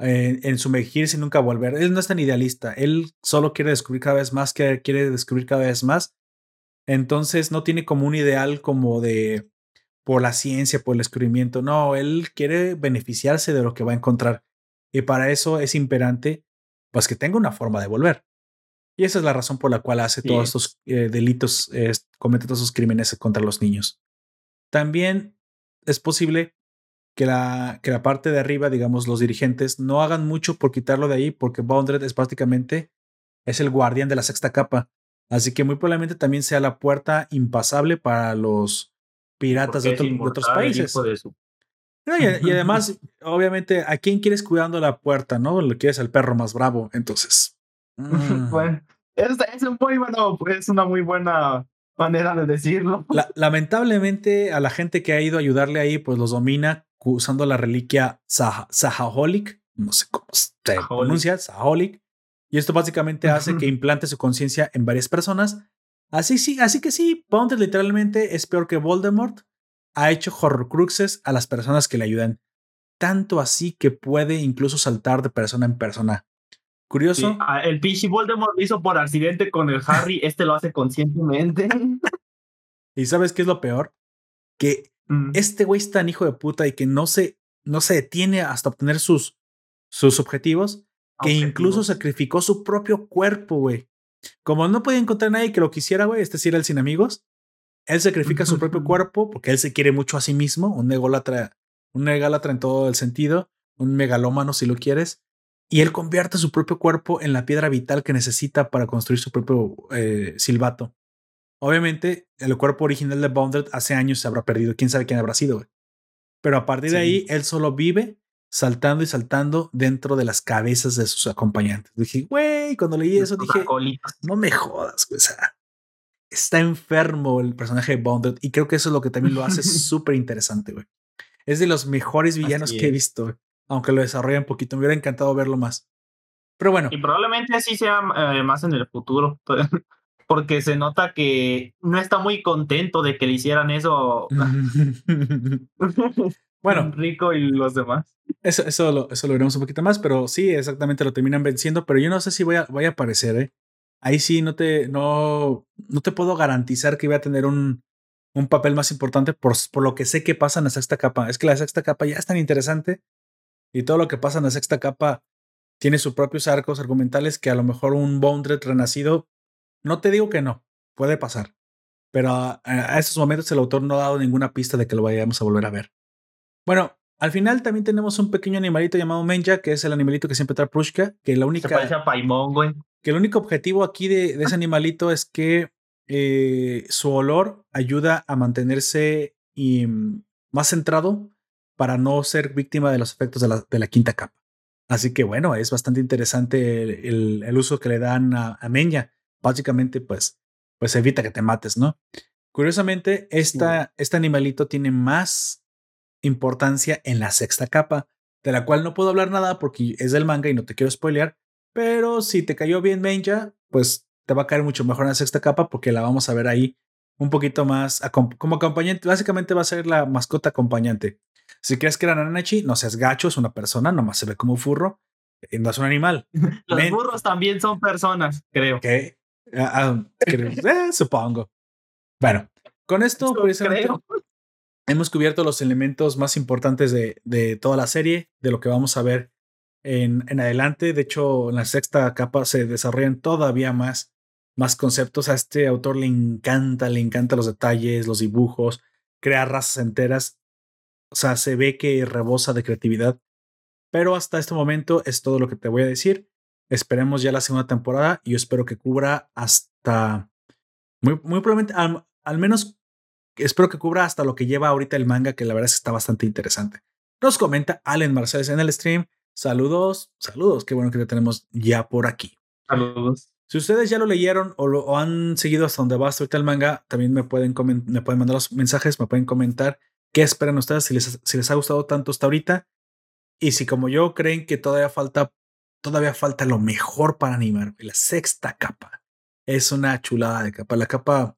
eh, en sumergirse y nunca volver. Él no es tan idealista, él solo quiere descubrir cada vez más, que quiere descubrir cada vez más. Entonces no tiene como un ideal como de por la ciencia, por el descubrimiento. No, él quiere beneficiarse de lo que va a encontrar. Y para eso es imperante, pues que tenga una forma de volver. Y esa es la razón por la cual hace Sí. todos estos eh, delitos, eh, comete todos esos crímenes contra los niños. También es posible que la, que la parte de arriba, digamos, los dirigentes, no hagan mucho por quitarlo de ahí, porque Bounded es prácticamente es el guardián de la sexta capa. Así que muy probablemente también sea la puerta impasable para los piratas de, otro- otros países. hijo de su- No, y, y además, obviamente, ¿a quién quieres cuidando la puerta? ¿No? Lo quieres al perro más bravo. Entonces. [laughs] mm. Bueno, es, es muy bueno, es una muy buena manera de decirlo. La- lamentablemente, a la gente que ha ido a ayudarle ahí, pues los domina usando la reliquia Saha- Sahaholic. No sé cómo se pronuncia, Sahaholic. Y esto básicamente hace que implante su conciencia en varias personas. Así sí, así que sí, Bounded literalmente es peor que Voldemort. Ha hecho horrocruxes a las personas que le ayudan. Tanto así que puede incluso saltar de persona en persona. Curioso. Sí, ah, el pinche Voldemort lo hizo por accidente con el Harry, este lo hace conscientemente. [laughs] ¿Y sabes qué es lo peor? Que Mm. este güey es tan hijo de puta y que no se, no se detiene hasta obtener sus, sus objetivos, que incluso sacrificó su propio cuerpo, güey. Como no podía encontrar a nadie que lo quisiera, güey, este sí era el sin amigos, él sacrifica su propio [laughs] cuerpo porque él se quiere mucho a sí mismo, un ególatra, un ególatra en todo el sentido, un megalómano si lo quieres, y él convierte su propio cuerpo en la piedra vital que necesita para construir su propio eh, silbato. Obviamente, el cuerpo original de Bounded hace años se habrá perdido. Quién sabe quién habrá sido, güey. Pero a partir de ahí, él solo vive saltando y saltando dentro de las cabezas de sus acompañantes. Dije, güey, cuando leí eso dije, no me jodas, güey. O sea, está enfermo el personaje de Bounded y creo que eso es lo que también lo hace [laughs] súper interesante, güey. Es de los mejores villanos que he visto, güey. aunque lo desarrolla un poquito. Me hubiera encantado verlo más. Pero bueno, Y probablemente así sea eh, más en el futuro. [laughs] Porque se nota que no está muy contento de que le hicieran eso [laughs] bueno, [laughs] Rico y los demás. Eso, eso, lo, eso lo veremos un poquito más, pero sí, exactamente lo terminan venciendo, pero yo no sé si voy a, voy a aparecer, ¿eh? Ahí sí no te, no, no te puedo garantizar que voy a tener un, un papel más importante por, por lo que sé que pasa en la sexta capa. Es que la sexta capa ya es tan interesante y todo lo que pasa en la sexta capa tiene sus propios arcos argumentales que a lo mejor un Boundred renacido, no te digo que no, puede pasar, pero a, a estos momentos el autor no ha dado ninguna pista de que lo vayamos a volver a ver. Bueno, al final también tenemos un pequeño animalito llamado Menja, que es el animalito que siempre trae Prushka, que la Se única, parece a Paimon, güey. que el único objetivo aquí de, de ese animalito es que eh, su olor ayuda a mantenerse y, mm, más centrado para no ser víctima de los efectos de la, de la quinta capa. Así que bueno, es bastante interesante el, el- el uso que le dan a, a Menja. Básicamente, pues, pues evita que te mates, ¿no? Curiosamente, esta, este animalito tiene más importancia en la sexta capa, de la cual no puedo hablar nada porque es del manga y no te quiero spoilear, pero si te cayó bien Menja, pues te va a caer mucho mejor en la sexta capa porque la vamos a ver ahí un poquito más como acompañante. Básicamente va a ser la mascota acompañante. Si crees que era Nanachi, no seas gacho, es una persona, nomás se ve como un furro, no es un animal. [laughs] Los burros también son personas, creo. Ok. Ah, ah, [laughs] eh, supongo. Bueno, con esto precisamente, hemos cubierto los elementos más importantes de, de toda la serie, de lo que vamos a ver en, en adelante. De hecho, en la sexta capa se desarrollan todavía más más conceptos. A este autor le encanta, le encanta los detalles, los dibujos, crear razas enteras. O sea, se ve que rebosa de creatividad. Pero hasta este momento es todo lo que te voy a decir. Esperemos ya la segunda temporada y yo espero que cubra hasta muy, muy probablemente, al, menos espero que cubra hasta lo que lleva ahorita el manga, que la verdad es que está bastante interesante. Nos comenta Allen Marcés en el stream. Saludos, saludos. Qué bueno que te tenemos ya por aquí. Saludos. Si ustedes ya lo leyeron o lo han seguido hasta donde va hasta ahorita el manga, también me pueden, me pueden mandar los mensajes, me pueden comentar qué esperan ustedes, si les, si les ha gustado tanto hasta ahorita. Y si como yo creen que todavía falta, todavía falta lo mejor para animar, la sexta capa. Es una chulada de capa. La capa,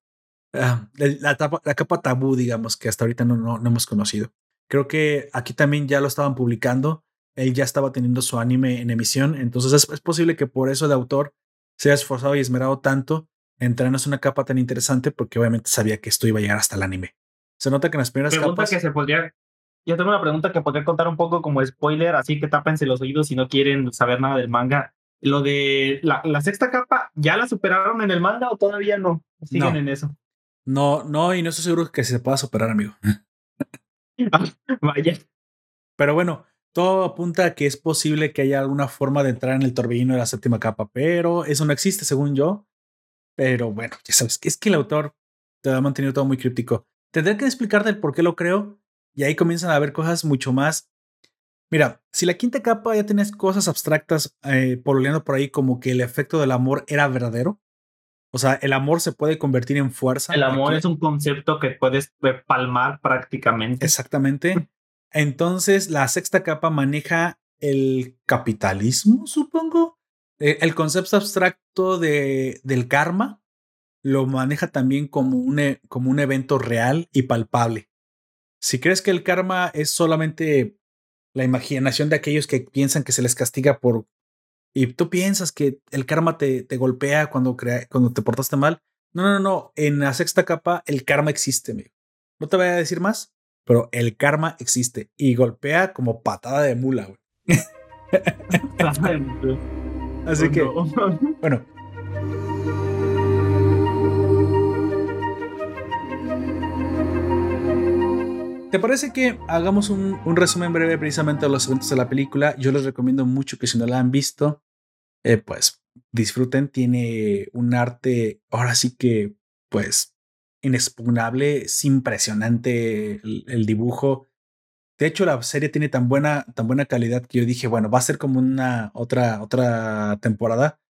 ah, la, la, capa tabú, digamos, que hasta ahorita no, no, no hemos conocido. Creo que aquí también ya lo estaban publicando. Él ya estaba teniendo su anime en emisión. Entonces es, es posible que por eso el autor se ha esforzado y esmerado tanto en traernos una capa tan interesante porque obviamente sabía que esto iba a llegar hasta el anime. Se nota que en las primeras pregunta que se podría yo tengo una pregunta que podría contar un poco como spoiler, así que tápense los oídos si no quieren saber nada del manga. Lo de la, la sexta capa, ¿ya la superaron en el manga o todavía no? ¿Siguen en eso? No, no, y no estoy seguro que se pueda superar, amigo. [laughs] Vaya. Pero bueno, todo apunta a que es posible que haya alguna forma de entrar en el torbellino de la séptima capa, pero eso no existe según yo. Pero bueno, ya sabes, es que el autor te ha mantenido todo muy críptico. Tendré que explicarte el por qué lo creo y ahí comienzan a haber cosas mucho más. Mira, si la quinta capa ya tienes cosas abstractas eh, pololeando por ahí como que el efecto del amor era verdadero, o sea, el amor se puede convertir en fuerza. El amor es un concepto que puedes palmar prácticamente. Exactamente. Entonces, la sexta capa maneja el capitalismo, supongo. Eh, el concepto abstracto de, del karma lo maneja también como un, e, como un evento real y palpable. Si crees que el karma es solamente la imaginación de aquellos que piensan que se les castiga por... Y tú piensas que el karma te, te golpea cuando, cuando te portaste mal. No, no, no. En la sexta capa el karma existe, amigo. No te voy a decir más, pero el karma existe y golpea como patada de mula, güey. [laughs] Así que, bueno. ¿Te parece que hagamos un, resumen breve precisamente de los eventos de la película? Yo les recomiendo mucho que si no la han visto, eh, pues disfruten. Tiene un arte, ahora sí que, pues, inexpugnable, es impresionante el, dibujo. De hecho, la serie tiene tan buena, tan buena calidad que yo dije, bueno, va a ser como una otra, otra temporada.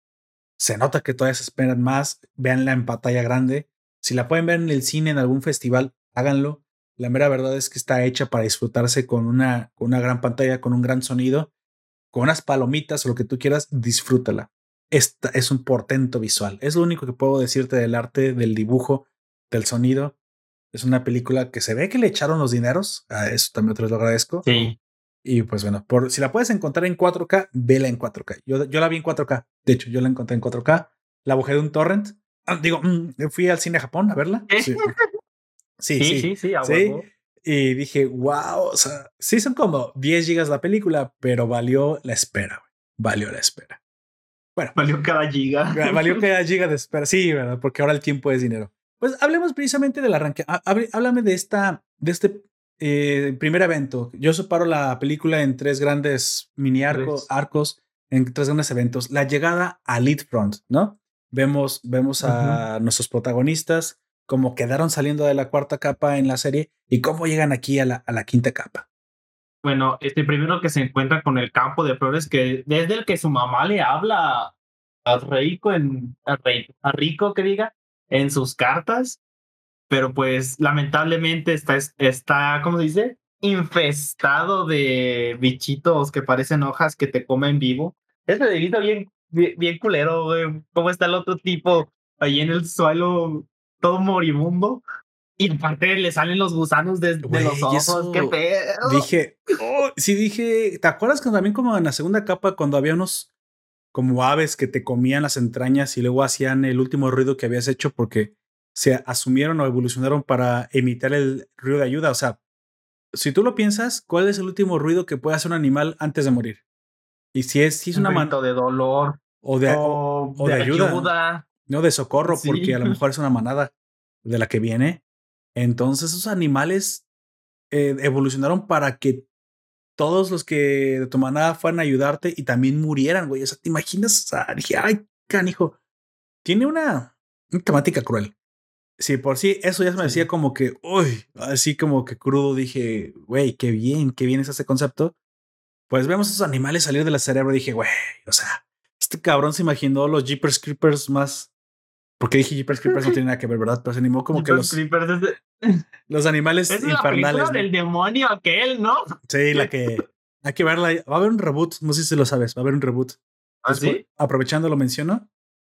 Se nota que todavía se esperan más. Véanla en pantalla grande. Si la pueden ver en el cine, en algún festival, háganlo. La mera verdad es que está hecha para disfrutarse con una, con una gran pantalla, con un gran sonido, con unas palomitas o lo que tú quieras, disfrútala. Esta es un portento visual. Es lo único que puedo decirte del arte, del dibujo, del sonido. Es una película que se ve que le echaron los dineros. A eso también te lo agradezco. Sí. Y pues bueno, por, si la puedes encontrar en 4K, vela en 4K. Yo, yo la vi en 4K. De hecho, yo la encontré en 4K. La bajé de un torrent. Ah, digo, mm, fui al cine a Japón a verla. Sí, sí, sí. Sí, sí, Y dije, wow, o sea, sí son como 10 gigas la película, pero valió la espera. Valió la espera. Bueno. Valió cada giga. Valió [laughs] cada giga de espera. Sí, ¿verdad? Porque ahora el tiempo es dinero. Pues hablemos precisamente del arranque. Háblame de esta, de este eh, primer evento. Yo separo la película en tres grandes mini arcos, arcos, en tres grandes eventos. La llegada a Lead Front, ¿no? Vemos, vemos a nuestros protagonistas, cómo quedaron saliendo de la cuarta capa en la serie y cómo llegan aquí a la, a la quinta capa. Bueno, este primero que se encuentra con el campo de flores, que desde el que su mamá le habla a Rico, en, a, a Rico que diga, en sus cartas, pero pues lamentablemente está, está, ¿cómo se dice? Infestado de bichitos que parecen hojas que te comen vivo. Este dedito bien, bien, culero, güey. ¿Cómo está el otro tipo ahí en el suelo, todo moribundo? Y aparte le salen los gusanos de, los ojos. ¡Qué pedo! Dije, oh, sí, dije, ¿te acuerdas que también como en la segunda capa cuando había unos como aves que te comían las entrañas y luego hacían el último ruido que habías hecho porque se asumieron o evolucionaron para imitar el ruido de ayuda. O sea, si tú lo piensas, ¿cuál es el último ruido que puede hacer un animal antes de morir? Y si es, si es una mano de dolor o de, o, de, ayuda. No de socorro, porque a lo mejor es una manada de la que viene. Entonces esos animales eh, evolucionaron para que todos los que de tu manada fueran a ayudarte y también murieran, güey. O sea, ¿te imaginas? O sea, dije, ay, canijo. Tiene una, una temática cruel. Sí, por sí, eso ya me decía como que, uy, así como que crudo. Dije, güey, qué bien, qué bien es ese concepto. Pues vemos esos animales salir del cerebro. Dije, güey, o sea, este cabrón se imaginó los Jeepers Creepers más. Porque dije Jeepers Creepers no tiene nada que ver, ¿verdad? Pero se animó como que los. Creepers Los animales es infernales. La del demonio aquel, ¿no? Sí, la que. Hay que verla. Va a haber un reboot. No sé si lo sabes. Va a haber un reboot. ¿Ah, sí? Aprovechando lo menciono.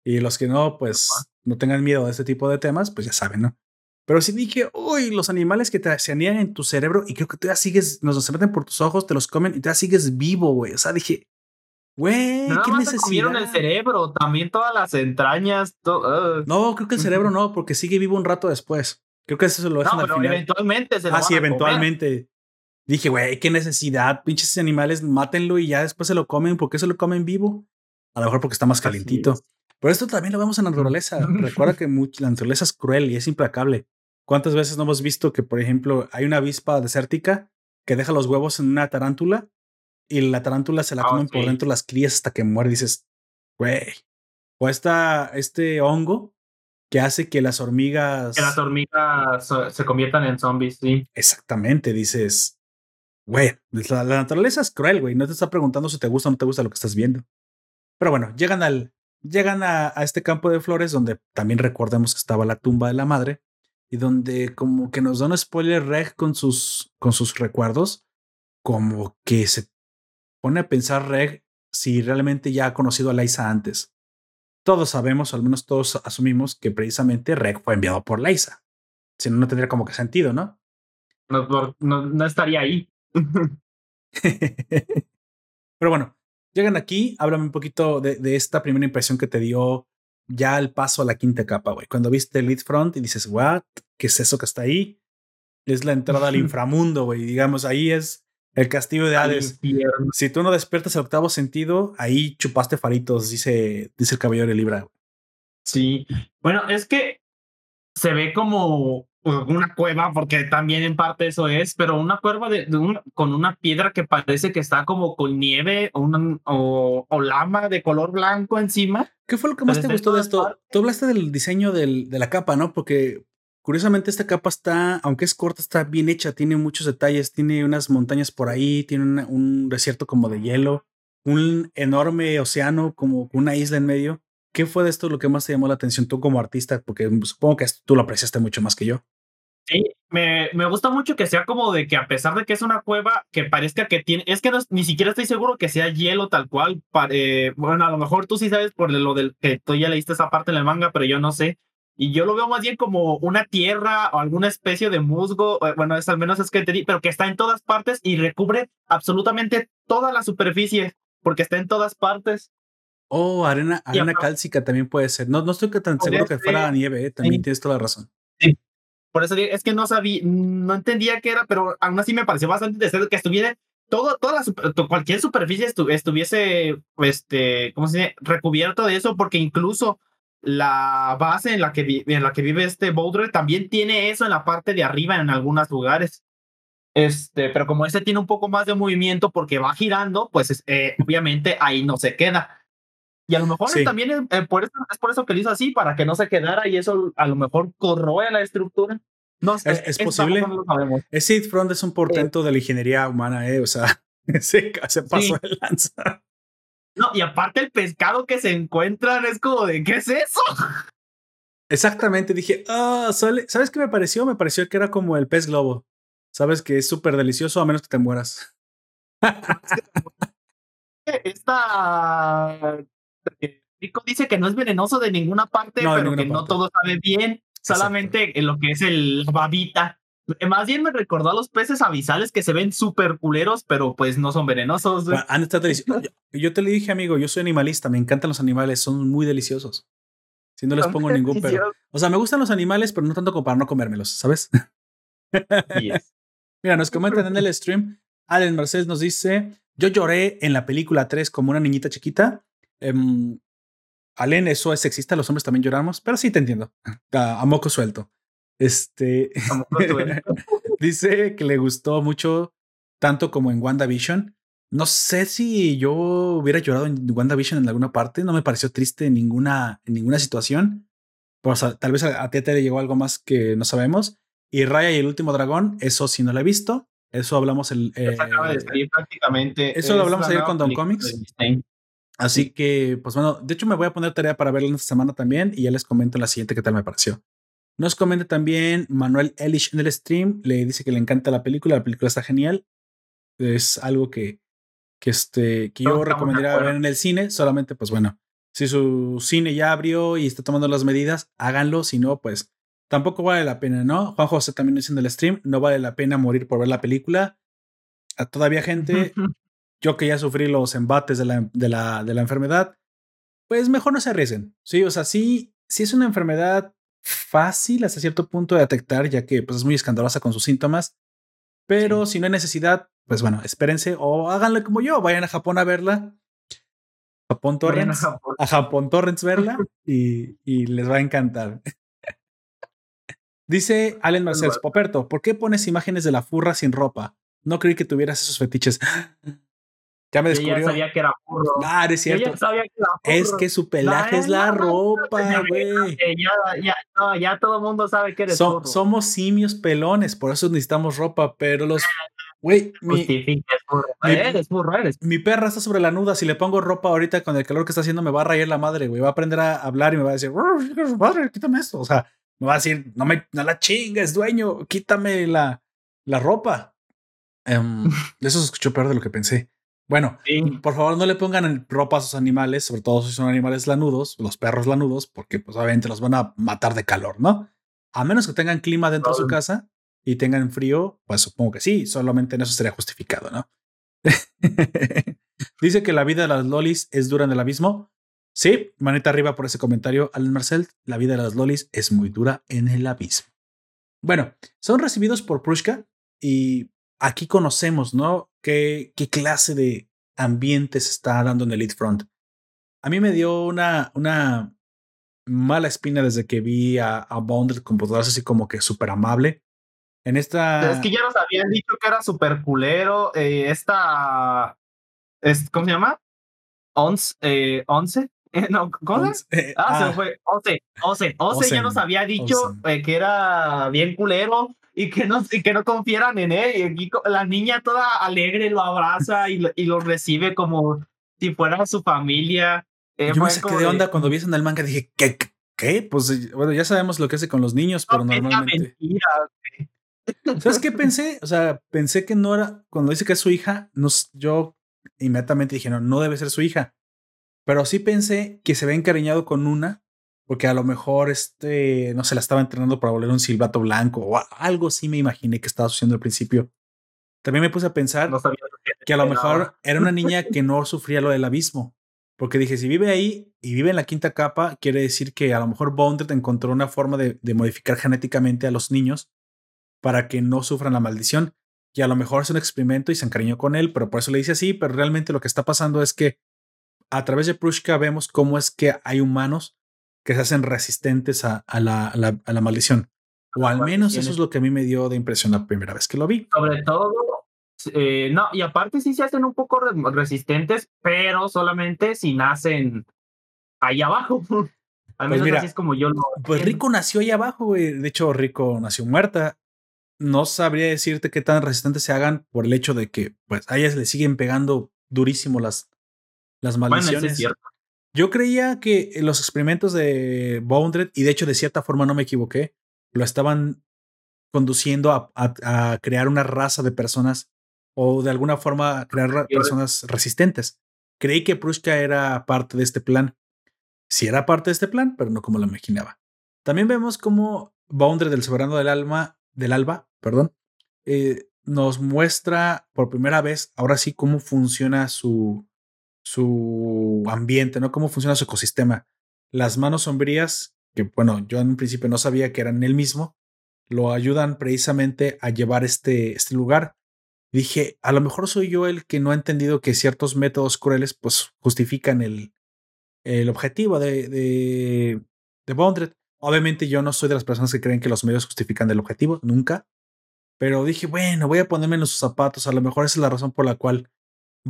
Y los que no, pues no tengan miedo a este tipo de temas, pues ya saben, ¿no? Pero sí dije, uy, los animales que te, se anían en tu cerebro y creo que todavía sigues, nos se meten por tus ojos, te los comen y todavía sigues vivo, güey. O sea, dije, güey, ¿qué necesidad? el cerebro, también todas las entrañas. No, creo que el cerebro no, porque sigue vivo un rato después. Creo que eso se lo dejan no, al final. Eventualmente se lo Ah, sí, eventualmente. Dije, güey, qué necesidad. Pinches animales, mátenlo y ya después se lo comen. ¿Por qué se lo comen vivo? A lo mejor porque está más calientito. Pero esto también lo vemos en la naturaleza. [laughs] Recuerda que la naturaleza es cruel y es implacable. ¿Cuántas veces no hemos visto que, por ejemplo, hay una avispa desértica que deja los huevos en una tarántula y la tarántula se la ah, comen por dentro las crías hasta que muere? dices, güey. O está este hongo que hace que las hormigas. Que las hormigas se conviertan en zombies, sí. Exactamente, dices, güey, la, la naturaleza es cruel, güey. No te está preguntando si te gusta o no te gusta lo que estás viendo. Pero bueno, llegan al, llegan a, este campo de flores donde también recordemos que estaba la tumba de la madre y donde como que nos da un spoiler reg con sus, con sus recuerdos, como que se pone a pensar reg si realmente ya ha conocido a Laisa antes. Todos sabemos, al menos todos asumimos que precisamente Reg fue enviado por Laisa. Si no, no tendría como que sentido, ¿no? No, no, no estaría ahí. [laughs] [laughs] Pero bueno, Llegan aquí, háblame un poquito de, de, esta primera impresión que te dio ya el paso a la quinta capa, güey. Cuando viste el lead front y dices, ¿what? ¿Qué es eso que está ahí? Es la entrada al inframundo, güey. Digamos, ahí es el castillo de Hades. Si tú no despiertas el octavo sentido, ahí chupaste faritos, dice, dice el caballero de Libra. Sí. Bueno, es que se ve como una cueva, porque también en parte eso es, pero una cueva de, con una piedra que parece que está como con nieve o, o, lama de color blanco encima. ¿Qué fue lo que más te gustó de esto? Tú hablaste del diseño del, de la capa, ¿no? Porque curiosamente esta capa está, aunque es corta, está bien hecha, tiene muchos detalles, tiene unas montañas por ahí, tiene un desierto como de hielo, un enorme océano como una isla en medio. ¿Qué fue de esto lo que más te llamó la atención tú como artista? Porque supongo que tú lo apreciaste mucho más que yo. Sí, me, me, gusta mucho que sea como de que a pesar de que es una cueva, que parezca que tiene, es que ni siquiera estoy seguro que sea hielo tal cual. Eh, bueno, a lo mejor tú sí sabes por lo del que tú ya leíste esa parte en el manga, pero yo no sé. Y yo lo veo más bien como una tierra o alguna especie de musgo, eh, bueno, es al menos es que te di, pero que está en todas partes y recubre absolutamente toda la superficie, porque está en todas partes. Oh, arena, arena cálcica también puede ser. No, no estoy tan seguro que fuera nieve, eh, también tienes toda la razón. Sí, por eso es que no sabía, no entendía qué era, pero aún así me pareció bastante interesante que estuviera todo, toda la, cualquier superficie estuviese, este, ¿cómo se dice? Recubierto de eso, porque incluso la base en la que, en la que vive este Boulder también tiene eso en la parte de arriba en algunos lugares. Este, pero como este tiene un poco más de movimiento porque va girando, pues eh, obviamente ahí no se queda. Y a lo mejor también es, eh, por eso, es por eso que lo hizo así, para que no se quedara y eso a lo mejor corroe la estructura. No sé. Es, posible. Ese Front es un portento de la ingeniería humana, ¿eh? O sea, [laughs] se, se pasó el lanza. No, y aparte el pescado que se encuentran es como de, ¿qué es eso? Exactamente, dije, ah, ¿sabes qué me pareció? Me pareció que era como el pez globo. Sabes que es súper delicioso a menos que te mueras. [laughs] Esta Rico dice que no es venenoso de ninguna parte, pero que no todo sabe bien, solamente en lo que es el babita. Más bien me recordó a los peces avisales que se ven súper culeros, pero pues no son venenosos. [laughs] yo, te lo dije, amigo, yo soy animalista, me encantan los animales, son muy deliciosos. Si no les pongo ningún pero. O sea, me gustan los animales, pero no tanto como para no comérmelos, ¿sabes? [laughs] Mira, nos comentan en el stream. Allen Mercedes nos dice: Yo lloré en la película 3 como una niñita chiquita. Allen, eso es sexista, los hombres también lloramos, pero sí te entiendo. [laughs] A, moco suelto. Este [laughs] dice que le gustó mucho, tanto como en WandaVision. No sé si yo hubiera llorado en WandaVision en alguna parte, no me pareció triste en ninguna, en ninguna situación. Pues, tal vez a, a le llegó algo más que no sabemos. Y Raya y el último dragón, eso sí no lo he visto. Eso hablamos el. Eh, acaba de salir prácticamente. Eso lo hablamos ayer con Don Comics. Así que, pues bueno, de hecho me voy a poner tarea para verlo esta semana también y ya les comento en la siguiente qué tal me pareció. Nos comenta también Manuel Elish en el stream, le dice que le encanta la película, la película está genial. Es algo que, que, este, que yo recomendaría ver en el cine, solamente pues bueno, si su cine ya abrió y está tomando las medidas, háganlo, si no, pues tampoco vale la pena, ¿no? Juan José también diciendo el stream, no vale la pena morir por ver la película. A todavía gente, [laughs] yo que ya sufrí los embates de la, de la, de la enfermedad, pues mejor no se arriesguen. Sí, o sea, sí, sí es una enfermedad fácil hasta cierto punto de detectar, ya que pues, es muy escandalosa con sus síntomas. Pero si no hay necesidad, pues bueno, espérense o háganlo como yo, vayan a Japón a verla. Japón Torrents, a Japón. Torrents verla [laughs] y, y les va a encantar. [laughs] Dice Allen Marcel Poperto, ¿por qué pones imágenes de la furra sin ropa? No creí que tuvieras esos fetiches. Ya me descubrió. ya sabía que era furro. Ah, es cierto. Es que su pelaje es la ropa, güey. Ya, ya, ya, todo el mundo sabe que eres furro. Somos simios pelones, por eso necesitamos ropa, pero los... Güey, mi, eres burro, eres. Mi perra está sobre la nuda. Si le pongo ropa ahorita con el calor que está haciendo, me va a rayar la madre, güey. Va a aprender a hablar y me va a decir, madre, quítame esto. O sea, me va a decir, no me no la chingues, dueño, quítame la, la ropa. Um, [laughs] eso se escuchó peor de lo que pensé. Bueno, por favor no le pongan ropa a sus animales, sobre todo si son animales lanudos, los perros lanudos, porque pues obviamente los van a matar de calor, ¿no? A menos que tengan clima dentro de su casa y tengan frío, pues supongo que sí, solamente en eso sería justificado, ¿no? [laughs] Dice que la vida de las lolis es dura en el abismo. Sí, manita arriba por ese comentario, Alan Marcel. La vida de las lolis es muy dura en el abismo. Bueno, son recibidos por Prushka y aquí conocemos, ¿no? ¿Qué, qué clase de ambiente se está dando en el Elite Front. A mí me dio una, una mala espina desde que vi a, a Bond comportarse así como que súper amable. En esta. Es que ya nos habían dicho que era súper culero. Eh, esta. Es, ¿Cómo se llama? Once. Eh, once. Eh, no, ¿cómo eh, ah, se ah. fue. Ose, Ose, Ose, ya nos había dicho eh, que era bien culero y que no, y que no confieran en él. Y la niña toda alegre lo abraza y lo, y lo recibe como si fuera su familia. Yo me saqué de onda cuando vi eso en el manga. Dije, ¿qué? ¿Qué? Pues bueno, ya sabemos lo que hace con los niños, pero normalmente. [laughs] ¿Sabes qué pensé? O sea, pensé que no era. Cuando dice que es su hija, nos, yo inmediatamente dije, no, no debe ser su hija pero sí pensé que se había encariñado con una, porque a lo mejor este, no se la estaba entrenando para volver un silbato blanco o algo sí me imaginé que estaba sucediendo al principio. También me puse a pensar que, a lo mejor era una [laughs] niña que no sufría lo del abismo. Porque dije, si vive ahí y vive en la quinta capa, quiere decir que a lo mejor Bonded encontró una forma de, de, modificar genéticamente a los niños para que no sufran la maldición. Y a lo mejor es un experimento y se encariñó con él, pero por eso le dice así. Pero realmente lo que está pasando es que a través de Prushka vemos cómo es que hay humanos que se hacen resistentes a, la, a, la, maldición. O al menos eso es lo que a mí me dio de impresión la primera vez que lo vi. Sobre todo, eh, no, y aparte sí se hacen un poco resistentes, pero solamente si nacen ahí abajo. [laughs] Al pues menos así es como yo lo. Pues Rico nació ahí abajo, De hecho, Rico nació muerta. No sabría decirte qué tan resistentes se hagan por el hecho de que, pues, a ellas le siguen pegando durísimo las, las maldiciones. Yo creía que los experimentos de Boundred, y de hecho de cierta forma no me equivoqué, lo estaban conduciendo a, a, crear una raza de personas o de alguna forma crear personas resistentes. Creí que Prushka era parte de este plan. Sí era parte de este plan, pero no como lo imaginaba. También vemos cómo Boundred, del soberano del alma, del alba, perdón, eh, nos muestra por primera vez, ahora sí, cómo funciona su, su ambiente, ¿no? Cómo funciona su ecosistema. Las manos sombrías, que bueno, yo en un principio no sabía que eran él mismo, lo ayudan precisamente a llevar este, este lugar. Dije, a lo mejor soy yo el que no ha entendido que ciertos métodos crueles pues justifican el, el objetivo de, de, de Bondred. Obviamente yo no soy de las personas que creen que los medios justifican el objetivo, nunca. Pero dije, bueno, voy a ponerme en sus zapatos. A lo mejor esa es la razón por la cual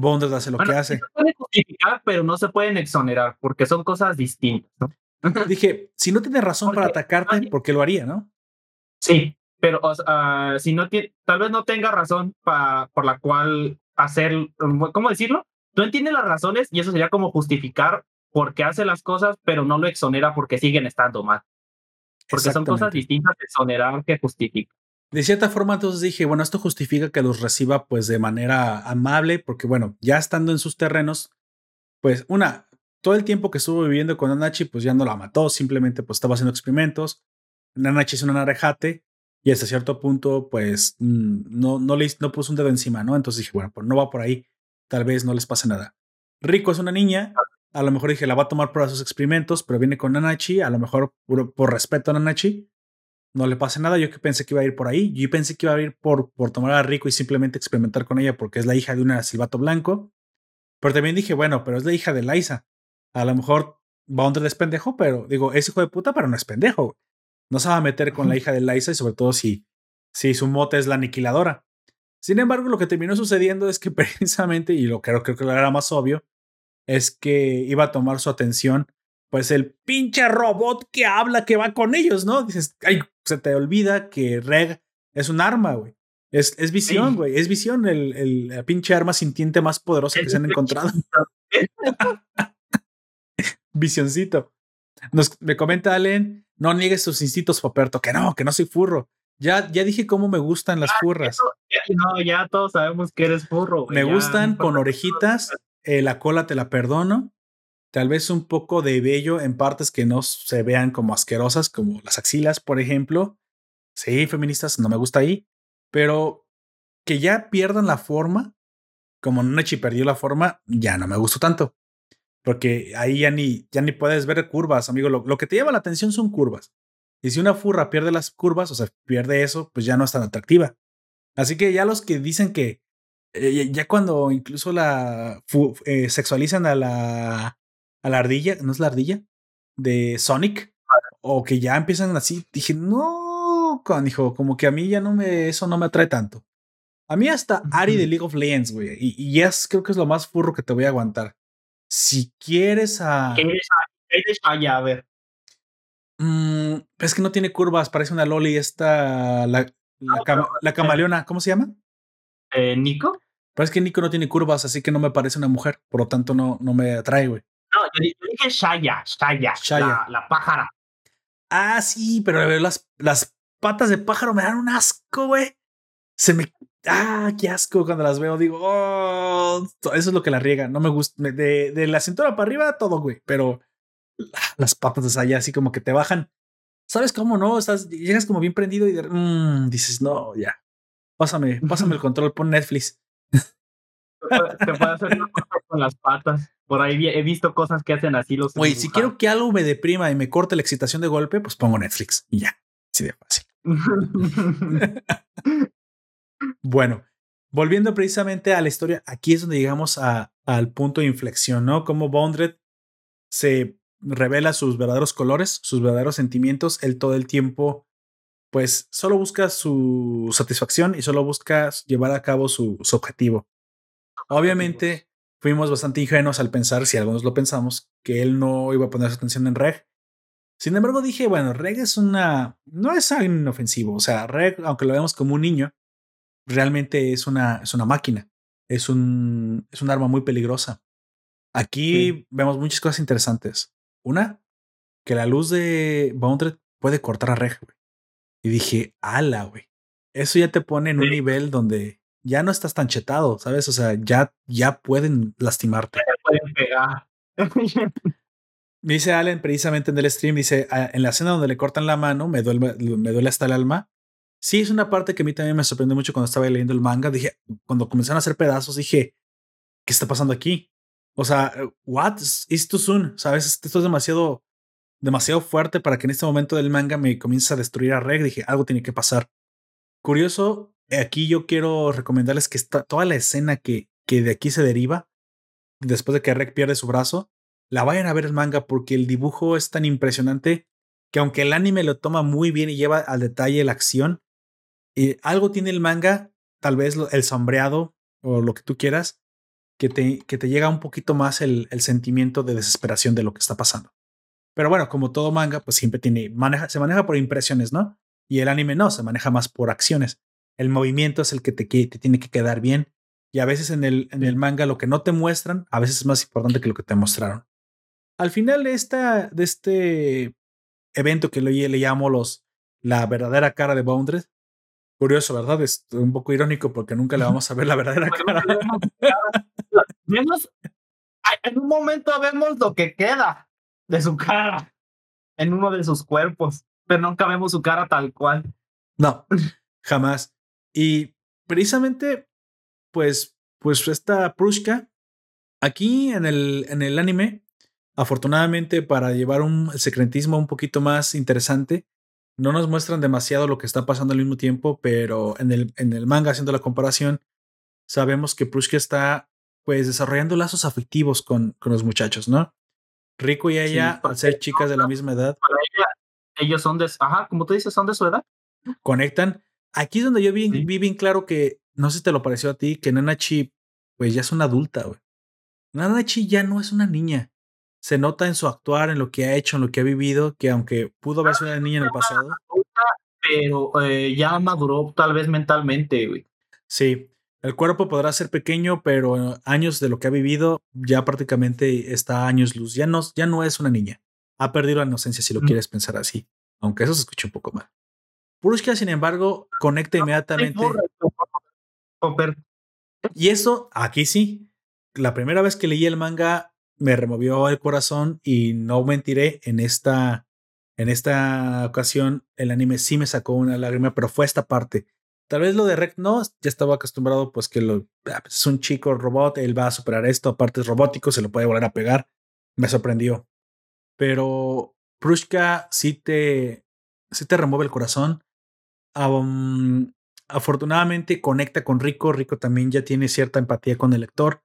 Bondred hace lo que hace. Se puede justificar, pero no se pueden exonerar porque son cosas distintas. ¿no? [laughs] Dije, si no tiene razón para atacarte, ¿por qué lo haría, no? Sí, pero si no tiene, tal vez no tenga razón por la cual hacer, ¿cómo decirlo? Tú entiendes las razones y eso sería como justificar por qué hace las cosas, pero no lo exonera porque siguen estando mal. Porque son cosas distintas de exonerar que justificar. De cierta forma, entonces dije, bueno, esto justifica que los reciba pues de manera amable, porque bueno, ya estando en sus terrenos, pues una, todo el tiempo que estuvo viviendo con Anachi, pues ya no la mató, simplemente pues estaba haciendo experimentos. Nanachi es una narejate y hasta cierto punto, pues mm, no, no le no puso un dedo encima, ¿no? Entonces dije, bueno, pues no va por ahí, tal vez no les pase nada. Rico es una niña, a lo mejor dije, la va a tomar para sus experimentos, pero viene con Nanachi, a lo mejor por, respeto a Nanachi, no le pase nada. Yo que pensé que iba a ir por ahí, yo pensé que iba a ir por, por tomar a Rico y simplemente experimentar con ella porque es la hija de una silbato blanco. Pero también dije, bueno, pero es la hija de Liza. A lo mejor Bondred es pendejo, pero digo, es hijo de puta, pero no es pendejo no se va a meter con la hija de Liza y sobre todo si, si su mote es la aniquiladora. Sin embargo, lo que terminó sucediendo es que [laughs] precisamente, y lo creo, creo que lo era más obvio, es que iba a tomar su atención, pues el pinche robot que habla que va con ellos, ¿no? Dices, ay, se te olvida que Reg es un arma, güey. Es, es visión, güey. Es visión, el, el, pinche arma sintiente más poderosa que se han encontrado. [laughs] [laughs] Visioncito. Nos, me comenta Allen no niegues tus instintos, Poperto, que no, que no soy furro. Ya, ya dije cómo me gustan las ah, furras. no, ya todos sabemos que eres furro. Me gustan con orejitas, eh, la cola te la perdono. Tal vez un poco de vello en partes que no se vean como asquerosas, como las axilas, por ejemplo. Sí, feministas, no me gusta ahí. Pero que ya pierdan la forma, como Nechi perdió la forma, ya no me gustó tanto porque ahí ya ni, ya ni puedes ver curvas, amigo. Lo, que te lleva la atención son curvas. Y si una furra pierde las curvas, o sea, pierde eso, pues ya no es tan atractiva. Así que ya los que dicen que eh, ya cuando incluso la eh, sexualizan a la, a la ardilla, ¿no es la ardilla? De Sonic, o que ya empiezan así, dije, no, hijo, como que a mí ya no me, eso no me atrae tanto. A mí hasta Ari de League of Legends, güey, y, y es, creo que es lo más furro que te voy a aguantar. Si quieres a. ¿Qué allá? A ver. Mm, es que no tiene curvas, parece una Loli. Esta. La, la, camaleona, ¿cómo se llama? Eh, ¿Nico? Pero es que Nico no tiene curvas, así que no me parece una mujer. Por lo tanto, no, no me atrae, güey. No, yo, dije Shaya, Shaya, Shaya. La, pájara. Ah, sí, pero las, las patas de pájaro me dan un asco, güey. Se me ah, qué asco cuando las veo. Digo, oh, eso es lo que la riega. No me gusta. De, de la cintura para arriba, todo, güey. Pero las patas de allá, así como que te bajan. ¿Sabes cómo no? Estás, llegas como bien prendido y mm, dices, no, ya. Pásame, pásame el [laughs] control, pon Netflix. Te puede hacer con las patas. Por ahí he visto cosas que hacen así los. Oye, si quiero que algo me deprima y me corte la excitación de golpe, pues pongo Netflix y ya. Así de fácil. [laughs] Bueno, volviendo precisamente a la historia, aquí es donde llegamos a, al punto de inflexión, ¿no? Como Bondred se revela sus verdaderos colores, sus verdaderos sentimientos, él todo el tiempo, pues solo busca su satisfacción y solo busca llevar a cabo su, su objetivo. Obviamente, fuimos bastante ingenuos al pensar, si algunos lo pensamos, que él no iba a poner su atención en Reg. Sin embargo, dije, bueno, Reg es una. No es algo inofensivo. O sea, Reg, aunque lo vemos como un niño, realmente es una, es una máquina, es un, es un arma muy peligrosa. Aquí vemos muchas cosas interesantes. Una, que la luz de Boundred puede cortar a Reg, Y dije, ala, güey. Eso ya te pone en un nivel donde ya no estás tan chetado, ¿sabes? O sea, ya, ya pueden lastimarte. Ya pueden pegar. [laughs] dice Allen precisamente en el stream, dice, ah, en la escena donde le cortan la mano, me duele, me duele hasta el alma, Sí, es una parte que a mí también me sorprendió mucho cuando estaba leyendo el manga. Dije, cuando comenzaron a hacer pedazos, dije, ¿qué está pasando aquí? O sea, what is too soon? ¿Sabes? Esto es demasiado, demasiado fuerte para que en este momento del manga me comience a destruir a Reg. Dije, algo tiene que pasar. Curioso, aquí yo quiero recomendarles que está toda la escena que, que de aquí se deriva, después de que Reg pierde su brazo, la vayan a ver el manga porque el dibujo es tan impresionante que aunque el anime lo toma muy bien y lleva al detalle la acción, eh, algo tiene el manga, tal vez el sombreado o lo que tú quieras, que te, llega un poquito más el, sentimiento de desesperación de lo que está pasando. Pero bueno, como todo manga, pues siempre tiene, se maneja por impresiones, ¿no? Y el anime no, se maneja más por acciones. El movimiento es el que te, te tiene que quedar bien. Y a veces en el, en el manga lo que no te muestran, a veces es más importante que lo que te mostraron. Al final de, esta, de este evento que le, le llamo los, la verdadera cara de Boundred, curioso, ¿verdad? Es un poco irónico porque nunca le vamos a ver la verdadera cara. Vemos, en un momento vemos lo que queda de su cara en uno de sus cuerpos, pero nunca vemos su cara tal cual. No, jamás. Y precisamente, pues, pues esta Prushka, aquí en el, en el anime, afortunadamente para llevar un secretismo un poquito más interesante, no nos muestran demasiado lo que está pasando al mismo tiempo, pero en el, en el manga, haciendo la comparación, sabemos que Prushka está pues desarrollando lazos afectivos con, con los muchachos, ¿no? Rico y ella, al ser chicas de la misma edad. ellos son de, ajá, como tú dices, son de su edad. Conectan. Aquí es donde yo vi, vi bien claro que, no sé si te lo pareció a ti, que Nanachi, pues ya es una adulta, güey. Nanachi ya no es una niña. Se nota en su actuar, en lo que ha hecho, en lo que ha vivido, que aunque pudo haber sido una niña en el pasado. Pero eh, ya maduró tal vez mentalmente, güey. Sí, el cuerpo podrá ser pequeño, pero años de lo que ha vivido ya prácticamente está a años luz. Ya no, ya no es una niña. Ha perdido la inocencia si lo mm. quieres pensar así, aunque eso se escucha un poco mal. Purushka, sin embargo, conecta inmediatamente. Y eso, aquí sí. La primera vez que leí el manga me removió el corazón y no mentiré, en esta, en esta ocasión el anime sí me sacó una lágrima, pero fue esta parte Tal vez lo de Rec no, ya estaba acostumbrado, pues que lo, ah, pues, es un chico robot, él va a superar esto, aparte es robótico, se lo puede volver a pegar. Me sorprendió. Pero Prushka sí te, sí te remueve el corazón. Afortunadamente conecta con Rico. Rico también ya tiene cierta empatía con el lector.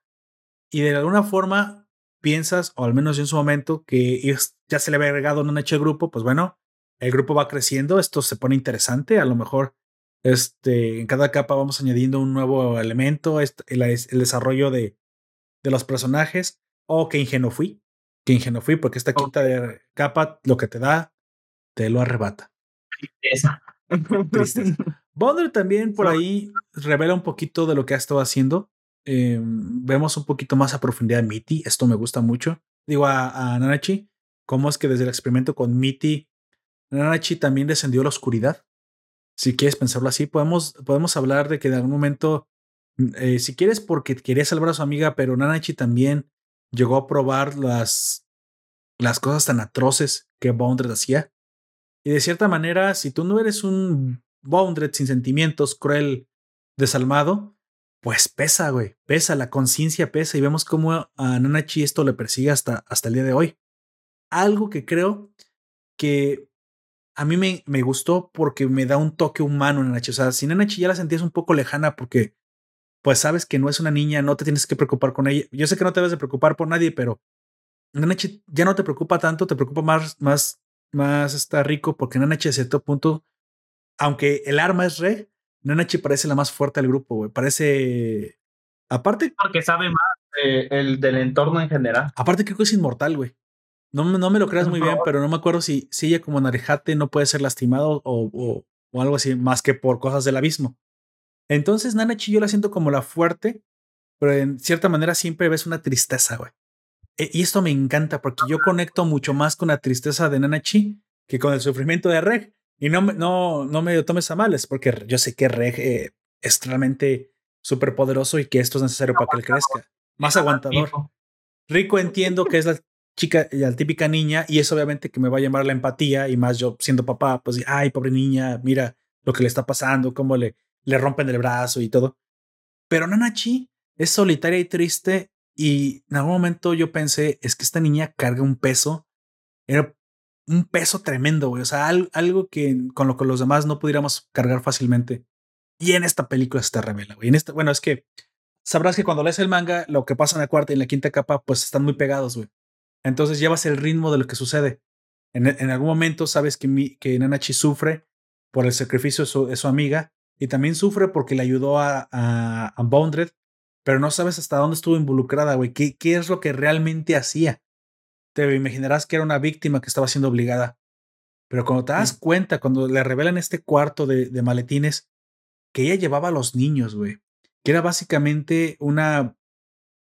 Y de alguna forma piensas, o al menos en su momento, que ya se le había agregado un hecho grupo. Pues bueno, el grupo va creciendo, esto se pone interesante. A lo mejor este, en cada capa vamos añadiendo un nuevo elemento, el, el desarrollo de, de, los personajes. O que ingenuo fui, que ingenuo fui, porque esta quinta de capa lo que te da, te lo arrebata. [laughs] Bonder también por ahí revela un poquito de lo que ha estado haciendo. Em, vemos un poquito más a profundidad de Mitty. Esto me gusta mucho. Digo a, a Nanachi, cómo es que desde el experimento con Mitty, Nanachi también descendió a la oscuridad si quieres pensarlo así, podemos, podemos hablar de que en algún momento, eh, si quieres porque quería salvar a su amiga, pero Nanachi también llegó a probar las, las cosas tan atroces que Boundred hacía. Y de cierta manera, si tú no eres un Boundred sin sentimientos, cruel, desalmado, pues pesa, güey, pesa, la conciencia pesa y vemos cómo a Nanachi esto le persigue hasta, hasta el día de hoy. Algo que creo que a mí me, me, gustó porque me da un toque humano en Nanachi. O sea, si Nanachi ya la sentías un poco lejana porque pues sabes que no es una niña, no te tienes que preocupar con ella. Yo sé que no te debes de preocupar por nadie, pero Nanachi ya no te preocupa tanto, te preocupa más, más, más está rico porque Nanachi a cierto punto, aunque el arma es re, Nanachi parece la más fuerte del grupo, güey. Parece, aparte... Porque sabe más el, del entorno en general. Aparte creo que es inmortal, güey. No, no me lo creas muy bien, pero no me acuerdo si, si ella como Narejate no puede ser lastimado o, o, o, algo así, más que por cosas del abismo. Entonces, Nanachi yo la siento como la fuerte, pero en cierta manera siempre ves una tristeza, güey. E, y esto me encanta porque yo conecto mucho más con la tristeza de Nanachi que con el sufrimiento de Reg. Y no, no, no me tomes a mal, es porque yo sé que Reg eh, es realmente súper poderoso y que esto es necesario para que él crezca. Más aguantador. Rico entiendo que es la chica, la típica niña, y es obviamente que me va a llamar la empatía, y más yo siendo papá, pues, ay, pobre niña, mira lo que le está pasando, cómo le, le rompen el brazo y todo. Pero Nanachi es solitaria y triste, y en algún momento yo pensé, es que esta niña carga un peso, era un peso tremendo, güey, o sea, algo, que con lo que los demás no pudiéramos cargar fácilmente. Y en esta película se te revela, güey. En esta, bueno, es que sabrás que cuando lees el manga, lo que pasa en la cuarta y en la quinta capa, pues están muy pegados, güey. Entonces llevas el ritmo de lo que sucede. En, en algún momento sabes que, mi, que Nanachi sufre por el sacrificio de su, amiga y también sufre porque le ayudó a, a, a Boundred, pero no sabes hasta dónde estuvo involucrada, güey. ¿Qué, ¿Qué es lo que realmente hacía? Te imaginarás que era una víctima que estaba siendo obligada. Pero cuando te das cuenta, cuando le revelan este cuarto de, de maletines, que ella llevaba a los niños, güey, que era básicamente una,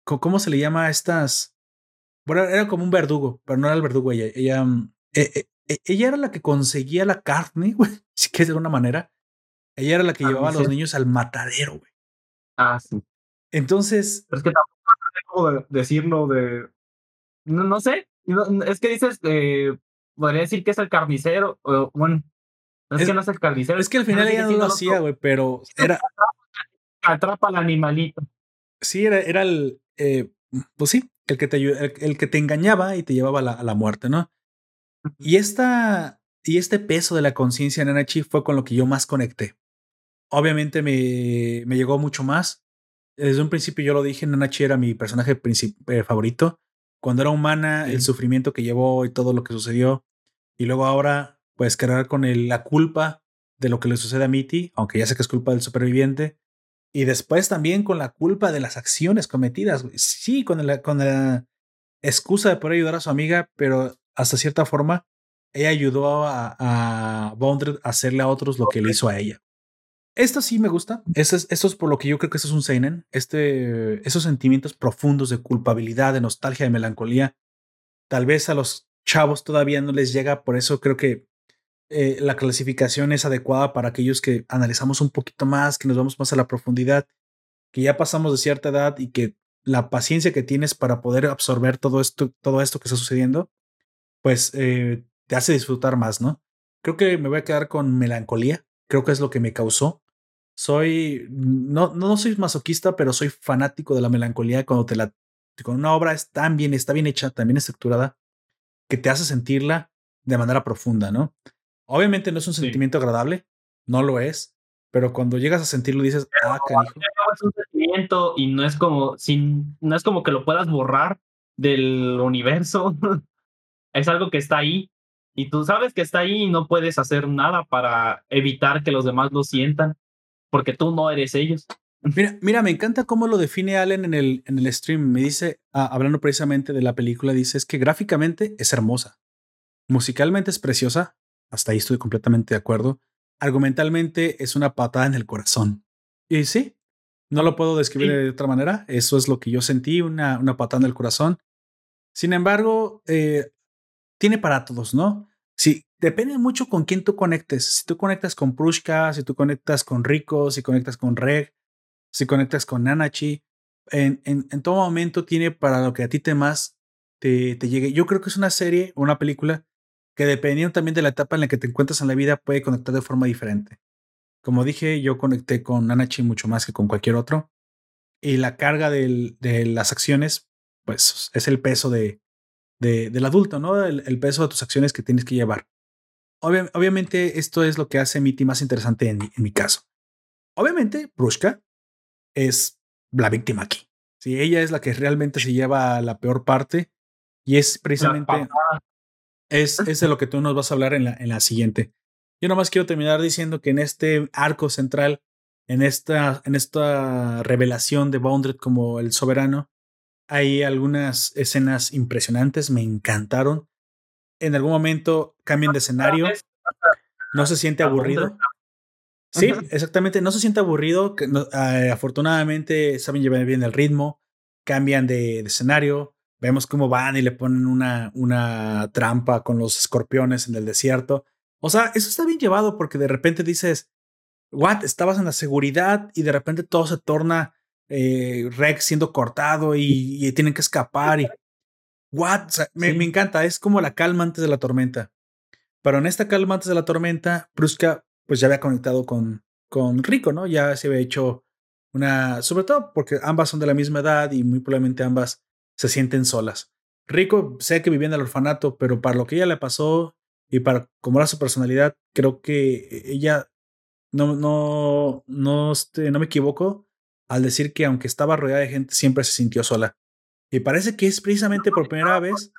¿cómo se le llama a estas? Bueno, era como un verdugo, pero no era el verdugo ella. Ella, eh, eh, ella era la que conseguía la carne, [laughs] güey, si quieres de alguna manera. Ella era la que ah, llevaba a los niños al matadero, güey. Ah, sí. Entonces. Pero es que tampoco de decirlo de. No, no sé. es que dices, eh, podría decir que es el carnicero. O, bueno, es, es, que no es el carnicero. Es que al final ella no lo hacía, güey, pero era. Atrapa al animalito. Sí, era, era el. Eh, pues sí, el que te, el, el, que te engañaba y te llevaba a la, a la muerte, ¿no? Y esta. Y este peso de la conciencia en Nanachi fue con lo que yo más conecté. Obviamente me, me llegó mucho más. Desde un principio yo lo dije, Nanachi era mi personaje eh, favorito. Cuando era humana, sí. el sufrimiento que llevó y todo lo que sucedió. Y luego ahora, pues cargar con el, la culpa de lo que le sucede a Mitty, aunque ya sé que es culpa del superviviente. Y después también con la culpa de las acciones cometidas. Sí, con la, con la excusa de poder ayudar a su amiga, pero hasta cierta forma, ella ayudó a, a Bondred a hacerle a otros lo que le hizo a ella. Esto sí me gusta. Esto es, esto es por lo que yo creo que esto es un Seinen. Este, esos sentimientos profundos de culpabilidad, de nostalgia, de melancolía. Tal vez a los chavos todavía no les llega. Por eso creo que eh, la clasificación es adecuada para aquellos que analizamos un poquito más, que nos vamos más a la profundidad, que ya pasamos de cierta edad y que la paciencia que tienes para poder absorber todo esto, todo esto que está sucediendo, pues eh, te hace disfrutar más, ¿no? Creo que me voy a quedar con melancolía creo que es lo que me causó. Soy, no, no soy masoquista, pero soy fanático de la melancolía cuando te la, cuando una obra es tan bien, está bien hecha, tan bien estructurada, que te hace sentirla de manera profunda, ¿no? Obviamente no es un sí. sentimiento agradable, no lo es, pero cuando llegas a sentirlo dices, pero, ah, canijo. Es un sentimiento y no es como, sin, no es como que lo puedas borrar del universo. [laughs] es algo que está ahí y tú sabes que está ahí y no puedes hacer nada para evitar que los demás lo sientan, porque tú no eres ellos. Mira, mira, me encanta cómo lo define Allen en el, en el stream. Me dice, ah, hablando precisamente de la película, dice es que gráficamente es hermosa, musicalmente es preciosa, hasta ahí estoy completamente de acuerdo. Argumentalmente es una patada en el corazón. Y sí, no lo puedo describir sí. de otra manera. Eso es lo que yo sentí, una, una patada en el corazón. Sin embargo, eh, tiene para todos, ¿no? Sí, depende mucho con quién tú conectes. Si tú conectas con Prushka, si tú conectas con Rico, si conectas con Reg, si conectas con Nanachi, en, todo momento tiene para lo que a ti te más te, te llegue. Yo creo que es una serie o una película que dependiendo también de la etapa en la que te encuentras en la vida puede conectar de forma diferente. Como dije, yo conecté con Nanachi mucho más que con cualquier otro. Y la carga de las acciones, pues es el peso de, de, del adulto, ¿no? El, el, peso de tus acciones que tienes que llevar. Obvia, obviamente, esto es lo que hace Mitty más interesante en mi, en mi caso. Obviamente, Prushka es la víctima aquí. Sí, ella es la que realmente se lleva la peor parte y es precisamente es, es de lo que tú nos vas a hablar en la, en la siguiente. Yo nomás quiero terminar diciendo que en este arco central, en esta, en esta revelación de Boundred como el soberano, hay algunas escenas impresionantes, me encantaron. En algún momento cambian de escenario, no se siente aburrido. Sí, [laughs] exactamente, no se siente aburrido. Uh, afortunadamente saben llevar bien el ritmo, cambian de, de, escenario. Vemos cómo van y le ponen una, una trampa con los escorpiones en el desierto. O sea, eso está bien llevado porque de repente dices, what, estabas en la seguridad y de repente todo se torna eh, Rex siendo cortado y, y, tienen que escapar y what o sea, me, sí. me, encanta es como la calma antes de la tormenta. Pero en esta calma antes de la tormenta Pruska pues ya había conectado con con Rico no ya se había hecho una sobre todo porque ambas son de la misma edad y muy probablemente ambas se sienten solas. Rico sé que vivía en el orfanato pero para lo que ella le pasó y para cómo era su personalidad creo que ella no no no este, no me equivoco al decir que aunque estaba rodeada de gente, siempre se sintió sola. Y parece que es precisamente por primera vez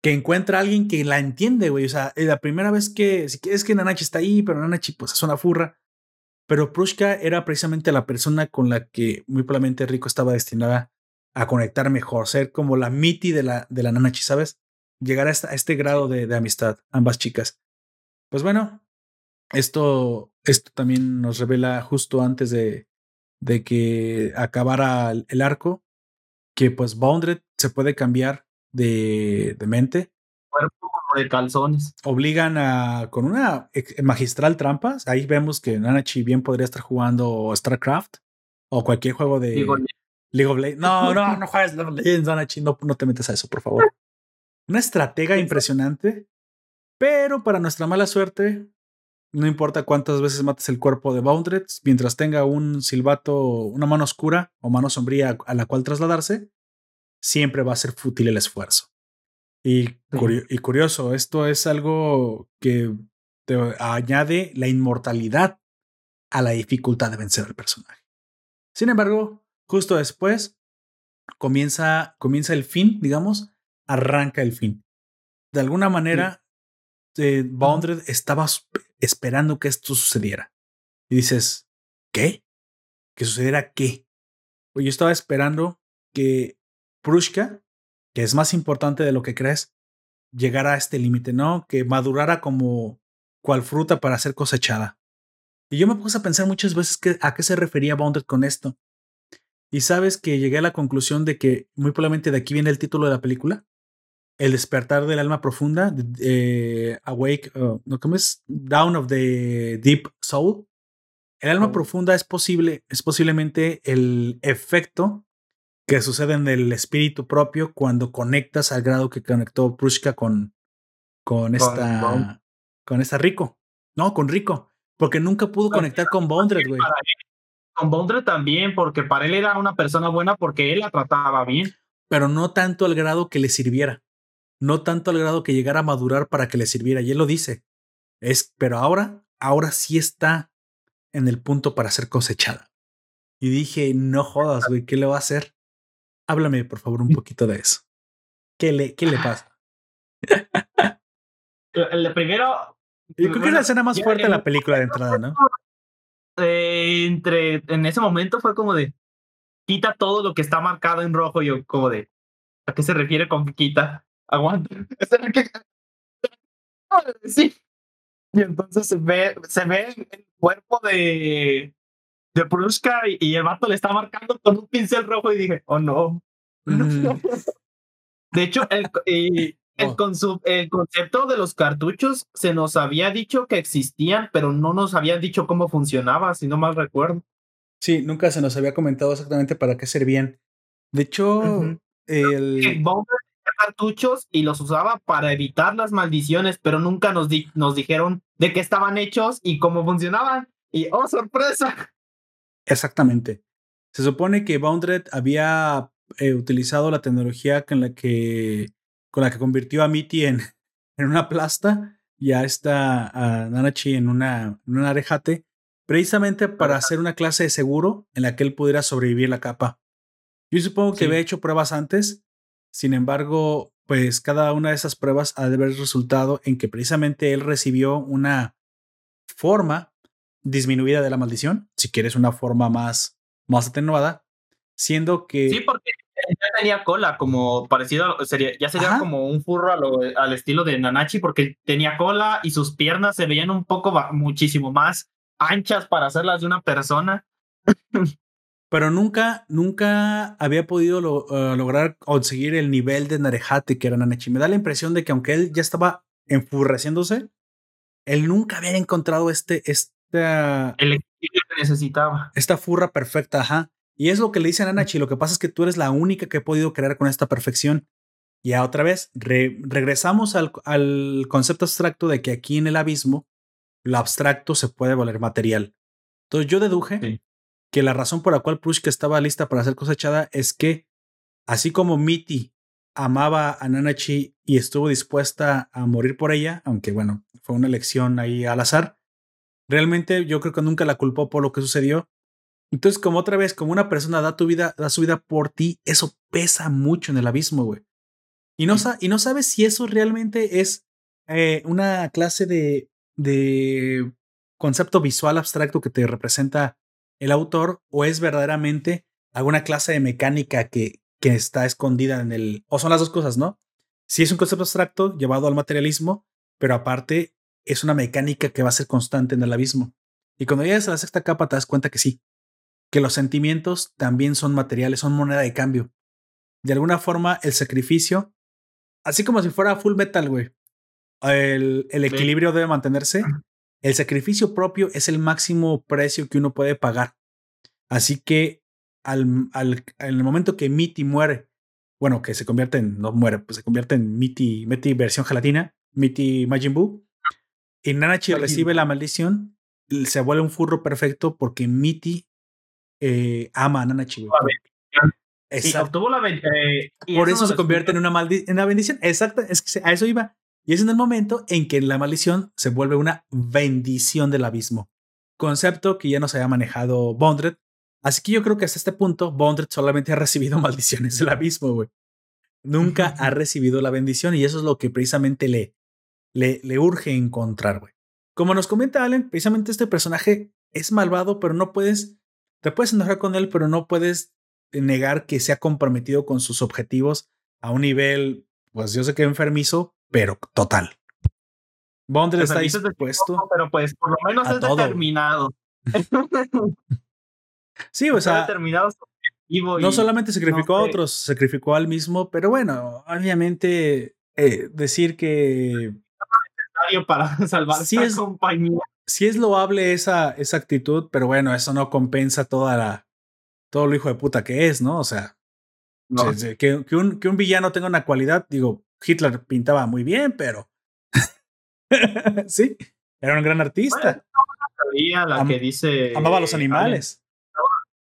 que encuentra a alguien que la entiende, güey. O sea, la primera vez que, es que Nanachi está ahí, pero Nanachi pues es una furra. Pero Prushka era precisamente la persona con la que muy probablemente Rico estaba destinada a conectar mejor, ser como la miti de la, de la Nanachi, ¿sabes? Llegar a, este grado de, de, amistad, ambas chicas. Pues bueno, esto, esto también nos revela justo antes de, de que acabara el arco, que pues Boundred se puede cambiar de, de mente. Cuerpo de calzones. Obligan a, con una magistral trampa, ahí vemos que Nanachi bien podría estar jugando StarCraft o cualquier juego de League of Legends. No, no, no [laughs] juegues League of Legends, Nanachi, no, no te metes a eso, por favor. Una estratega impresionante, pero para nuestra mala suerte, no importa cuántas veces mates el cuerpo de Boundred, mientras tenga un silbato, una mano oscura o mano sombría a la cual trasladarse, siempre va a ser fútil el esfuerzo. Y, y curioso, esto es algo que te añade la inmortalidad a la dificultad de vencer al personaje. Sin embargo, justo después comienza, comienza el fin, digamos, arranca el fin. De alguna manera, eh, Boundred estaba esperando que esto sucediera. Y dices, ¿qué? ¿Que sucediera qué? Pues yo estaba esperando que Prushka, que es más importante de lo que crees, llegara a este límite, ¿no? Que madurara como cual fruta para ser cosechada. Y yo me puse a pensar muchas veces que, a qué se refería Bounded con esto. Y sabes que llegué a la conclusión de que muy probablemente de aquí viene el título de la película. El despertar del alma profunda, eh, Awake, uh, ¿no? ¿cómo es? Down of the Deep Soul. El alma oh. profunda es posible, es posiblemente el efecto que sucede en el espíritu propio cuando conectas al grado que conectó Prushka con, con esta con, esta Rico. No, con Rico. Porque nunca pudo conectar con Bondred, güey. Con Bondred también, porque para él era una persona buena porque él la trataba bien. Pero no tanto al grado que le sirviera. No tanto al grado que llegara a madurar para que le sirviera. Y él lo dice. Es, pero ahora, ahora sí está en el punto para ser cosechada. Y dije, no jodas, güey, ¿qué le va a hacer? Háblame, por favor, un [laughs] poquito de eso. ¿Qué le, qué le pasa? [laughs] El primero. Yo creo que es la escena más fuerte de la película de entrada, ¿no? [laughs] entre, en ese momento fue como de quita todo lo que está marcado en rojo. Yo, como de ¿a qué se refiere con quita? Aguanta. [laughs] [laughs] Sí. Y entonces se ve, se ve el cuerpo de, de Prushka y, el vato le está marcando con un pincel rojo y dije, oh no. [laughs] de hecho, el, el, oh. el, concepto de los cartuchos se nos había dicho que existían, pero no nos habían dicho cómo funcionaba, si no mal recuerdo. Sí, nunca se nos había comentado exactamente para qué servían. De hecho, el... cartuchos y los usaba para evitar las maldiciones, pero nunca nos, nos dijeron de qué estaban hechos y cómo funcionaban. Y oh, sorpresa, Exactamente. Se supone que Boundred había eh, utilizado la tecnología con la que, con la que convirtió a Mitty en, [laughs] en una plasta y a esta a Nanachi en una, en arejate, precisamente para hacer una clase de seguro en la que él pudiera sobrevivir la capa. Yo supongo que había hecho pruebas antes, sin embargo, pues cada una de esas pruebas ha de haber resultado en que precisamente él recibió una forma disminuida de la maldición, si quieres una forma más, más atenuada, siendo que... Sí, porque ya tenía cola, como parecido, sería, ya sería como un furro al estilo de Nanachi, porque tenía cola y sus piernas se veían un poco, muchísimo más anchas para hacerlas de una persona. Pero nunca, nunca había podido eh, lograr conseguir el nivel de Narejate que era Nanachi. Me da la impresión de que aunque él ya estaba enfurreciéndose, él nunca había encontrado este, este el equilibrio que necesitaba. Esta furra perfecta, ajá. Y es lo que le dicen a Nachi, lo que pasa es que tú eres la única que he podido crear con esta perfección. Y otra vez, regresamos al, al, concepto abstracto de que aquí en el abismo, lo abstracto se puede volver material. Entonces yo deduje que la razón por la cual Prushka estaba lista para ser cosechada es que, así como Mitty amaba a Nanachi y estuvo dispuesta a morir por ella, aunque bueno, fue una elección ahí al azar, Realmente yo creo que nunca la culpó por lo que sucedió. Entonces, como otra vez, como una persona da tu vida, da su vida por ti, eso pesa mucho en el abismo, güey. Y no, y no sabes si eso realmente es eh, una clase de, de concepto visual abstracto que te representa el autor o es verdaderamente alguna clase de mecánica que, que está escondida en el... O son las dos cosas, ¿no? Si es un concepto abstracto llevado al materialismo, pero aparte es una mecánica que va a ser constante en el abismo. Y cuando llegas a la sexta capa te das cuenta que sí, que los sentimientos también son materiales, son moneda de cambio. De alguna forma, el sacrificio, así como si fuera full metal, güey, el, el equilibrio debe mantenerse. El sacrificio propio es el máximo precio que uno puede pagar. Así que al, al, en el momento que Mitty muere, bueno, que se convierte en, no muere, pues se convierte en Mitty, Mitty versión gelatina, Mitty Majin Buu, y Nanachi recibe la maldición, se vuelve un furro perfecto porque Mitty eh, ama a Nanachi. obtuvo la eh, Por eso, se convierte en una, en una bendición. Exacto, es que a eso iba. Y es en el momento en que la maldición se vuelve una bendición del abismo. Concepto que ya nos había manejado Bondred. Así que yo creo que hasta este punto Bondred solamente ha recibido [laughs] maldiciones del abismo, güey. Nunca ha recibido la bendición y eso es lo que precisamente le, le, le urge encontrar, güey. Como nos comenta Allen, precisamente este personaje es malvado, pero no puedes, te puedes enojar con él, pero no puedes negar que se ha comprometido con sus objetivos a un nivel, pues yo sé que enfermizo, pero total. Bondre está dispuesto. Pero pues por lo menos es determinado. [laughs] sí, o sea. no solamente sacrificó a otros, sacrificó al mismo, pero bueno, obviamente eh, decir que. para [laughs] salvar sí es, compañía. Sí es loable esa, esa actitud, pero bueno, eso no compensa toda la, todo lo hijo de puta que es, ¿no? O sea, que, que, un, que un villano tenga una cualidad, digo, Hitler pintaba muy bien, pero [laughs] sí, era un gran artista. la que dice amaba a los animales.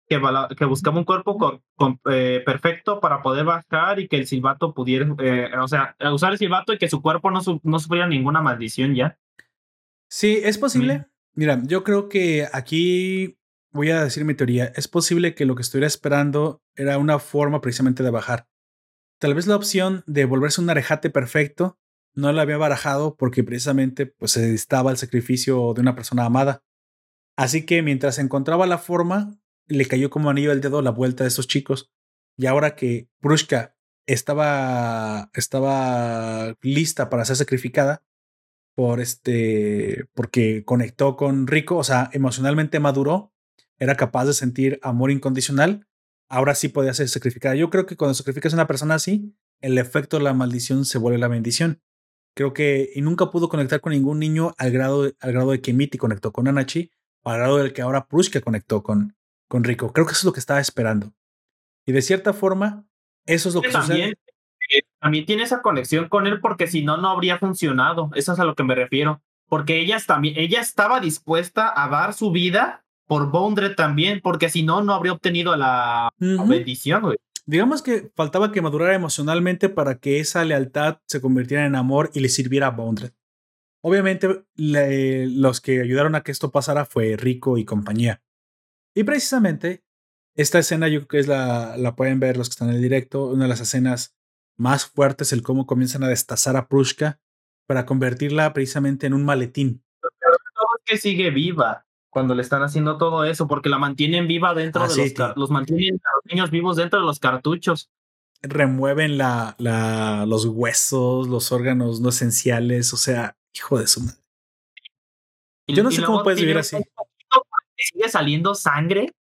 Que, que buscaba un cuerpo eh, perfecto para poder bajar y que el silbato pudiera, eh, o sea, usar el silbato y que su cuerpo no, no sufriera ninguna maldición ya. Sí, es posible. Mira, yo creo que aquí voy a decir mi teoría. Es posible que lo que estuviera esperando era una forma precisamente de bajar. Tal vez la opción de volverse un arejate perfecto no la había barajado porque precisamente pues, se estaba el sacrificio de una persona amada. Así que mientras encontraba la forma, le cayó como anillo al dedo la vuelta de esos chicos. Y ahora que Prushka estaba, estaba lista para ser sacrificada, por este, porque conectó con Rico, o sea, emocionalmente maduró, era capaz de sentir amor incondicional, ahora sí podía ser sacrificada. Yo creo que cuando sacrificas a una persona así, el efecto de la maldición se vuelve la bendición. Creo que y nunca pudo conectar con ningún niño al grado, de, al grado de que Mitty conectó con Anachi, al grado del que ahora Prushka conectó con, con Rico. Creo que eso es lo que estaba esperando. Y de cierta forma, eso es lo que también, sucede. Eh, también tiene esa conexión con él porque si no, no habría funcionado. Eso es a lo que me refiero. Porque ella, también, ella estaba dispuesta a dar su vida por Bondre también, porque si no, no habría obtenido la bendición, Digamos que faltaba que madurara emocionalmente para que esa lealtad se convirtiera en amor y le sirviera a Bondred. Obviamente, los que ayudaron a que esto pasara fue Rico y compañía. Y precisamente, esta escena yo creo que es la, la pueden ver los que están en el directo, una de las escenas más fuertes, el cómo comienzan a destazar a Prushka para convertirla precisamente en un maletín. que sigue viva cuando le están haciendo todo eso, porque la mantienen viva dentro ah, de los, los mantienen a los niños vivos dentro de los cartuchos. Remueven la, la, los huesos, los órganos no esenciales, o sea, hijo de su madre. Yo no sé cómo puedes vivir así. Sigue saliendo sangre.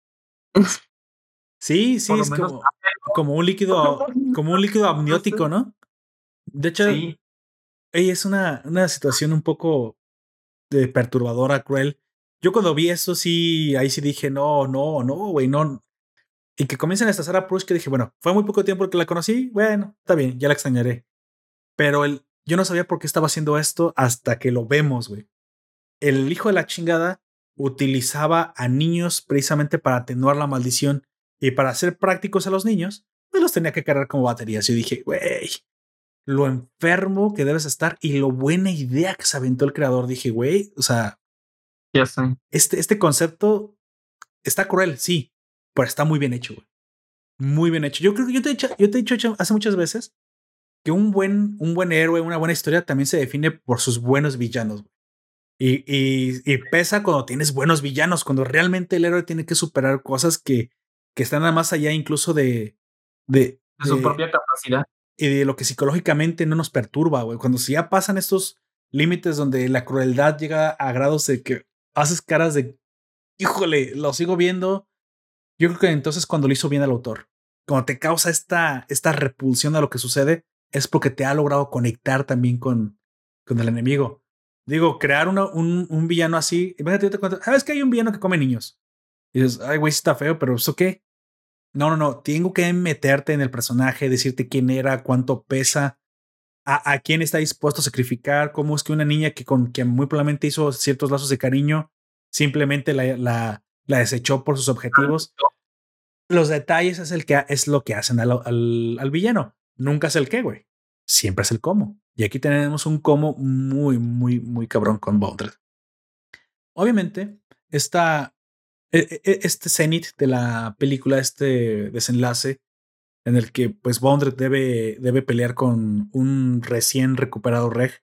Sí, sí, es como, como, un líquido, como un líquido amniótico, ¿no? De hecho, es una, una situación un poco de perturbadora, cruel, yo cuando vi eso, sí, ahí sí dije, no, no, no, güey, no. Y que comiencen a estazar a Prush, que dije, bueno, fue muy poco tiempo que la conocí, bueno, está bien, ya la extrañaré. Pero el, yo no sabía por qué estaba haciendo esto hasta que lo vemos, güey. El hijo de la chingada utilizaba a niños precisamente para atenuar la maldición y para hacer prácticos a los niños, pues los tenía que cargar como baterías. Yo dije, güey, lo enfermo que debes estar y lo buena idea que se aventó el creador. Dije, güey, o sea, ya sé. Este, este concepto está cruel, sí, pero está muy bien hecho, güey. Muy bien hecho. Yo creo que yo te he dicho, yo te he dicho hace muchas veces que un buen, un buen héroe, una buena historia también se define por sus buenos villanos. Y, y, y, pesa cuando tienes buenos villanos, cuando realmente el héroe tiene que superar cosas que, que están más allá incluso de, de, de su propia capacidad. Y de lo que psicológicamente no nos perturba, güey. Cuando si ya pasan estos límites donde la crueldad llega a grados de que haces caras de, híjole, lo sigo viendo. Yo creo que entonces cuando lo hizo bien el autor, cuando te causa esta, esta repulsión a lo que sucede, es porque te ha logrado conectar también con, con el enemigo. Digo, crear una, un, un, villano así. Imagínate, te cuento, ¿sabes que hay un villano que come niños? Y dices, ay, güey, está feo, pero ¿eso qué? No, no, no. Tengo que meterte en el personaje, decirte quién era, cuánto pesa, a, a quién está dispuesto a sacrificar, cómo es que una niña que con quien muy probablemente hizo ciertos lazos de cariño, simplemente la, la, la desechó por sus objetivos. Los detalles es, el que, es lo que hacen al, al, al villano. Nunca es el qué, güey. Siempre es el cómo. Y aquí tenemos un como muy, muy, muy cabrón con Bondred. Obviamente, esta, e, e, este cenit de la película, este desenlace en el que pues Bondred debe, debe pelear con un recién recuperado Reg.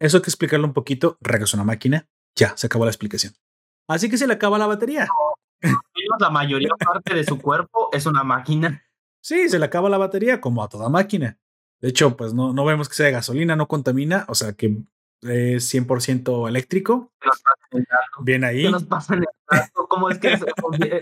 Eso hay que explicarlo un poquito. Reg es una máquina. Ya, se acabó la explicación. Así que se le acaba la batería. La mayoría parte de su cuerpo es una máquina. Sí, se le acaba la batería como a toda máquina. De hecho, pues no, no vemos que sea de gasolina, no contamina, o sea que es 100% eléctrico. Bien ahí. ¿Qué nos pasa en el? ¿Cómo es que se, [laughs] porque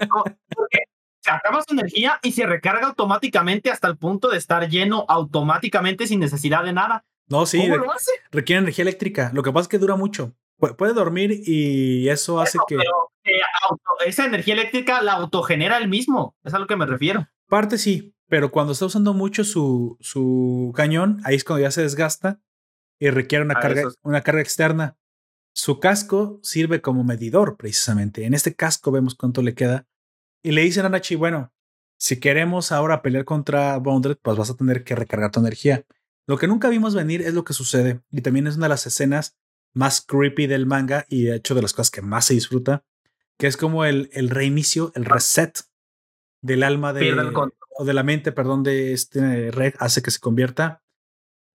se acaba su energía y se recarga automáticamente hasta el punto de estar lleno automáticamente sin necesidad de nada? No, sí, ¿Cómo lo hace? requiere energía eléctrica. Lo que pasa es que dura mucho. Pu puede dormir y eso hace Eso, que... pero, eh, auto, esa energía eléctrica la autogenera él mismo. Es a lo que me refiero. Parte sí, pero cuando está usando mucho su, su cañón, ahí es cuando ya se desgasta y requiere una, Ah, carga, una carga externa. Su casco sirve como medidor, precisamente. En este casco vemos cuánto le queda. Y le dicen a Nachi, bueno, si queremos ahora pelear contra Bondred, pues vas a tener que recargar tu energía. Lo que nunca vimos venir es lo que sucede. Y también es una de las escenas más creepy del manga y de hecho de las cosas que más se disfruta, que es como el, el reinicio, el reset del alma de, el control. o de la mente, perdón, de este Reg hace que se convierta.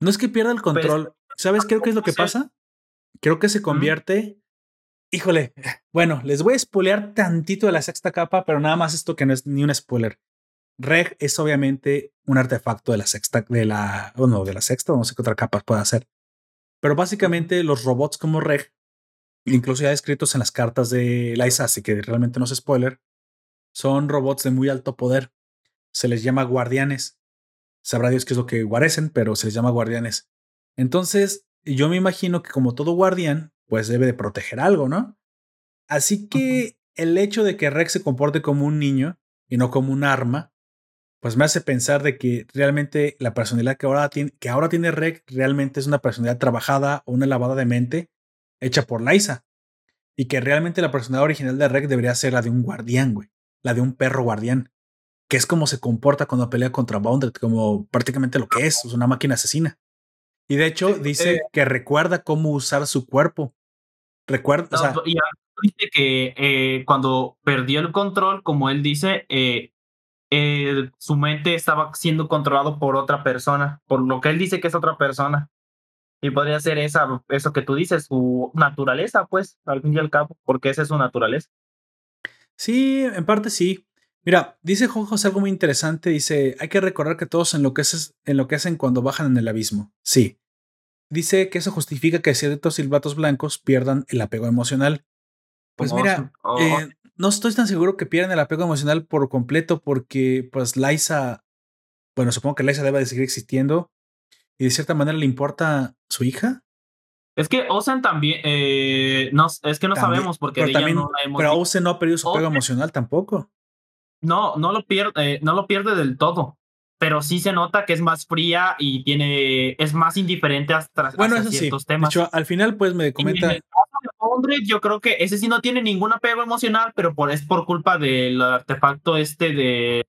No es que pierda el control. ¿Sabes creo que es lo que pasa? Creo que se convierte. Híjole, bueno, les voy a spoilear tantito de la sexta capa, pero nada más esto que no es ni un spoiler. Reg es obviamente un artefacto de la sexta, de la, bueno, de la sexta, no sé qué otra capa puede hacer. Pero básicamente los robots como Reg, incluso ya descritos en las cartas de Liza, así que realmente no es spoiler, son robots de muy alto poder. Se les llama guardianes. Sabrá Dios qué es lo que guarecen, pero se les llama guardianes. Entonces, yo me imagino que como todo guardián, pues debe de proteger algo, ¿no? Así que el hecho de que Rex se comporte como un niño y no como un arma, pues me hace pensar de que realmente la personalidad que ahora tiene, que ahora tiene Rex realmente es una personalidad trabajada o una lavada de mente hecha por Liza. Y que realmente la personalidad original de Rex debería ser la de un guardián, güey. La de un perro guardián. Que es como se comporta cuando pelea contra Bounded, como prácticamente lo que es, es una máquina asesina. Y de hecho dice que recuerda cómo usar su cuerpo. Recuerda, o sea, y dice que eh, cuando perdió el control, como él dice, eh, eh, su mente estaba siendo controlado por otra persona, por lo que él dice que es otra persona. Y podría ser esa, eso que tú dices, su naturaleza, pues, al fin y al cabo, porque esa es su naturaleza. Sí, en parte sí. Mira, dice Jojos algo muy interesante. Dice, hay que recordar que todos enloqueces- enloquecen cuando bajan en el abismo. Sí. Dice que eso justifica que ciertos silbatos blancos pierdan el apego emocional. Pues mira, oh, eh, no estoy tan seguro que pierdan el apego emocional por completo porque pues Liza, bueno, supongo que Liza debe de seguir existiendo y de cierta manera le importa su hija. Es que Ozen también, eh, no, es que no También- sabemos porque pero de ella también, no la hemos pero visto. Ose no ha perdido su apego emocional tampoco. No, no lo pierde, eh, no lo pierde del todo, pero sí se nota que es más fría y tiene, es más indiferente hasta Bueno, hacia eso sí. ciertos De temas. hecho, al final pues me comenta... el caso de Bondred, yo creo que ese sí no tiene ningún apego emocional, pero por, es por culpa del artefacto este de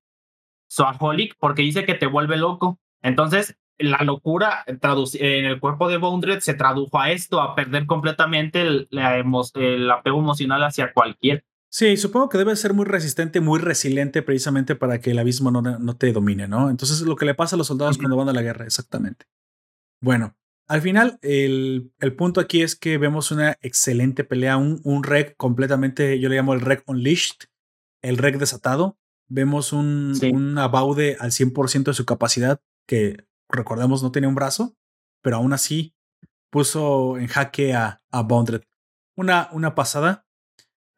Soaholic, porque dice que te vuelve loco. Entonces, la locura traduci- en el cuerpo de Bondred se tradujo a esto, a perder completamente el, la emo- el apego emocional hacia cualquier. Sí, supongo que debe ser muy resistente, muy resiliente precisamente para que el abismo no, no te domine, ¿no? Entonces lo que le pasa a los soldados cuando van a la guerra, exactamente. Bueno, al final, el, el, punto aquí es que vemos una excelente pelea, un, un rec completamente, yo le llamo el rec unleashed, el rec desatado. Vemos un, un abaude al 100% de su capacidad, que recordemos no tenía un brazo, pero aún así puso en jaque a, a Bondred. Una, una pasada.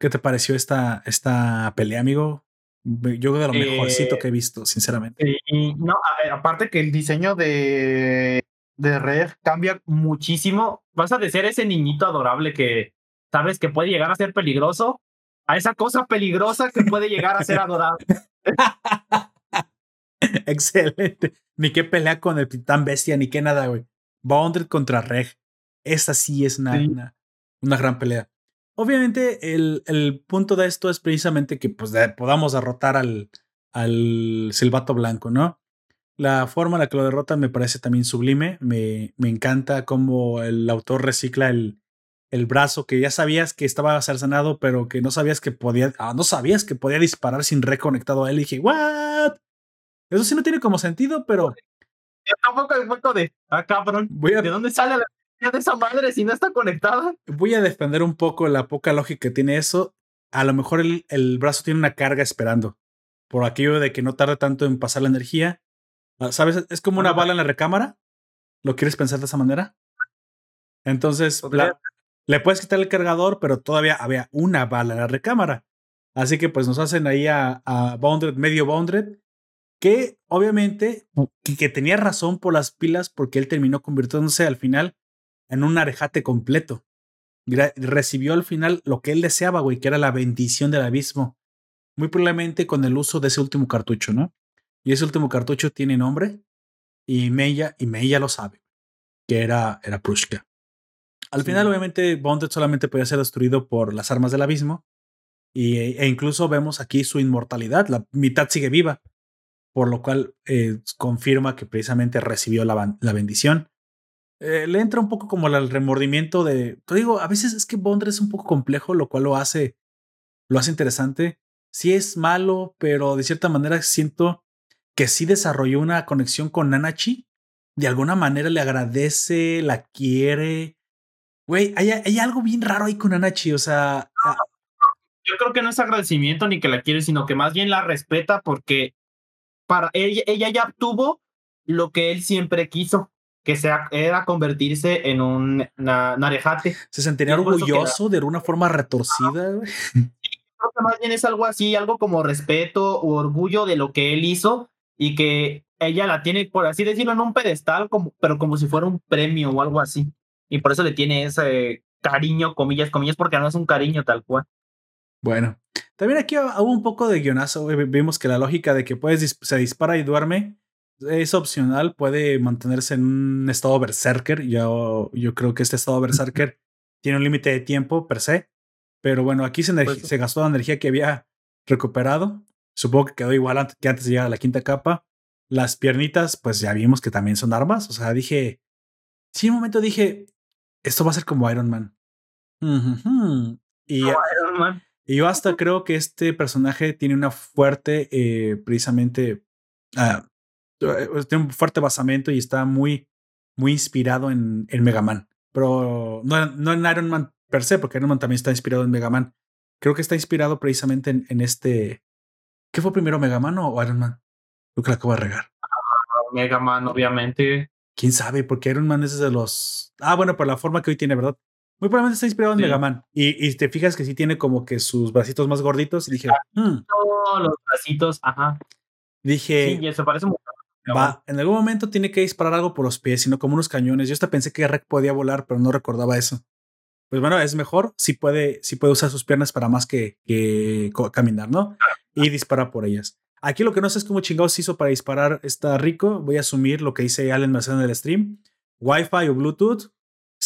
¿Qué te pareció esta, esta pelea, amigo? Yo creo de lo mejorcito que he visto, sinceramente. Y no, aparte que el diseño de, de Red cambia muchísimo. Vas a ser ese niñito adorable que sabes que puede llegar a ser peligroso, a esa cosa peligrosa que puede llegar a ser adorable. [laughs] Excelente. Ni qué pelea con el titán bestia, ni qué nada, güey. Bounded contra Reg. Esa sí es una, una, una, gran pelea. Obviamente, el, el, punto de esto es precisamente que pues, podamos derrotar al, al silbato blanco, ¿no? La forma en la que lo derrotan me parece también sublime. Me, me encanta cómo el autor recicla el, el brazo que ya sabías que estaba cercenado, pero que no sabías que podía, ah, no sabías que podía disparar sin reconectado a él. Y dije, ¿what? Eso sí no tiene como sentido, pero. Yo tampoco el foto de, ah, cabrón, ¿de dónde sale la de esa madre si no está conectada? Voy a defender un poco la poca lógica que tiene eso. A lo mejor el, el brazo tiene una carga esperando. Por aquello de que no tarde tanto en pasar la energía. Ah, ¿Sabes? Es como una bala en la recámara. ¿Lo quieres pensar de esa manera? Entonces, le puedes quitar el cargador, pero todavía había una bala en la recámara. Así que pues nos hacen ahí a, a Bounded, medio Bounded, que obviamente que, tenía razón por las pilas porque él terminó convirtiéndose al final en un arejate completo. recibió al final lo que él deseaba, güey, que era la bendición del abismo. Muy probablemente con el uso de ese último cartucho, ¿no? Y ese último cartucho tiene nombre y Meya, y lo sabe, que era, era Prushka. Al final, obviamente, Bonded solamente podía ser destruido por las armas del abismo. Y, e incluso vemos aquí su inmortalidad. La mitad sigue viva. Por lo cual eh, confirma que precisamente recibió la, la bendición. Eh, le entra un poco como el remordimiento de. Te digo, a veces es que Bonded es un poco complejo, lo cual lo hace. Lo hace interesante. Sí es malo, pero de cierta manera siento que sí desarrolló una conexión con Nanachi. De alguna manera le agradece, la quiere Güey, hay, hay, algo bien raro ahí con Anachi, o sea. Ah. Yo creo que no es agradecimiento ni que la quiere, sino que más bien la respeta porque para ella, ella ya obtuvo lo que él siempre quiso, que sea, era convertirse en un narejate. Se sentiría orgulloso de una forma retorcida. Creo que más bien es algo así, algo como respeto o orgullo de lo que él hizo y que ella la tiene, por así decirlo, en un pedestal, como, pero como si fuera un premio o algo así y por eso le tiene ese cariño, comillas, comillas, porque no es un cariño tal cual. Bueno, también aquí hubo un poco de guionazo. Vimos que la lógica de que puedes se dispara y duerme es opcional, puede mantenerse en un estado berserker. Yo, yo creo que este estado berserker tiene un límite de tiempo per se, pero bueno, aquí se, pues se gastó la energía que había recuperado. Supongo que quedó igual que antes de llegar a la quinta capa. Las piernitas, pues ya vimos que también son armas. O sea, dije, sí, un momento dije, esto va a ser como Iron Man. y, y, yo hasta creo que este personaje tiene una fuerte, eh, precisamente, uh, tiene un fuerte basamento y está muy, muy inspirado en, en Mega Man. Pero no, no en Iron Man per se, porque Iron Man también está inspirado en Mega Man. Creo que está inspirado precisamente en, en este. ¿Qué fue primero, Mega Man o Iron Man? Creo que la acabo de regar. Ah, Mega Man, obviamente. Quién sabe, porque Iron Man es de los. Ah, bueno, por la forma que hoy tiene, ¿verdad? Muy probablemente está inspirado en Mega Man. Y, y, te fijas que sí tiene como que sus bracitos más gorditos. Y dije. Hmm". los bracitos, ajá. Dije. Sí, eso parece Va, en algún momento tiene que disparar algo por los pies, sino como unos cañones. Yo hasta pensé que Rek podía volar, pero no recordaba eso. Pues bueno, es mejor. si puede, sí puede usar sus piernas para más que, que caminar, ¿no? Y disparar por ellas. Aquí lo que no sé es cómo chingados hizo para disparar está rico. Voy a asumir lo que dice Allen Mercedes en el stream. Wi-Fi o Bluetooth.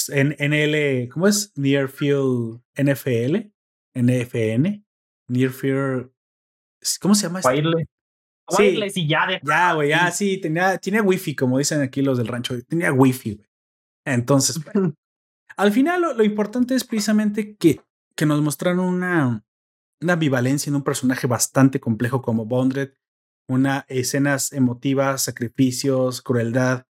En NL, ¿cómo es? Near Field NFL. NFN. Near Field. ¿Cómo se llama? Wireless. Wireless y ya de. Ya, güey, ya, sí, tenía, tenía wifi, como dicen aquí los del rancho. Tenía wifi, güey. Entonces, al final lo, lo, importante es precisamente que, que nos mostraron una, una ambivalencia en un personaje bastante complejo como Bondred, una escenas emotivas, sacrificios, crueldad,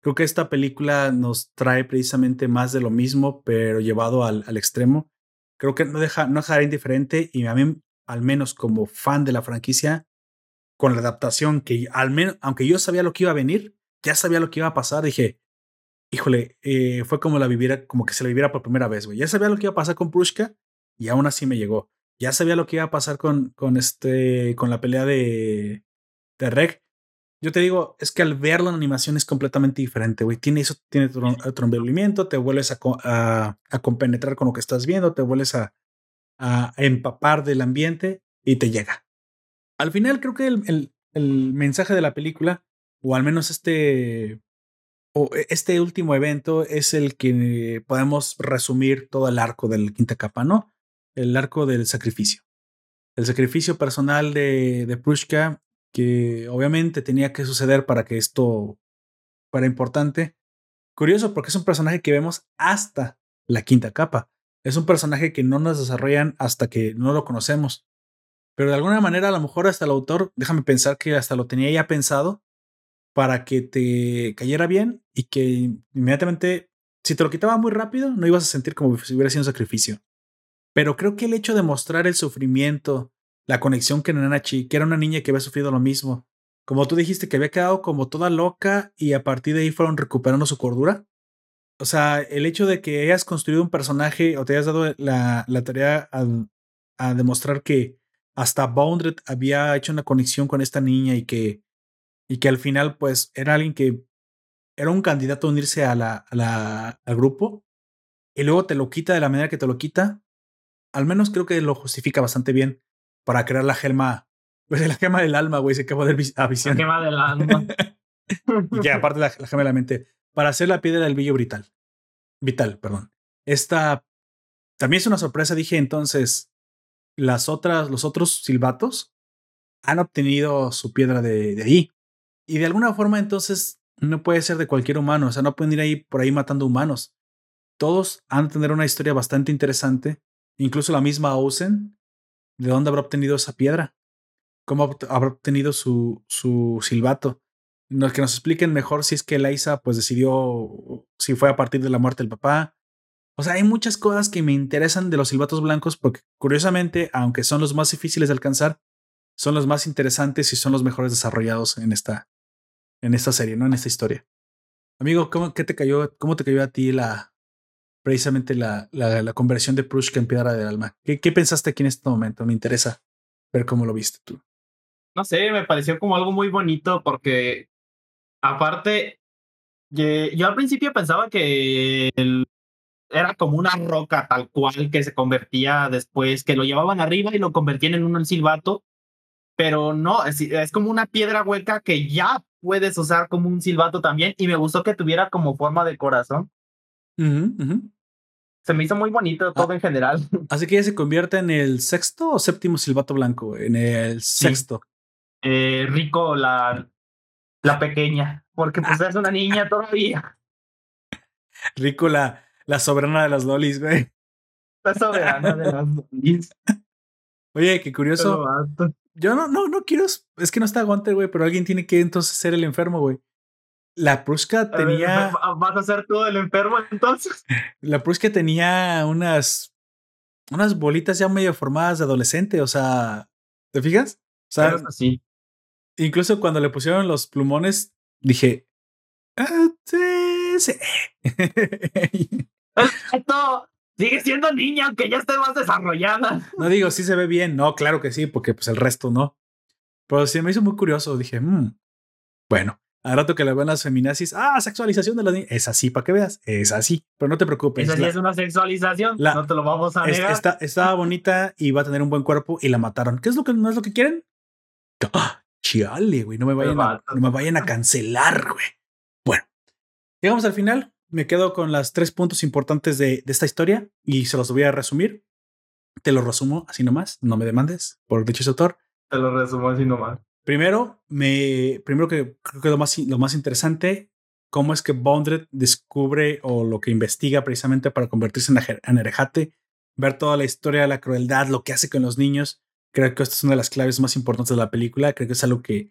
Creo que esta película nos trae precisamente más de lo mismo, pero llevado al, al extremo. Creo que no deja, no dejará indiferente y a mí, al menos como fan de la franquicia, con la adaptación, que al menos, aunque yo sabía lo que iba a venir, ya sabía lo que iba a pasar, dije, híjole, eh, fue como la viviera, como que se la viviera por primera vez, güey. Ya sabía lo que iba a pasar con Prushka y aún así me llegó. Ya sabía lo que iba a pasar con, con este, con la pelea de, de Reg. Yo te digo, es que al verlo en animación es completamente diferente, güey. Tiene eso, tiene otro envolvimiento, te vuelves a, a, a, compenetrar con lo que estás viendo, te vuelves a, a, empapar del ambiente y te llega. Al final creo que el, el, mensaje de la película, o al menos este, o e, este último evento es el que podemos resumir todo el arco del quinta capa, ¿no? El arco del sacrificio. El sacrificio personal de, de Prushka que obviamente tenía que suceder para que esto fuera importante. Curioso porque es un personaje que vemos hasta la quinta capa. Es un personaje que no nos desarrollan hasta que no lo conocemos. Pero de alguna manera a lo mejor hasta el autor, déjame pensar que hasta lo tenía ya pensado para que te cayera bien y que inmediatamente, si te lo quitaba muy rápido, no ibas a sentir como si hubiera sido un sacrificio. Pero creo que el hecho de mostrar el sufrimiento la conexión con Nanachi, que era una niña que había sufrido lo mismo. Como tú dijiste, que había quedado como toda loca y a partir de ahí fueron recuperando su cordura. O sea, el hecho de que hayas construido un personaje o te hayas dado la, la tarea a, a, demostrar que hasta Bounded había hecho una conexión con esta niña y que, y que al final pues era alguien que era un candidato a unirse a la, a la, al grupo y luego te lo quita de la manera que te lo quita, al menos creo que lo justifica bastante bien para crear la gema, pues la gema del alma, güey, se acabó de a visión. La gema del alma. [laughs] y que aparte la, la, gema de la mente, para hacer la piedra del brillo vital. Vital, perdón. Esta también es una sorpresa, dije entonces, las otras, los otros silbatos han obtenido su piedra de, ahí. Y de alguna forma entonces no puede ser de cualquier humano, o sea, no pueden ir ahí por ahí matando humanos. Todos han de tener una historia bastante interesante, incluso la misma Osen ¿De dónde habrá obtenido esa piedra? ¿Cómo habrá obtenido su, su silbato? Que nos expliquen mejor si es que Liza pues decidió, si fue a partir de la muerte del papá. O sea, hay muchas cosas que me interesan de los silbatos blancos porque curiosamente, aunque son los más difíciles de alcanzar, son los más interesantes y son los mejores desarrollados en esta, en esta serie, ¿no? En esta historia. Amigo, ¿cómo, qué te cayó, ¿cómo te cayó a ti la, precisamente la, la, conversión de Prushka en piedra del alma. ¿Qué, ¿Qué, pensaste aquí en este momento? Me interesa ver cómo lo viste tú. No sé, me pareció como algo muy bonito porque aparte, yo al principio pensaba que el, era como una roca tal cual que se convertía después, que lo llevaban arriba y lo convertían en un silbato, pero no, es, es como una piedra hueca que ya puedes usar como un silbato también y me gustó que tuviera como forma de corazón. Uh -huh, uh -huh se me hizo muy bonito todo ah, en general. [laughs] Así que ella se convierte en el sexto o séptimo silbato blanco, en el sexto. Sí. Eh, Rico, la, la pequeña, porque pues es una niña todavía. [laughs] Rico, la, la soberana de las lolis, güey. La soberana de las lolis. Oye, qué curioso. Yo no, no, no quiero, es que no está aguante, güey, pero alguien tiene que entonces ser el enfermo, güey. La Pruska tenía. [laughs] ¿Vas a ser todo el enfermo entonces? La Pruska tenía unas. Unas bolitas ya medio formadas de adolescente, o sea. ¿Te fijas? O sea, sí. Incluso cuando le pusieron los plumones, dije. Ah, sí, sí. [laughs] Esto sigue siendo niña, aunque ya esté más desarrollada. No digo, sí se ve bien. No, claro que sí, porque pues el resto no. Pero sí me hizo muy curioso. Dije, mmm, bueno, al rato que le ven las feminazis, ah, sexualización de las niñas. Es así, para que veas, es así. Pero no te preocupes. Esa sí es una sexualización, la, no te lo vamos a negar. Está, estaba [laughs] bonita y va a tener un buen cuerpo y la mataron. ¿Qué es lo que no es lo que quieren? ¡Ah! Chiale, güey, no me vayan a, no me [laughs] vayan a cancelar, güey. Bueno, llegamos al final. Me quedo con los tres puntos importantes de, de esta historia y se los voy a resumir. Te lo resumo así nomás, no me demandes por dicho autor. Te lo resumo así nomás. Primero, me, primero que creo que lo más, lo más interesante, cómo es que Bondred descubre o lo que investiga precisamente para convertirse en, en Erejate, ver toda la historia de la crueldad, lo que hace con los niños. Creo que esta es una de las claves más importantes de la película. Creo que es algo que,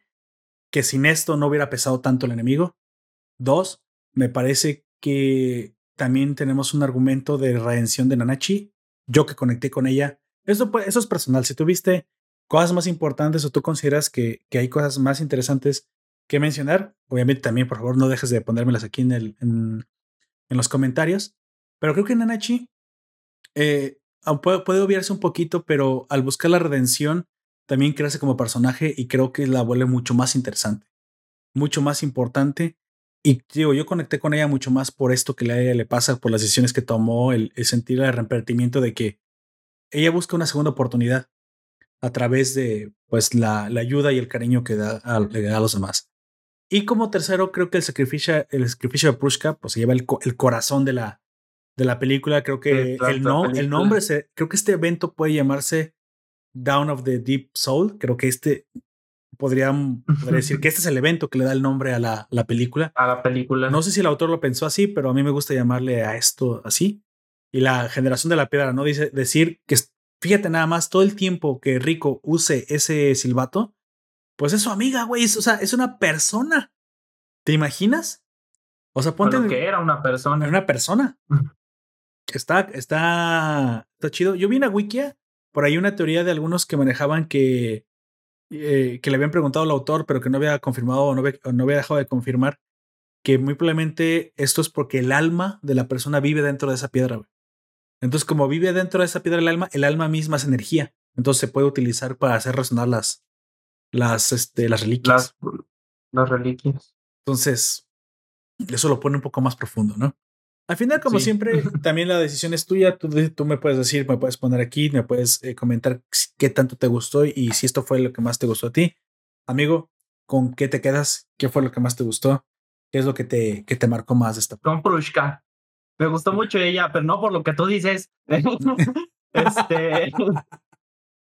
que sin esto no hubiera pesado tanto el enemigo. Dos, me parece que también tenemos un argumento de redención de Nanachi. Yo que conecté con ella. Eso, es personal. Si tuviste cosas más importantes o tú consideras que, que hay cosas más interesantes que mencionar, obviamente también, por favor, no dejes de ponérmelas aquí en, el, en los comentarios. Pero creo que Nanachi eh, puede, puede, obviarse un poquito, pero al buscar la redención, también crece como personaje y creo que la vuelve mucho más interesante, mucho más importante. Y digo, yo conecté con ella mucho más por esto que ella le pasa, por las decisiones que tomó, el, sentir el arrepentimiento de que ella busca una segunda oportunidad a través de pues la, la ayuda y el cariño que da a, a, los demás. Y como tercero, creo que el sacrificio, el sacrificio de Prushka pues se lleva el, el corazón de la, de la película. Creo que el, no, el nombre, se, creo que este evento puede llamarse Down of the Deep Soul. Creo que este podría, decir que este es el evento que le da el nombre a la, la, película. A la película. No sé si el autor lo pensó así, pero a mí me gusta llamarle a esto así. Y la generación de la piedra, ¿no? Dice decir que, fíjate nada más, todo el tiempo que Rico use ese silbato, pues es su amiga, güey. O sea, es una persona. ¿Te imaginas? O sea, ponte. que era una persona. Una persona. está, está, está chido. Yo vi en la Wikia por ahí una teoría de algunos que manejaban que, eh, que le habían preguntado al autor, pero que no había confirmado o no había, no había dejado de confirmar, que muy probablemente esto es porque el alma de la persona vive dentro de esa piedra. Entonces, como vive dentro de esa piedra el alma, el alma misma es energía. Entonces se puede utilizar para hacer resonar las, las, este, las reliquias. Las, las reliquias. Entonces, eso lo pone un poco más profundo, ¿no? Al final, como siempre, [laughs] también la decisión es tuya. Tú, tú, me puedes decir, me puedes poner aquí, me puedes eh, comentar qué tanto te gustó y si esto fue lo que más te gustó a ti. Amigo, ¿con qué te quedas? ¿Qué fue lo que más te gustó? ¿Qué es lo que te, que te marcó más de esta Con Prushka. Me gustó mucho ella, pero no por lo que tú dices. [laughs] este.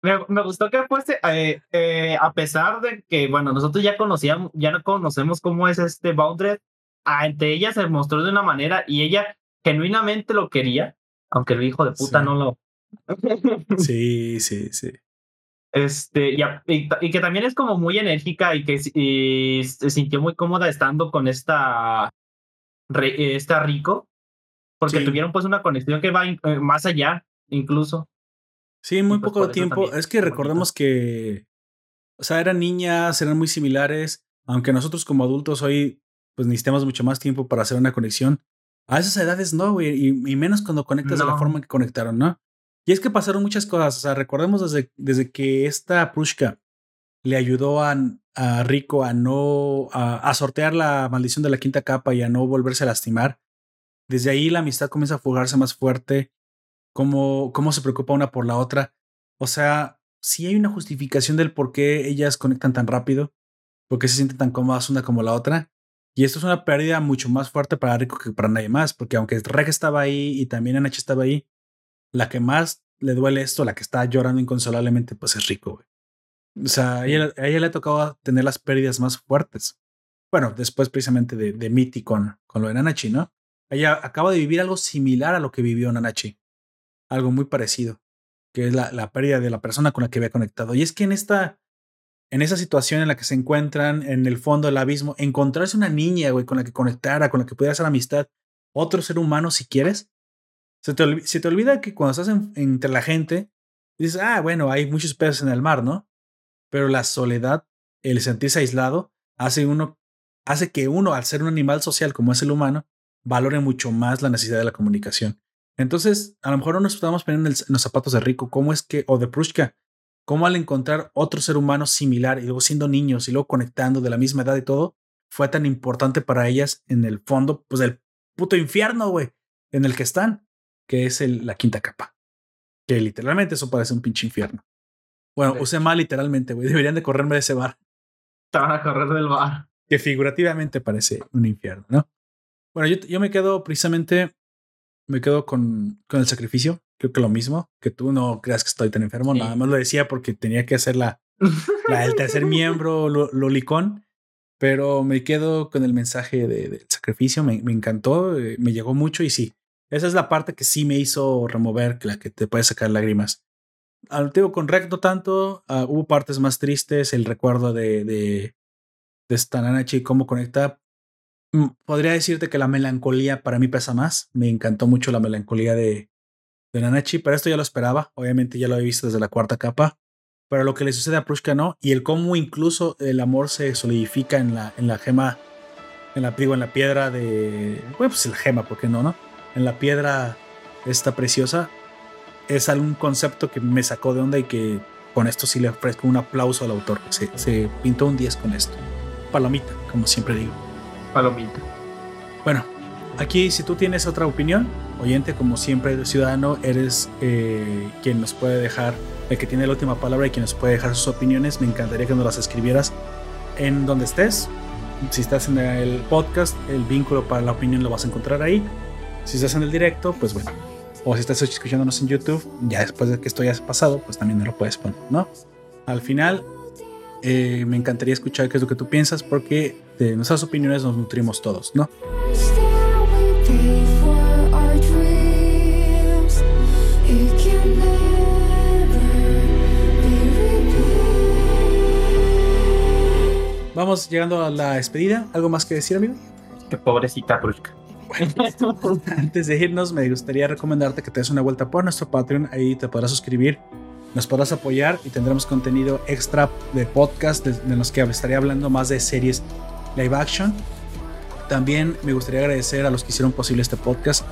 Me, me, gustó que fuese, eh, eh, a pesar de que, bueno, nosotros ya conocíamos, ya no conocemos cómo es este Baudret, ante ella se mostró de una manera y ella genuinamente lo quería, aunque el hijo de puta no lo. [laughs] [laughs] sí, sí, sí. Este, y, y, que también es como muy enérgica y que se sintió muy cómoda estando con esta, esta rico, porque tuvieron pues una conexión que va eh, más allá, incluso. Sí, muy pues, poco tiempo. Es que recordemos que, o sea, eran niñas, eran muy similares, aunque nosotros como adultos hoy pues necesitamos mucho más tiempo para hacer una conexión. A esas edades no, güey, y, menos cuando conectas de la forma que conectaron, ¿no? Y es que pasaron muchas cosas, o sea, recordemos desde, desde que esta Prushka le ayudó a, a Rico a no, a, sortear la maldición de la quinta capa y a no volverse a lastimar. Desde ahí la amistad comienza a fugarse más fuerte, cómo, cómo se preocupa una por la otra. O sea, sí hay una justificación del por qué ellas conectan tan rápido, por qué se sienten tan cómodas una como la otra. Y esto es una pérdida mucho más fuerte para Rico que para nadie más, porque aunque Reg estaba ahí y también Anachi estaba ahí, la que más le duele esto, la que está llorando inconsolablemente, pues es Rico, güey. O sea, a ella, le ha tocado tener las pérdidas más fuertes. Bueno, después precisamente de, de Mitty con, con lo de Nanachi, ¿no? Ella acaba de vivir algo similar a lo que vivió Nanachi. Algo muy parecido, que es la, la pérdida de la persona con la que había conectado. Y es que en esta, en esa situación en la que se encuentran en el fondo del abismo, encontrarse una niña, güey, con la que conectara, con la que pudiera hacer amistad, otro ser humano si quieres. Se te, olvida que cuando estás entre la gente, dices, ah, bueno, hay muchos peces en el mar, ¿no? Pero la soledad, el sentirse aislado, hace uno, hace que uno, al ser un animal social como es el humano, valore mucho más la necesidad de la comunicación. Entonces, a lo mejor no nos estamos poniendo en, los zapatos de Rico, ¿cómo es que, o de Prushka, cómo al encontrar otro ser humano similar y luego siendo niños y luego conectando de la misma edad y todo, fue tan importante para ellas en el fondo, pues el puto infierno, güey, en el que están, que es el, la quinta capa. Que literalmente eso parece un pinche infierno. Bueno, usé mal literalmente, güey. [laughs] Deberían de correrme de ese bar. Te van a correr del bar. Que figurativamente parece un infierno, ¿no? Bueno, yo, yo me quedo precisamente, me quedo con, con el sacrificio creo que lo mismo, que tú no creas que estoy tan enfermo, nada más lo decía porque tenía que hacer la, el tercer [laughs] miembro, lo, lolicón, pero me quedo con el mensaje de, del sacrificio, me, me encantó, eh, me llegó mucho y sí, esa es la parte que sí me hizo remover, la que te puede sacar lágrimas. Al digo, con recto tanto, ah, hubo partes más tristes, el recuerdo de, de, de esta Nanachi, cómo conecta, Mm, podría decirte que la melancolía para mí pesa más. Me encantó mucho la melancolía de, de Nanachi, pero esto ya lo esperaba. Obviamente ya lo había visto desde la cuarta capa. Pero lo que le sucede a Prushka no. Y el cómo incluso el amor se solidifica en la, en la gema, en la, digo, en la piedra de. Bueno, pues la gema, ¿por qué no, no? En la piedra esta preciosa. Es algún concepto que me sacó de onda y que con esto sí le ofrezco un aplauso al autor. Se, se pintó un 10 con esto. Palomita, como siempre digo. Palomita. Bueno, aquí si tú tienes otra opinión, oyente, como siempre, ciudadano, eres eh, quien nos puede dejar, el que tiene la última palabra y quien nos puede dejar sus opiniones. Me encantaría que nos las escribieras en donde estés. Si estás en el podcast, el vínculo para la opinión lo vas a encontrar ahí. Si estás en el directo, pues bueno. O si estás escuchándonos en YouTube, ya después de que esto ya es pasado, pues también me lo puedes poner, ¿no? Al final, eh, me encantaría escuchar qué es lo que tú piensas porque de nuestras opiniones nos nutrimos todos, ¿no? Vamos llegando a la despedida. ¿Algo más que decir, amigo? Qué pobrecita Prushka. [laughs] antes de irnos, me gustaría recomendarte que te des una vuelta por nuestro Patreon. Ahí te podrás suscribir nos podrás apoyar y tendremos contenido extra de podcast de, los que estaría hablando más de series live action. También me gustaría agradecer a los que hicieron posible este podcast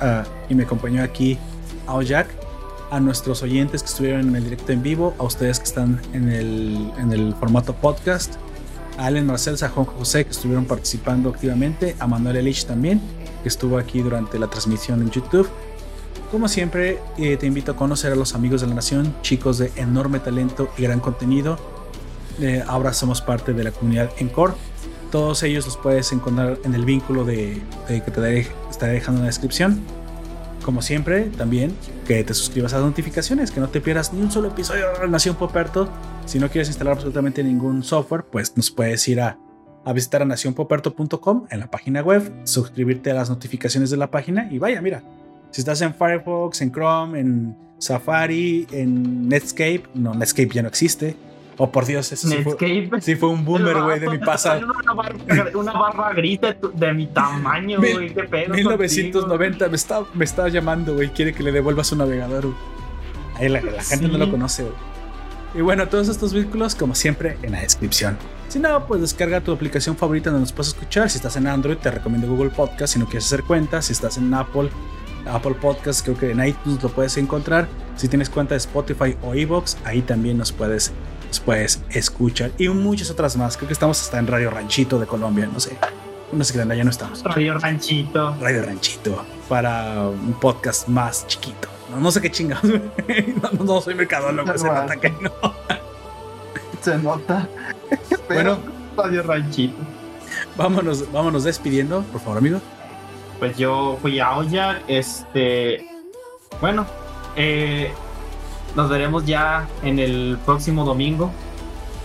y me acompañó aquí a Jack, a nuestros oyentes que estuvieron en el directo en vivo, a ustedes que están en el, en el formato podcast, a Allen Marcel, a Juan José que estuvieron participando activamente, a Manuel Elich también, que estuvo aquí durante la transmisión en YouTube como siempre, eh, te invito a conocer a los amigos de la nación, chicos de enorme talento y gran contenido. Eh, ahora somos parte de la comunidad Encore. Todos ellos los puedes encontrar en el vínculo de, que te estaré dejando en la descripción. Como siempre, también que te suscribas a las notificaciones, que no te pierdas ni un solo episodio de Nación Poperto. Si no quieres instalar absolutamente ningún software, pues nos puedes ir a, visitar a nacionpoperto.com en la página web, suscribirte a las notificaciones de la página y vaya, mira, si estás en Firefox, en Chrome, en Safari, en Netscape, no, Netscape ya no existe. Oh, por Dios, eso sí fue, sí fue, un boomer, güey, de mi pasado. Una barra, una barra gris de, mi tamaño, güey, qué pedo. 1990 me estaba me está llamando, güey, quiere que le devuelva su navegador, Ahí la, gente no lo conoce, güey. Y bueno, todos estos vínculos, como siempre, en la descripción. Si no, pues descarga tu aplicación favorita donde nos puedes escuchar. Si estás en Android, te recomiendo Google Podcast. Si no quieres hacer cuenta, si estás en Apple, Apple Podcasts, creo que en iTunes lo puedes encontrar. Si tienes cuenta de Spotify o Evox, ahí también nos puedes, puedes escuchar. Y muchas otras más. Creo que estamos hasta en Radio Ranchito de Colombia, no sé. No sé qué ya no estamos. Radio Ranchito. Radio Ranchito. Para un podcast más chiquito. No, sé qué chingados. [laughs] no, no, soy mercadólogo, se nota que no. se nota. [laughs] bueno, Radio Ranchito. Vámonos, vámonos despidiendo, por favor, amigo pues yo fui a Oya. Este, bueno, eh, nos veremos ya en el próximo domingo,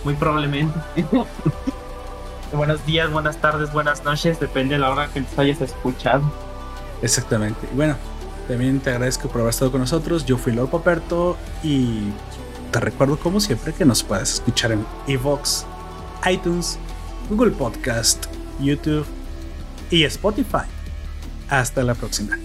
muy probablemente. [laughs] Buenos días, buenas tardes, buenas noches, depende de la hora que nos hayas escuchado. Exactamente. Bueno, también te agradezco por haber estado con nosotros. Yo fui Lord Poperto y te recuerdo como siempre que nos puedes escuchar en Evox, iTunes, Google Podcast, YouTube y Spotify. Hasta la próxima.